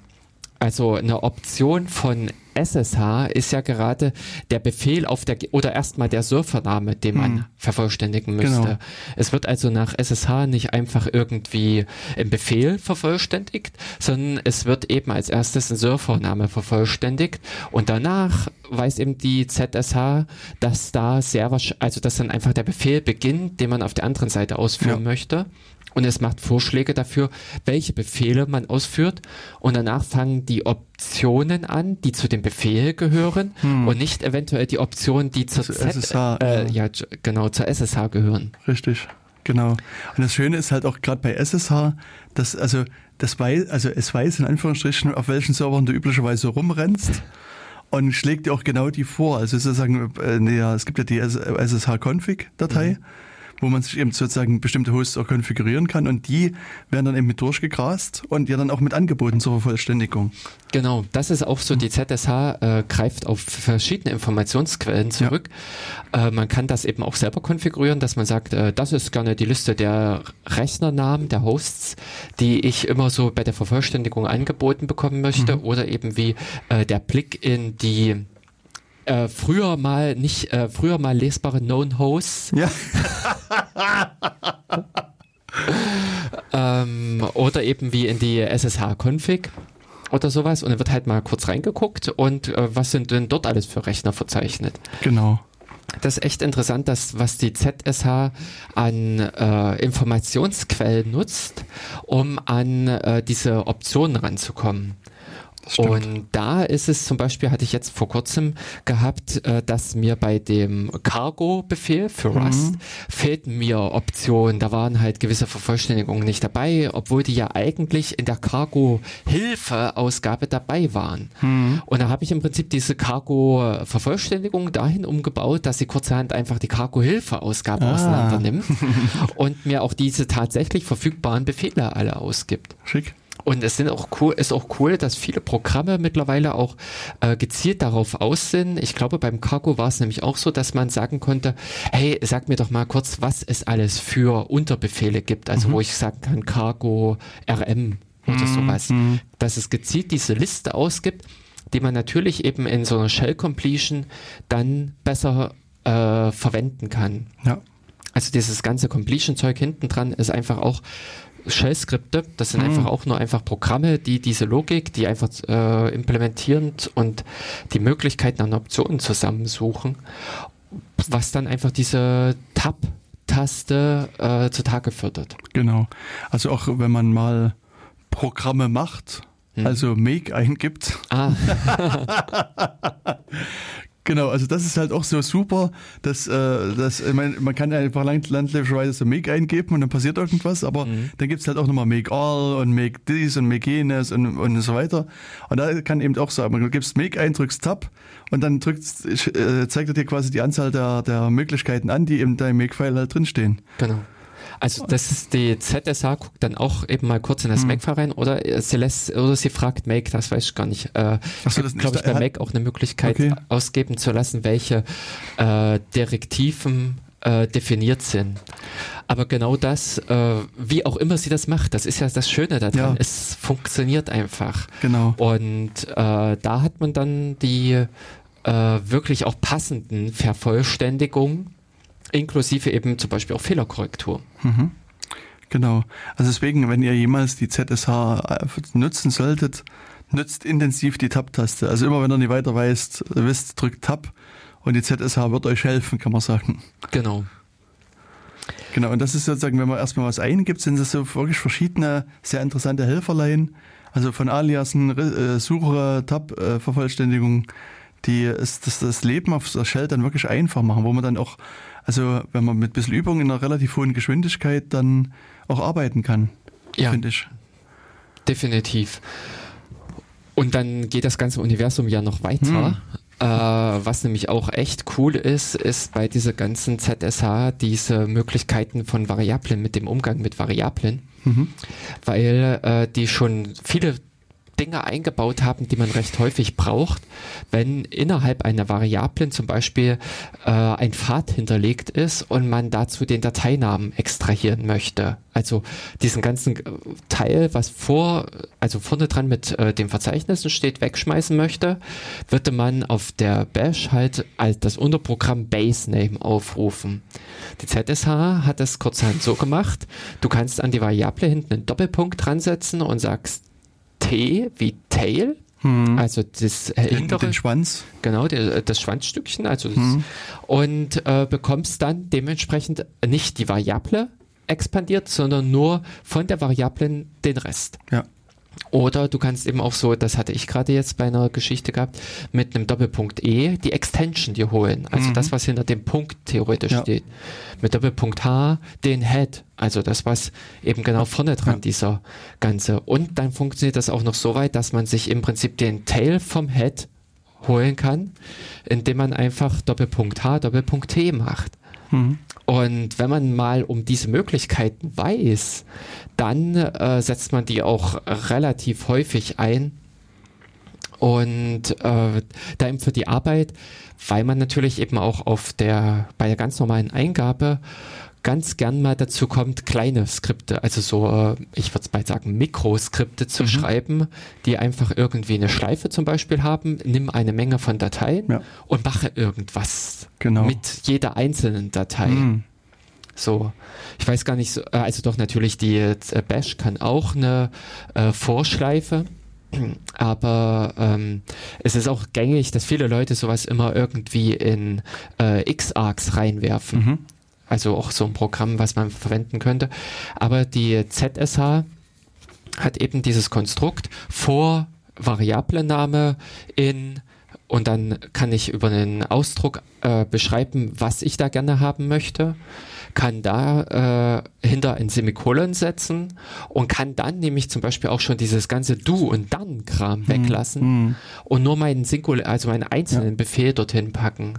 Also eine Option von SSH ist ja gerade der Befehl auf der oder erstmal der Surfername, den man vervollständigen müsste. Genau. Es wird also nach SSH nicht einfach irgendwie ein Befehl vervollständigt, sondern es wird eben als erstes ein Surfername vervollständigt und danach weiß eben die ZSH, dass da sehr wahrscheinlich, also dass dann einfach der Befehl beginnt, den man auf der anderen Seite ausführen Ja. möchte. Und es macht Vorschläge dafür, welche Befehle man ausführt. Und danach fangen die Optionen an, die zu dem Befehl gehören und nicht eventuell die Optionen, die zur Zu Z, SSH, äh, ja. ja, genau, zur SSH gehören. Richtig, genau. Und das Schöne ist halt auch gerade bei SSH, dass also das weiß, also es weiß in Anführungsstrichen, auf welchen Servern du üblicherweise rumrennst und schlägt dir auch genau die vor. Also sozusagen, äh, ja, es gibt ja die SSH-Config-Datei, wo man sich eben sozusagen bestimmte Hosts auch konfigurieren kann und die werden dann eben mit durchgegrast und ja dann auch mit angeboten zur Vervollständigung. Genau, das ist auch so, die ZSH äh, greift auf verschiedene Informationsquellen zurück. Äh, man kann das eben auch selber konfigurieren, dass man sagt, äh, das ist gerne die Liste der Rechnernamen, der Hosts, die ich immer so bei der Vervollständigung angeboten bekommen möchte oder eben wie äh, der Blick in die äh, früher mal nicht, äh, früher mal lesbare Known Hosts. Ja. [laughs] ähm, oder eben wie in die SSH-Config oder sowas und dann wird halt mal kurz reingeguckt und äh, was sind denn dort alles für Rechner verzeichnet. Genau. Das ist echt interessant, dass was die ZSH an äh, Informationsquellen nutzt, um an äh, diese Optionen ranzukommen. Und da ist es zum Beispiel, hatte ich jetzt vor kurzem gehabt, äh, dass mir bei dem Cargo-Befehl für Rust mhm. fehlten mir Optionen. Da waren halt gewisse Vervollständigungen nicht dabei, obwohl die ja eigentlich in der Cargo-Hilfe-Ausgabe dabei waren. Mhm. Und da habe ich im Prinzip diese Cargo-Vervollständigung dahin umgebaut, dass sie kurzerhand einfach die Cargo-Hilfe-Ausgabe ah. auseinander nimmt [laughs] und mir auch diese tatsächlich verfügbaren Befehle alle ausgibt. Schick. Und es sind auch cool, ist auch cool, dass viele Programme mittlerweile auch äh, gezielt darauf aus sind. Ich glaube, beim Cargo war es nämlich auch so, dass man sagen konnte, hey, sag mir doch mal kurz, was es alles für Unterbefehle gibt. Also mhm. wo ich sagen kann, Cargo RM oder mhm. sowas. Mhm. Dass es gezielt diese Liste ausgibt, die man natürlich eben in so einer Shell Completion dann besser äh, verwenden kann. Ja. Also dieses ganze Completion-Zeug hinten dran ist einfach auch Shell-Skripte. Das sind mhm. einfach auch nur einfach Programme, die diese Logik, die einfach äh, implementieren und die Möglichkeiten an Optionen zusammensuchen, was dann einfach diese Tab-Taste äh, zutage fördert. Genau. Also auch wenn man mal Programme macht, hm. also Make eingibt. Ah. [laughs] [laughs] [laughs] Genau, also das ist halt auch so super, dass, äh, dass ich mein, man kann einfach landläufischerweise so Make eingeben und dann passiert irgendwas, aber mhm. dann gibt's halt auch nochmal Make All und Make dies und Make jenes und, und so weiter. Und da kann eben auch so, man gibst Make ein, drückst Tab und dann drückt, äh, zeigt er dir quasi die Anzahl der, der Möglichkeiten an, die in deinem Make-File halt drinstehen. Genau. Also das ist die ZSH guckt dann auch eben mal kurz in das hm. Make rein oder sie lässt oder sie fragt Make, das weiß ich gar nicht. Äh, so, glaube ich bei Make auch eine Möglichkeit okay. ausgeben zu lassen, welche äh, Direktiven äh, definiert sind. Aber genau das, äh, wie auch immer sie das macht, das ist ja das Schöne daran. Ja. Es funktioniert einfach. Genau. Und äh, da hat man dann die äh, wirklich auch passenden Vervollständigungen inklusive eben zum Beispiel auch Fehlerkorrektur. Mhm. Genau. Also deswegen, wenn ihr jemals die ZSH äh, nutzen solltet, nutzt intensiv die Tab-Taste. Also immer wenn ihr nicht weiter weißt, wisst, drückt Tab und die ZSH wird euch helfen, kann man sagen. Genau. Genau, und das ist sozusagen, wenn man erstmal was eingibt, sind das so wirklich verschiedene, sehr interessante Helferlein. Also von Aliasen, äh, Suche, Tab-Vervollständigung, äh, die das Leben auf der Shell dann wirklich einfach machen, wo man dann auch also wenn man mit ein bisschen Übung in einer relativ hohen Geschwindigkeit dann auch arbeiten kann, ja, finde ich. Definitiv. Und dann geht das ganze Universum ja noch weiter. Hm. Äh, was nämlich auch echt cool ist, ist bei dieser ganzen ZSH diese Möglichkeiten von Variablen mit dem Umgang mit Variablen. Mhm. Weil äh, die schon viele Dinge eingebaut haben, die man recht häufig braucht, wenn innerhalb einer Variablen zum Beispiel äh, ein Pfad hinterlegt ist und man dazu den Dateinamen extrahieren möchte. Also diesen ganzen äh, Teil, was vor, also vorne dran mit äh, den Verzeichnissen steht, wegschmeißen möchte, würde man auf der Bash halt als das Unterprogramm Basename aufrufen. Die ZSH hat das kurzerhand so gemacht, du kannst an die Variable hinten einen Doppelpunkt dran setzen und sagst T wie Tail, hm. also das hintere, den Schwanz. Genau, der, das Schwanzstückchen, also das, hm. und äh, bekommst dann dementsprechend nicht die Variable expandiert, sondern nur von der Variablen den Rest. Ja. Oder du kannst eben auch so, das hatte ich gerade jetzt bei einer Geschichte gehabt, mit einem Doppelpunkt E die Extension dir holen. Also mhm. das, was hinter dem Punkt theoretisch ja. steht. Mit Doppelpunkt H den Head. Also das, was eben genau vorne dran ja. dieser ganze. Und dann funktioniert das auch noch so weit, dass man sich im Prinzip den Tail vom Head holen kann, indem man einfach Doppelpunkt H, Doppelpunkt T macht. Mhm. Und wenn man mal um diese Möglichkeiten weiß, dann äh, setzt man die auch relativ häufig ein. Und äh, da eben für die Arbeit, weil man natürlich eben auch auf der, bei der ganz normalen Eingabe ganz gern mal dazu kommt, kleine Skripte, also so, äh, ich würde es bald sagen, Mikroskripte zu Mhm. schreiben, die einfach irgendwie eine Schleife zum Beispiel haben, nimm eine Menge von Dateien Ja. und mache irgendwas Genau. mit jeder einzelnen Datei. Mhm. So, ich weiß gar nicht, äh, also doch natürlich die äh, Bash kann auch eine äh, Vorschleife, aber ähm, es ist auch gängig, dass viele Leute sowas immer irgendwie in äh, Xargs reinwerfen. Mhm. Also auch so ein Programm, was man verwenden könnte. Aber die ZSH hat eben dieses Konstrukt vor Variablename in und dann kann ich über einen Ausdruck äh, beschreiben, was ich da gerne haben möchte, kann da äh, hinter ein Semikolon setzen und kann dann nämlich zum Beispiel auch schon dieses ganze Du und dann Kram weglassen und nur meinen Singul also meinen einzelnen Befehl dorthin packen.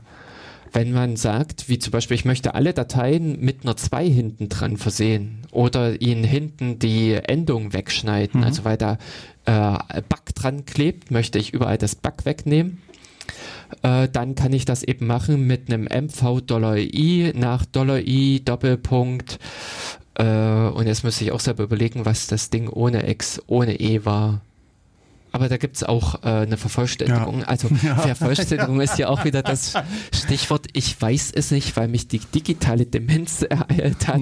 Wenn man sagt, wie zum Beispiel, ich möchte alle Dateien mit einer 2 hinten dran versehen oder ihnen hinten die Endung wegschneiden, also weil da äh, Bug dran klebt, möchte ich überall das Bug wegnehmen. Äh, dann kann ich das eben machen mit einem MV$i nach $i Doppelpunkt. Äh, und jetzt müsste ich auch selber überlegen, was das Ding ohne X, ohne E war. Aber da gibt's auch äh, eine Vervollständigung. Ja. Also [laughs] Vervollständigung ist ja auch wieder das [laughs] Stichwort. Ich weiß es nicht, weil mich die digitale Demenz [laughs] ereilt hat.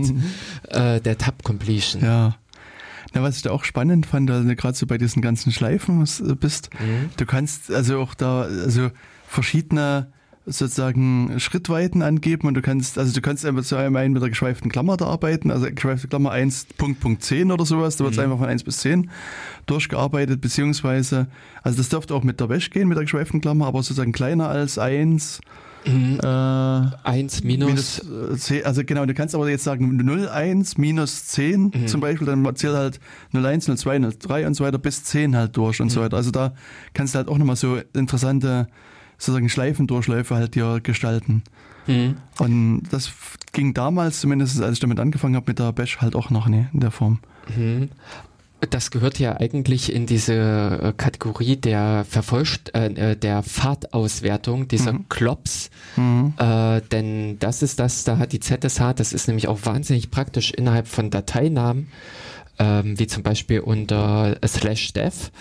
Äh, der Tab Completion. Ja. Na, was ich da auch spannend fand, also gerade so bei diesen ganzen Schleifen äh, bist, Mhm. du kannst also auch da also verschiedene sozusagen Schrittweiten angeben und du kannst, also du kannst einfach zu einem einen mit der geschweiften Klammer da arbeiten, also geschweifte Klammer 1, Punkt, Punkt 10 oder sowas, da wird es einfach von 1 bis 10 durchgearbeitet, beziehungsweise, also das dürfte auch mit der Wäsche gehen, mit der geschweiften Klammer, aber sozusagen kleiner als 1, Mhm. äh, 1 minus, minus äh, 10, also genau, du kannst aber jetzt sagen 0, 1, minus 10 Mhm. zum Beispiel, dann zählt halt 0, 1, 0, 2, 0, 3 und so weiter bis 10 halt durch und so Mhm. weiter. Also da kannst du halt auch nochmal so interessante sozusagen Schleifendurchläufe halt dir gestalten. Mhm. Und das ging damals, zumindest als ich damit angefangen habe, mit der Bash halt auch noch nie in der Form. Mhm. Das gehört ja eigentlich in diese äh, Kategorie der Vervollst äh, äh, der Fahrtauswertung, dieser Mhm. Klops. Äh, denn das ist das, da hat die ZSH, das ist nämlich auch wahnsinnig praktisch innerhalb von Dateinamen, ähm, wie zum Beispiel unter slash dev,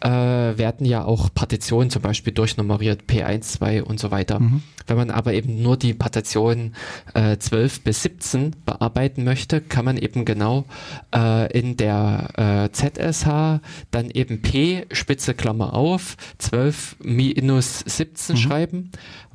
äh, werden ja auch Partitionen zum Beispiel durchnummeriert, P1, 2 und so weiter. Wenn man aber eben nur die Partition äh, 12 bis 17 bearbeiten möchte, kann man eben genau äh, in der äh, ZSH dann eben P, Spitze Klammer auf, 12 minus 17 schreiben.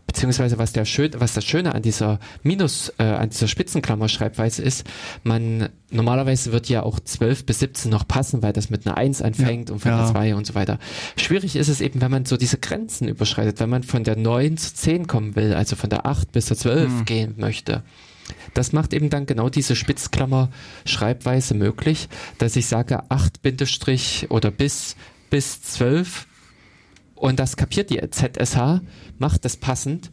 Beziehungsweise was der schön, was das Schöne an dieser Minus, äh, an dieser Spitzenklammer-Schreibweise ist, man normalerweise wird ja auch 12 bis 17 noch passen, weil das mit einer 1 anfängt Ja. und von Ja. der 2 und so weiter. Schwierig ist es eben, wenn man so diese Grenzen überschreitet, wenn man von der 9 zu 10 kommen will, also von der 8 bis zur 12 Hm. gehen möchte. Das macht eben dann genau diese Spitzklammer-Schreibweise möglich, dass ich sage 8 Bindestrich oder bis, bis 12 und das kapiert die ZSH, macht das passend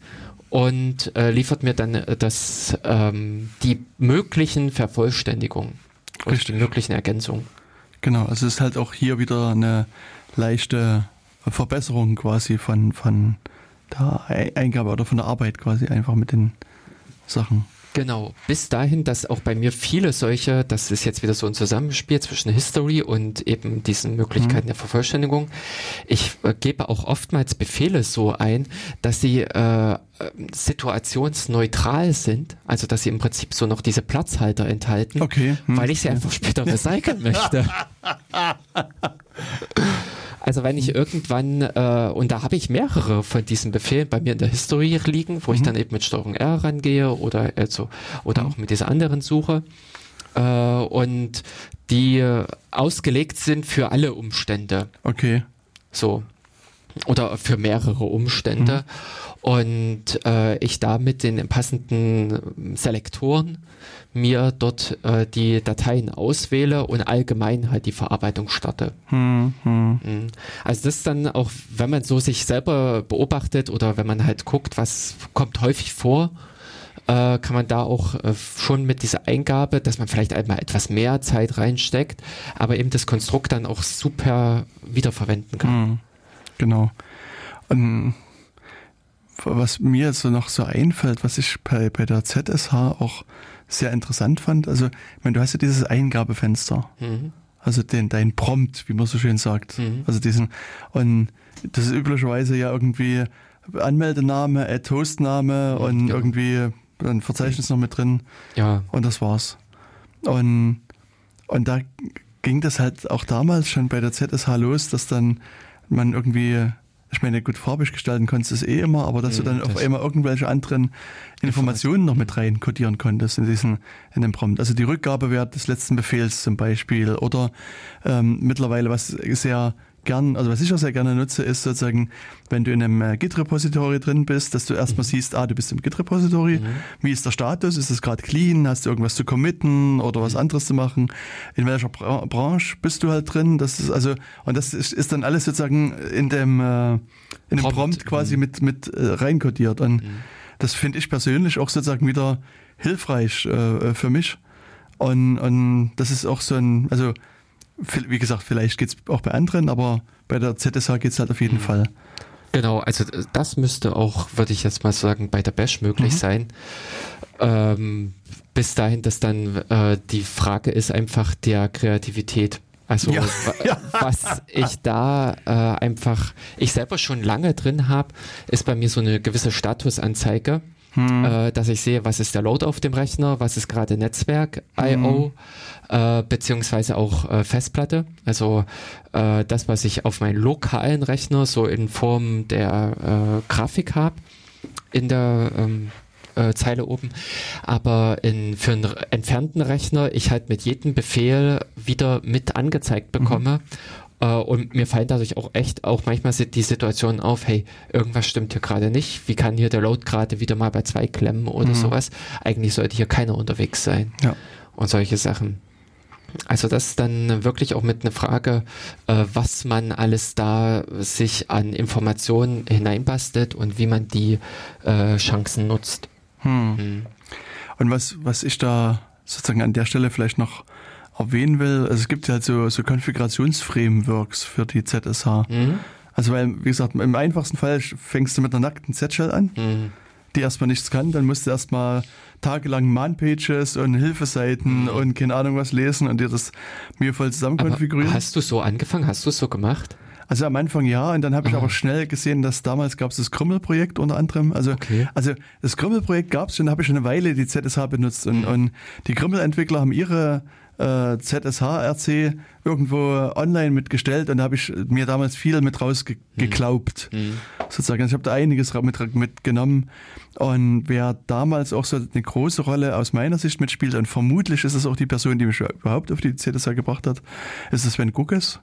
und äh, liefert mir dann äh, das, ähm, die möglichen Vervollständigungen und die möglichen Ergänzungen. Genau, also es ist halt auch hier wieder eine leichte Verbesserung quasi von, von der Ei- Eingabe oder von der Arbeit quasi einfach mit den Sachen. Genau, bis dahin, dass auch bei mir viele solche, das ist jetzt wieder so ein Zusammenspiel zwischen History und eben diesen Möglichkeiten der Vervollständigung. Ich äh, gebe auch oftmals Befehle so ein, dass sie äh, situationsneutral sind, also dass sie im Prinzip so noch diese Platzhalter enthalten, Okay, hm, weil ich sie einfach später recyceln möchte. [laughs] Also wenn ich irgendwann, äh, und da habe ich mehrere von diesen Befehlen bei mir in der History liegen, wo ich dann eben mit Steuerung R rangehe oder also, oder auch mit dieser anderen Suche. Äh, und die ausgelegt sind für alle Umstände. Okay. So. Oder für mehrere Umstände. Und äh, ich da mit den passenden Selektoren mir dort äh, die Dateien auswähle und allgemein halt die Verarbeitung starte. Hm, hm. Mhm. Also das ist dann auch, wenn man so sich selber beobachtet oder wenn man halt guckt, was kommt häufig vor, äh, kann man da auch äh, schon mit dieser Eingabe, dass man vielleicht einmal etwas mehr Zeit reinsteckt, aber eben das Konstrukt dann auch super wiederverwenden kann. Hm, Genau. Und was mir so noch so einfällt, was ich bei, bei der ZSH auch sehr interessant fand. Also, ich meine, du hast ja dieses Eingabefenster. Mhm. Also den, dein Prompt, wie man so schön sagt. Mhm. Also diesen, und das ist üblicherweise ja irgendwie Anmeldename, Ad Hostname und ja. irgendwie ein Verzeichnis noch mit drin. Ja. Und das war's. Und, und da ging das halt auch damals schon bei der ZSH los, dass dann man irgendwie, ich meine, gut farbig gestalten konntest du es eh immer, aber dass du Mhm, dann auf das- einmal irgendwelche anderen Informationen noch mit rein kodieren konntest in diesen, in dem Prompt. Also die Rückgabewert des letzten Befehls zum Beispiel oder ähm, mittlerweile, was sehr gern, also was ich auch sehr gerne nutze, ist sozusagen, wenn du in einem äh, Git-Repository drin bist, dass du erstmal siehst, ah, du bist im Git-Repository, wie ist der Status, ist es gerade clean, hast du irgendwas zu committen oder was anderes zu machen, in welcher Bra Branche bist du halt drin, das ist also, und das ist, ist dann alles sozusagen in dem, äh, in dem Prompt. Prompt quasi Mhm. mit, mit äh, reinkodiert. Und das finde ich persönlich auch sozusagen wieder hilfreich äh, für mich. Und, und das ist auch so ein, also wie gesagt, vielleicht geht's auch bei anderen, aber bei der ZSH geht's halt auf jeden Fall. Genau, also äh, das müsste auch, würde ich jetzt mal sagen, bei der Bash möglich Mhm. sein. Ähm, bis dahin, dass dann äh, die Frage ist einfach der Kreativität. Also Ja, [laughs] ja. was ich da äh, einfach, ich selber schon lange drin habe, ist bei mir so eine gewisse Statusanzeige, Hm. äh, dass ich sehe, was ist der Load auf dem Rechner, was ist gerade Netzwerk, I.O., Hm. Äh, beziehungsweise auch äh, Festplatte. Also äh, das, was ich auf meinen lokalen Rechner so in Form der äh, Grafik habe, in der ähm, äh, Zeile oben. Aber in, für einen entfernten Rechner ich halt mit jedem Befehl wieder mit angezeigt bekomme. Äh, und mir fallen dadurch auch echt auch manchmal die Situationen auf, hey, irgendwas stimmt hier gerade nicht. Wie kann hier der Load gerade wieder mal bei zwei klemmen oder sowas? Eigentlich sollte hier keiner unterwegs sein. Ja. Und solche Sachen. Also das ist dann wirklich auch mit einer Frage, äh, was man alles da sich an Informationen hineinbastelt und wie man die äh, Chancen nutzt. Hm. Und was, was ich da sozusagen an der Stelle vielleicht noch erwähnen will, also es gibt ja halt so, so Konfigurationsframeworks für die ZSH. Mhm. Also weil, wie gesagt, im einfachsten Fall fängst du mit einer nackten Z-Shell an, Mhm. die erstmal nichts kann, dann musst du erstmal tagelang Man-Pages und Hilfeseiten und keine Ahnung was lesen und dir das mühevoll zusammen Aber konfigurieren. hast du so angefangen? Hast du es so gemacht? Also am Anfang ja, und dann habe ich Ah. aber schnell gesehen, dass damals gab es das Krümmel-Projekt unter anderem. Also, Okay. also das Krümmel-Projekt gab es schon, habe ich schon eine Weile die ZSH benutzt. Und, und die Krümmel-Entwickler haben ihre äh, ZSH-RC irgendwo online mitgestellt und da habe ich mir damals viel mit rausgeglaubt. Sozusagen. Also ich habe da einiges mit, mitgenommen. Und wer damals auch so eine große Rolle aus meiner Sicht mitspielt, und vermutlich ist es auch die Person, die mich überhaupt auf die ZSH gebracht hat, ist es Sven Guckes.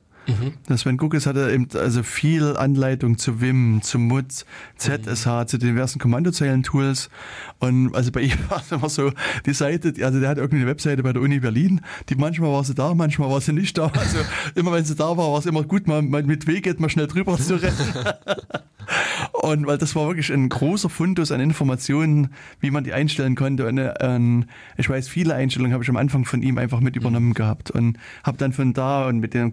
Der Sven Guckes hatte eben also viel Anleitung zu Vim, zu MUT, ZSH, zu den diversen Kommandozeilen-Tools. Und also bei [laughs] ihm war es immer so, die Seite, also der hat irgendeine Webseite bei der Uni Berlin, die manchmal war sie da, manchmal war sie nicht da. Also immer wenn sie da war, war es immer gut, mal, mal mit W geht man schnell drüber [laughs] zu rennen. Und weil das war wirklich ein großer Fundus an Informationen, wie man die einstellen konnte. Und äh, ich weiß, viele Einstellungen habe ich am Anfang von ihm einfach mit übernommen gehabt und habe dann von da und mit den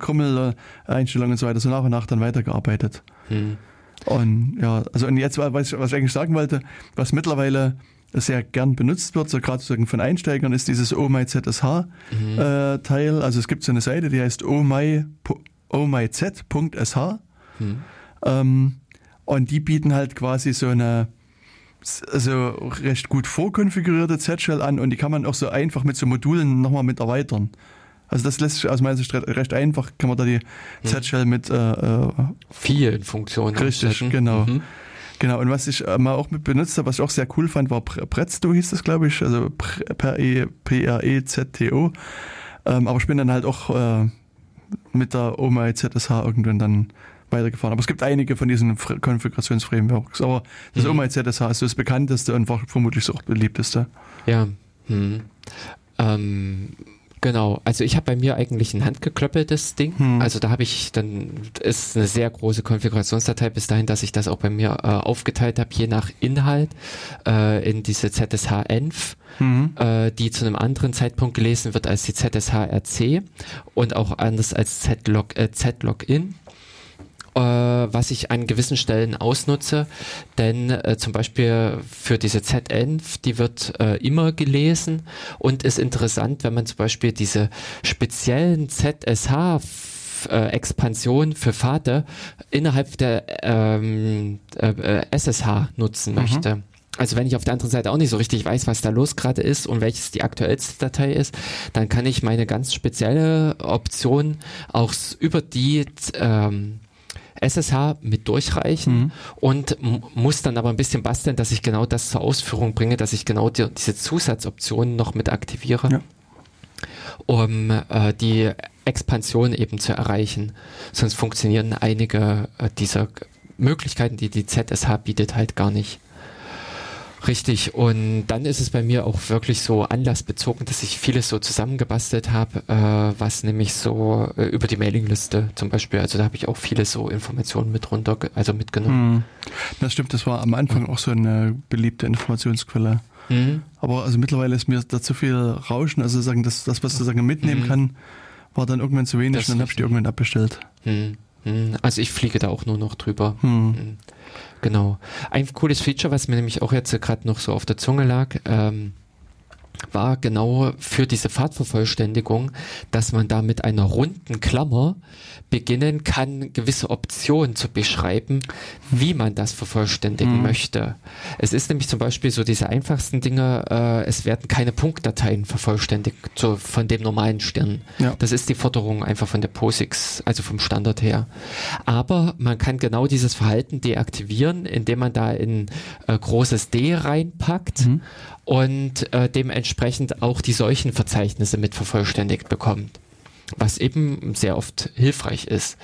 Krümmel-Einstellungen und so weiter so nach und nach dann weitergearbeitet. Hm. Und ja, also und jetzt, was ich, was ich eigentlich sagen wollte, was mittlerweile sehr gern benutzt wird, so gerade sozusagen von Einsteigern, ist dieses Oh My ZSH äh, Teil. Also es gibt so eine Seite, die heißt Oh My, oh myz.sh. Ähm, und die bieten halt quasi so eine also recht gut vorkonfigurierte Z-Shell an und die kann man auch so einfach mit so Modulen nochmal mit erweitern. Also das lässt sich aus meiner Sicht re- recht einfach, kann man da die Z-Shell mit äh, äh, Vielen Funktionen. Richtig, ausstatten. genau. Mhm. Genau, und was ich äh, mal auch mit benutzt habe, was ich auch sehr cool fand, war Pre- Prezto hieß das, glaube ich, also E P-R-E-Z-T-O. Ähm, aber ich bin dann halt auch äh, mit der OMI ZSH irgendwann dann weitergefahren. Aber es gibt einige von diesen Fr- Konfigurationsframeworks. Aber das Mhm. OMI ZSH ist so das bekannteste und vermutlich auch beliebteste. Ja. Hm. Ähm, genau. Also ich habe bei mir eigentlich ein handgeklöppeltes Ding. Hm. Also da habe ich dann ist eine sehr große Konfigurationsdatei bis dahin, dass ich das auch bei mir äh, aufgeteilt habe, je nach Inhalt äh, in diese ZSH-Env. Mhm. äh, die zu einem anderen Zeitpunkt gelesen wird als die ZSH-RC und auch anders als Z-Log, äh, Z-Login. Äh, was ich an gewissen Stellen ausnutze. Denn äh, zum Beispiel für diese ZN, die wird äh, immer gelesen und ist interessant, wenn man zum Beispiel diese speziellen ZSH äh, Expansion für Vater innerhalb der ähm, äh, SSH nutzen mhm. möchte. Also wenn ich auf der anderen Seite auch nicht so richtig weiß, was da los gerade ist und welches die aktuellste Datei ist, dann kann ich meine ganz spezielle Option auch über die ähm, SSH mit durchreichen mhm. und muss dann aber ein bisschen basteln, dass ich genau das zur Ausführung bringe, dass ich genau die, diese Zusatzoptionen noch mit aktiviere, ja. um äh, die Expansion eben zu erreichen. Sonst funktionieren einige äh, dieser Möglichkeiten, die die ZSH bietet, halt gar nicht. Richtig, und dann ist es bei mir auch wirklich so anlassbezogen, dass ich vieles so zusammengebastelt habe, äh, was nämlich so äh, über die Mailingliste zum Beispiel, also da habe ich auch viele so Informationen mit runter, also mitgenommen. Hm. Das stimmt, das war am Anfang auch so eine beliebte Informationsquelle. Mhm. Aber also mittlerweile ist mir da zu viel Rauschen, also sagen, das, das was du sagen mitnehmen mhm. kann, war dann irgendwann zu wenig das und dann habe ich die irgendwann abbestellt. Mhm. Also ich fliege da auch nur noch drüber. Mhm. Genau. Ein cooles Feature, was mir nämlich auch jetzt gerade noch so auf der Zunge lag, ähm, war genau für diese Fahrtvervollständigung, dass man da mit einer runden Klammer beginnen kann, gewisse Optionen zu beschreiben, wie man das vervollständigen mhm. möchte. Es ist nämlich zum Beispiel so diese einfachsten Dinge, äh, es werden keine Punktdateien vervollständigt so von dem normalen Stern. Ja. Das ist die Forderung einfach von der POSIX, also vom Standard her. Aber man kann genau dieses Verhalten deaktivieren, indem man da ein äh, großes D reinpackt mhm. Und äh, dementsprechend auch die solchen Verzeichnisse mit vervollständigt bekommt was eben sehr oft hilfreich ist.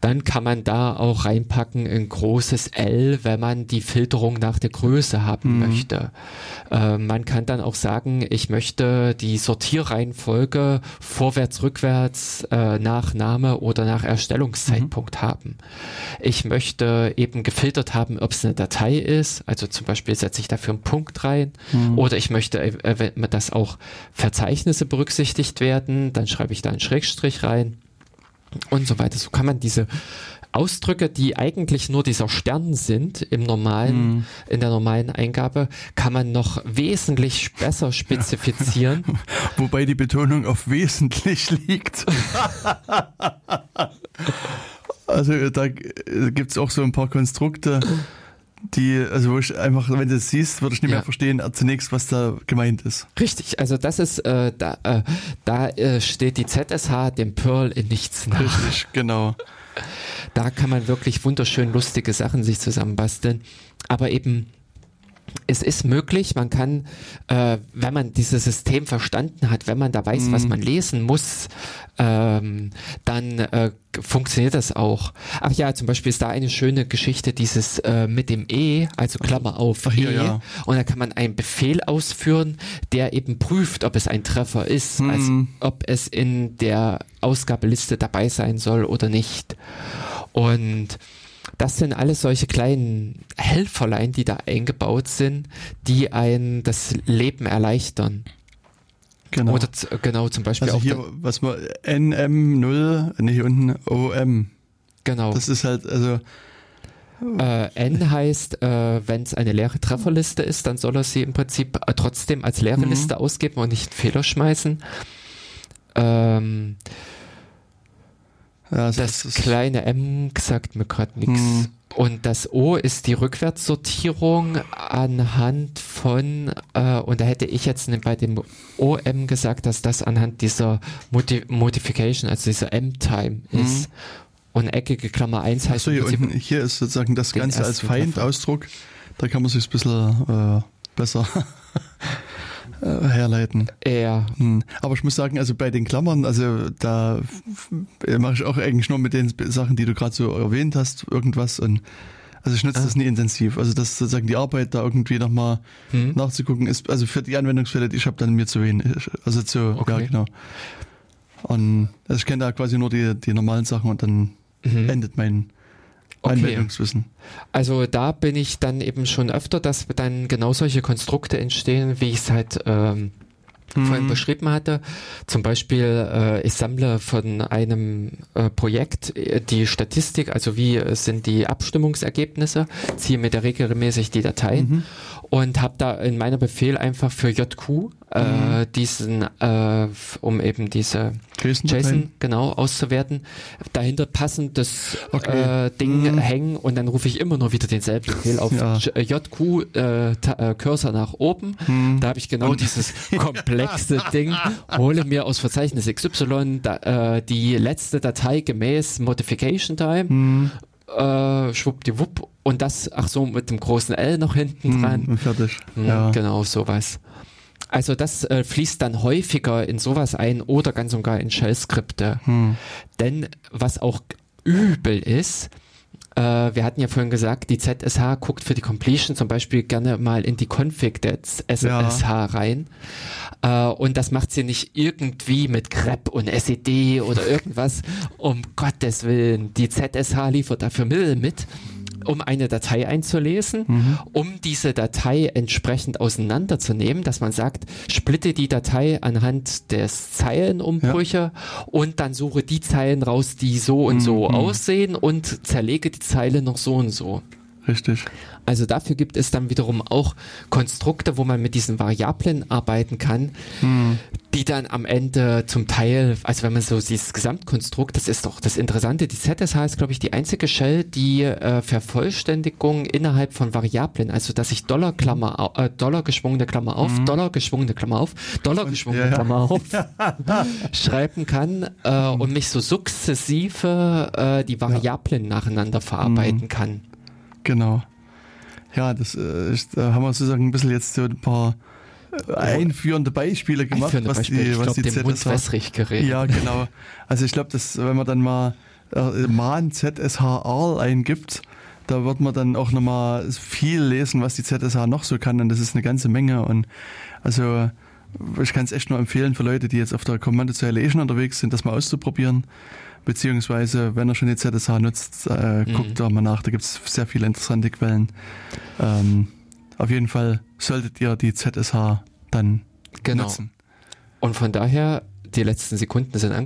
Dann kann man da auch reinpacken ein großes L, wenn man die Filterung nach der Größe haben mhm. möchte. Äh, man kann dann auch sagen, ich möchte die Sortierreihenfolge vorwärts, rückwärts, äh, nach Name oder nach Erstellungszeitpunkt mhm. haben. Ich möchte eben gefiltert haben, ob es eine Datei ist, also zum Beispiel setze ich dafür einen Punkt rein mhm. oder ich möchte, äh, dass auch Verzeichnisse berücksichtigt werden, dann schreibe ich da einen Schräg Schrägstrich rein und so weiter. So kann man diese Ausdrücke, die eigentlich nur dieser Stern sind im normalen, mm. in der normalen Eingabe, kann man noch wesentlich besser spezifizieren. Ja. [laughs] Wobei die Betonung auf wesentlich liegt. [laughs] also da gibt es auch so ein paar Konstrukte, die, also wo ich einfach, wenn du es siehst, würde ich nicht ja. mehr verstehen zunächst, was da gemeint ist. Richtig, also das ist, äh, da, äh, da äh, steht die ZSH dem Pearl in nichts nach. Richtig, genau. Da kann man wirklich wunderschön lustige Sachen sich zusammenbasteln, aber eben es ist möglich, man kann, äh, wenn man dieses System verstanden hat, wenn man da weiß, mm. was mhm. man lesen muss, ähm, dann äh, funktioniert das auch. Ach ja, zum Beispiel ist da eine schöne Geschichte, dieses äh, mit dem E, also Klammer auf Ach, E, ja. und da kann man einen Befehl ausführen, der eben prüft, ob es ein Treffer ist, mm. also ob es in der Ausgabeliste dabei sein soll oder nicht. Und das sind alles solche kleinen Helferlein, die da eingebaut sind, die ein das Leben erleichtern. Genau. Oder genau zum Beispiel also auch hier, was man NM0, ne, hier unten OM. Genau. Das ist halt, also. Äh, N heißt, äh, wenn es eine leere Trefferliste ist, dann soll er sie im Prinzip äh, trotzdem als leere mhm. Liste ausgeben und nicht Fehler schmeißen. Ähm, ja, das, das kleine M sagt mir gerade nichts. Hm. Und das O ist die Rückwärtssortierung anhand von, äh, und da hätte ich jetzt bei dem OM gesagt, dass das anhand dieser Modi Modification, also dieser M-Time hm. ist. Und eckige Klammer 1 heißt. Achso, hier unten, hier ist sozusagen das Ganze als Feindausdruck. Da kann man sich ein bisschen äh, besser äh, herleiten. Ja. Hm. Aber ich muss sagen, also bei den Klammern, also da mache ich auch eigentlich nur mit den Sachen, die du gerade so erwähnt hast, irgendwas und also ich nutze ah. das nie intensiv. Also das sozusagen die Arbeit da irgendwie nochmal hm. nachzugucken ist, also für die Anwendungsfälle, die ich habe, dann mir zu wenig. Also zu, okay. ja genau. Und also ich kenne da quasi nur die, die normalen Sachen und dann mhm. endet mein Okay. Anwendungswissen. Also da bin ich dann eben schon öfter, dass dann genau solche Konstrukte entstehen, wie ich es halt ähm, vorhin beschrieben hatte. Zum Beispiel, äh, ich sammle von einem äh, Projekt äh, die Statistik, also wie äh, sind die Abstimmungsergebnisse, ziehe mir da regelmäßig die Dateien und habe da in meiner Befehl einfach für JQ äh, diesen, äh, um eben diese JSON-Dateien? JSON genau auszuwerten, dahinter passend das Okay. äh, Ding Mhm. hängen und dann rufe ich immer nur wieder denselben Befehl auf Ja. Äh, JQ äh, ta- äh, Cursor nach oben. Mhm. Da habe ich genau dieses komplexe [laughs] Ding, hole mir aus Verzeichnis XY da, äh, die letzte Datei gemäß Modification Time, Mhm. Äh, schwuppdiwupp und das, ach so, mit dem großen L noch hinten dran. Mhm, fertig. Hm, Ja. Genau, sowas. Also das äh, fließt dann häufiger in sowas ein oder ganz und gar in Shell-Skripte. Hm. Denn was auch übel ist, äh, wir hatten ja vorhin gesagt, die ZSH guckt für die Completion zum Beispiel gerne mal in die Config der SSH rein. Äh, und das macht sie nicht irgendwie mit grep und SED oder irgendwas. Um Gottes Willen, die ZSH liefert dafür Mittel mit um eine Datei einzulesen, um diese Datei entsprechend auseinanderzunehmen, dass man sagt, splitte die Datei anhand des Zeilenumbrüche und dann suche die Zeilen raus, die so und so aussehen und zerlege die Zeile noch so und so. Richtig. Also dafür gibt es dann wiederum auch Konstrukte, wo man mit diesen Variablen arbeiten kann, die dann am Ende zum Teil, also wenn man so dieses Gesamtkonstrukt, das ist doch das Interessante, die ZSH ist, glaube ich, die einzige Shell, die äh, Vervollständigung innerhalb von Variablen, also dass ich Dollar Klammer, äh, Dollar geschwungene Klammer auf, Dollar geschwungene Klammer auf, Dollar geschwungene ja, ja. Klammer auf, [laughs] schreiben kann äh, und mich so sukzessive äh, die Variablen nacheinander verarbeiten kann. Genau. Ja, das äh, ist, da haben wir sozusagen ein bisschen jetzt so ein paar äh, einführende Beispiele gemacht, Einführende was Beispiele. die, ich was glaube, die Mund ZSH wässrig geredet. Ja, genau. Also ich glaube, dass wenn man dann mal äh, man ZSHR eingibt, da wird man dann auch nochmal viel lesen, was die ZSH noch so kann und das ist eine ganze Menge und also ich kann es echt nur empfehlen für Leute, die jetzt auf der Kommandozeile eh schon unterwegs sind, das mal auszuprobieren. Beziehungsweise, wenn er schon die ZSH nutzt, äh, Mhm. guckt da mal nach, da gibt es sehr viele interessante Quellen. Ähm, auf jeden Fall solltet ihr die ZSH dann Genau. nutzen. Und von daher, die letzten Sekunden sind angekommen.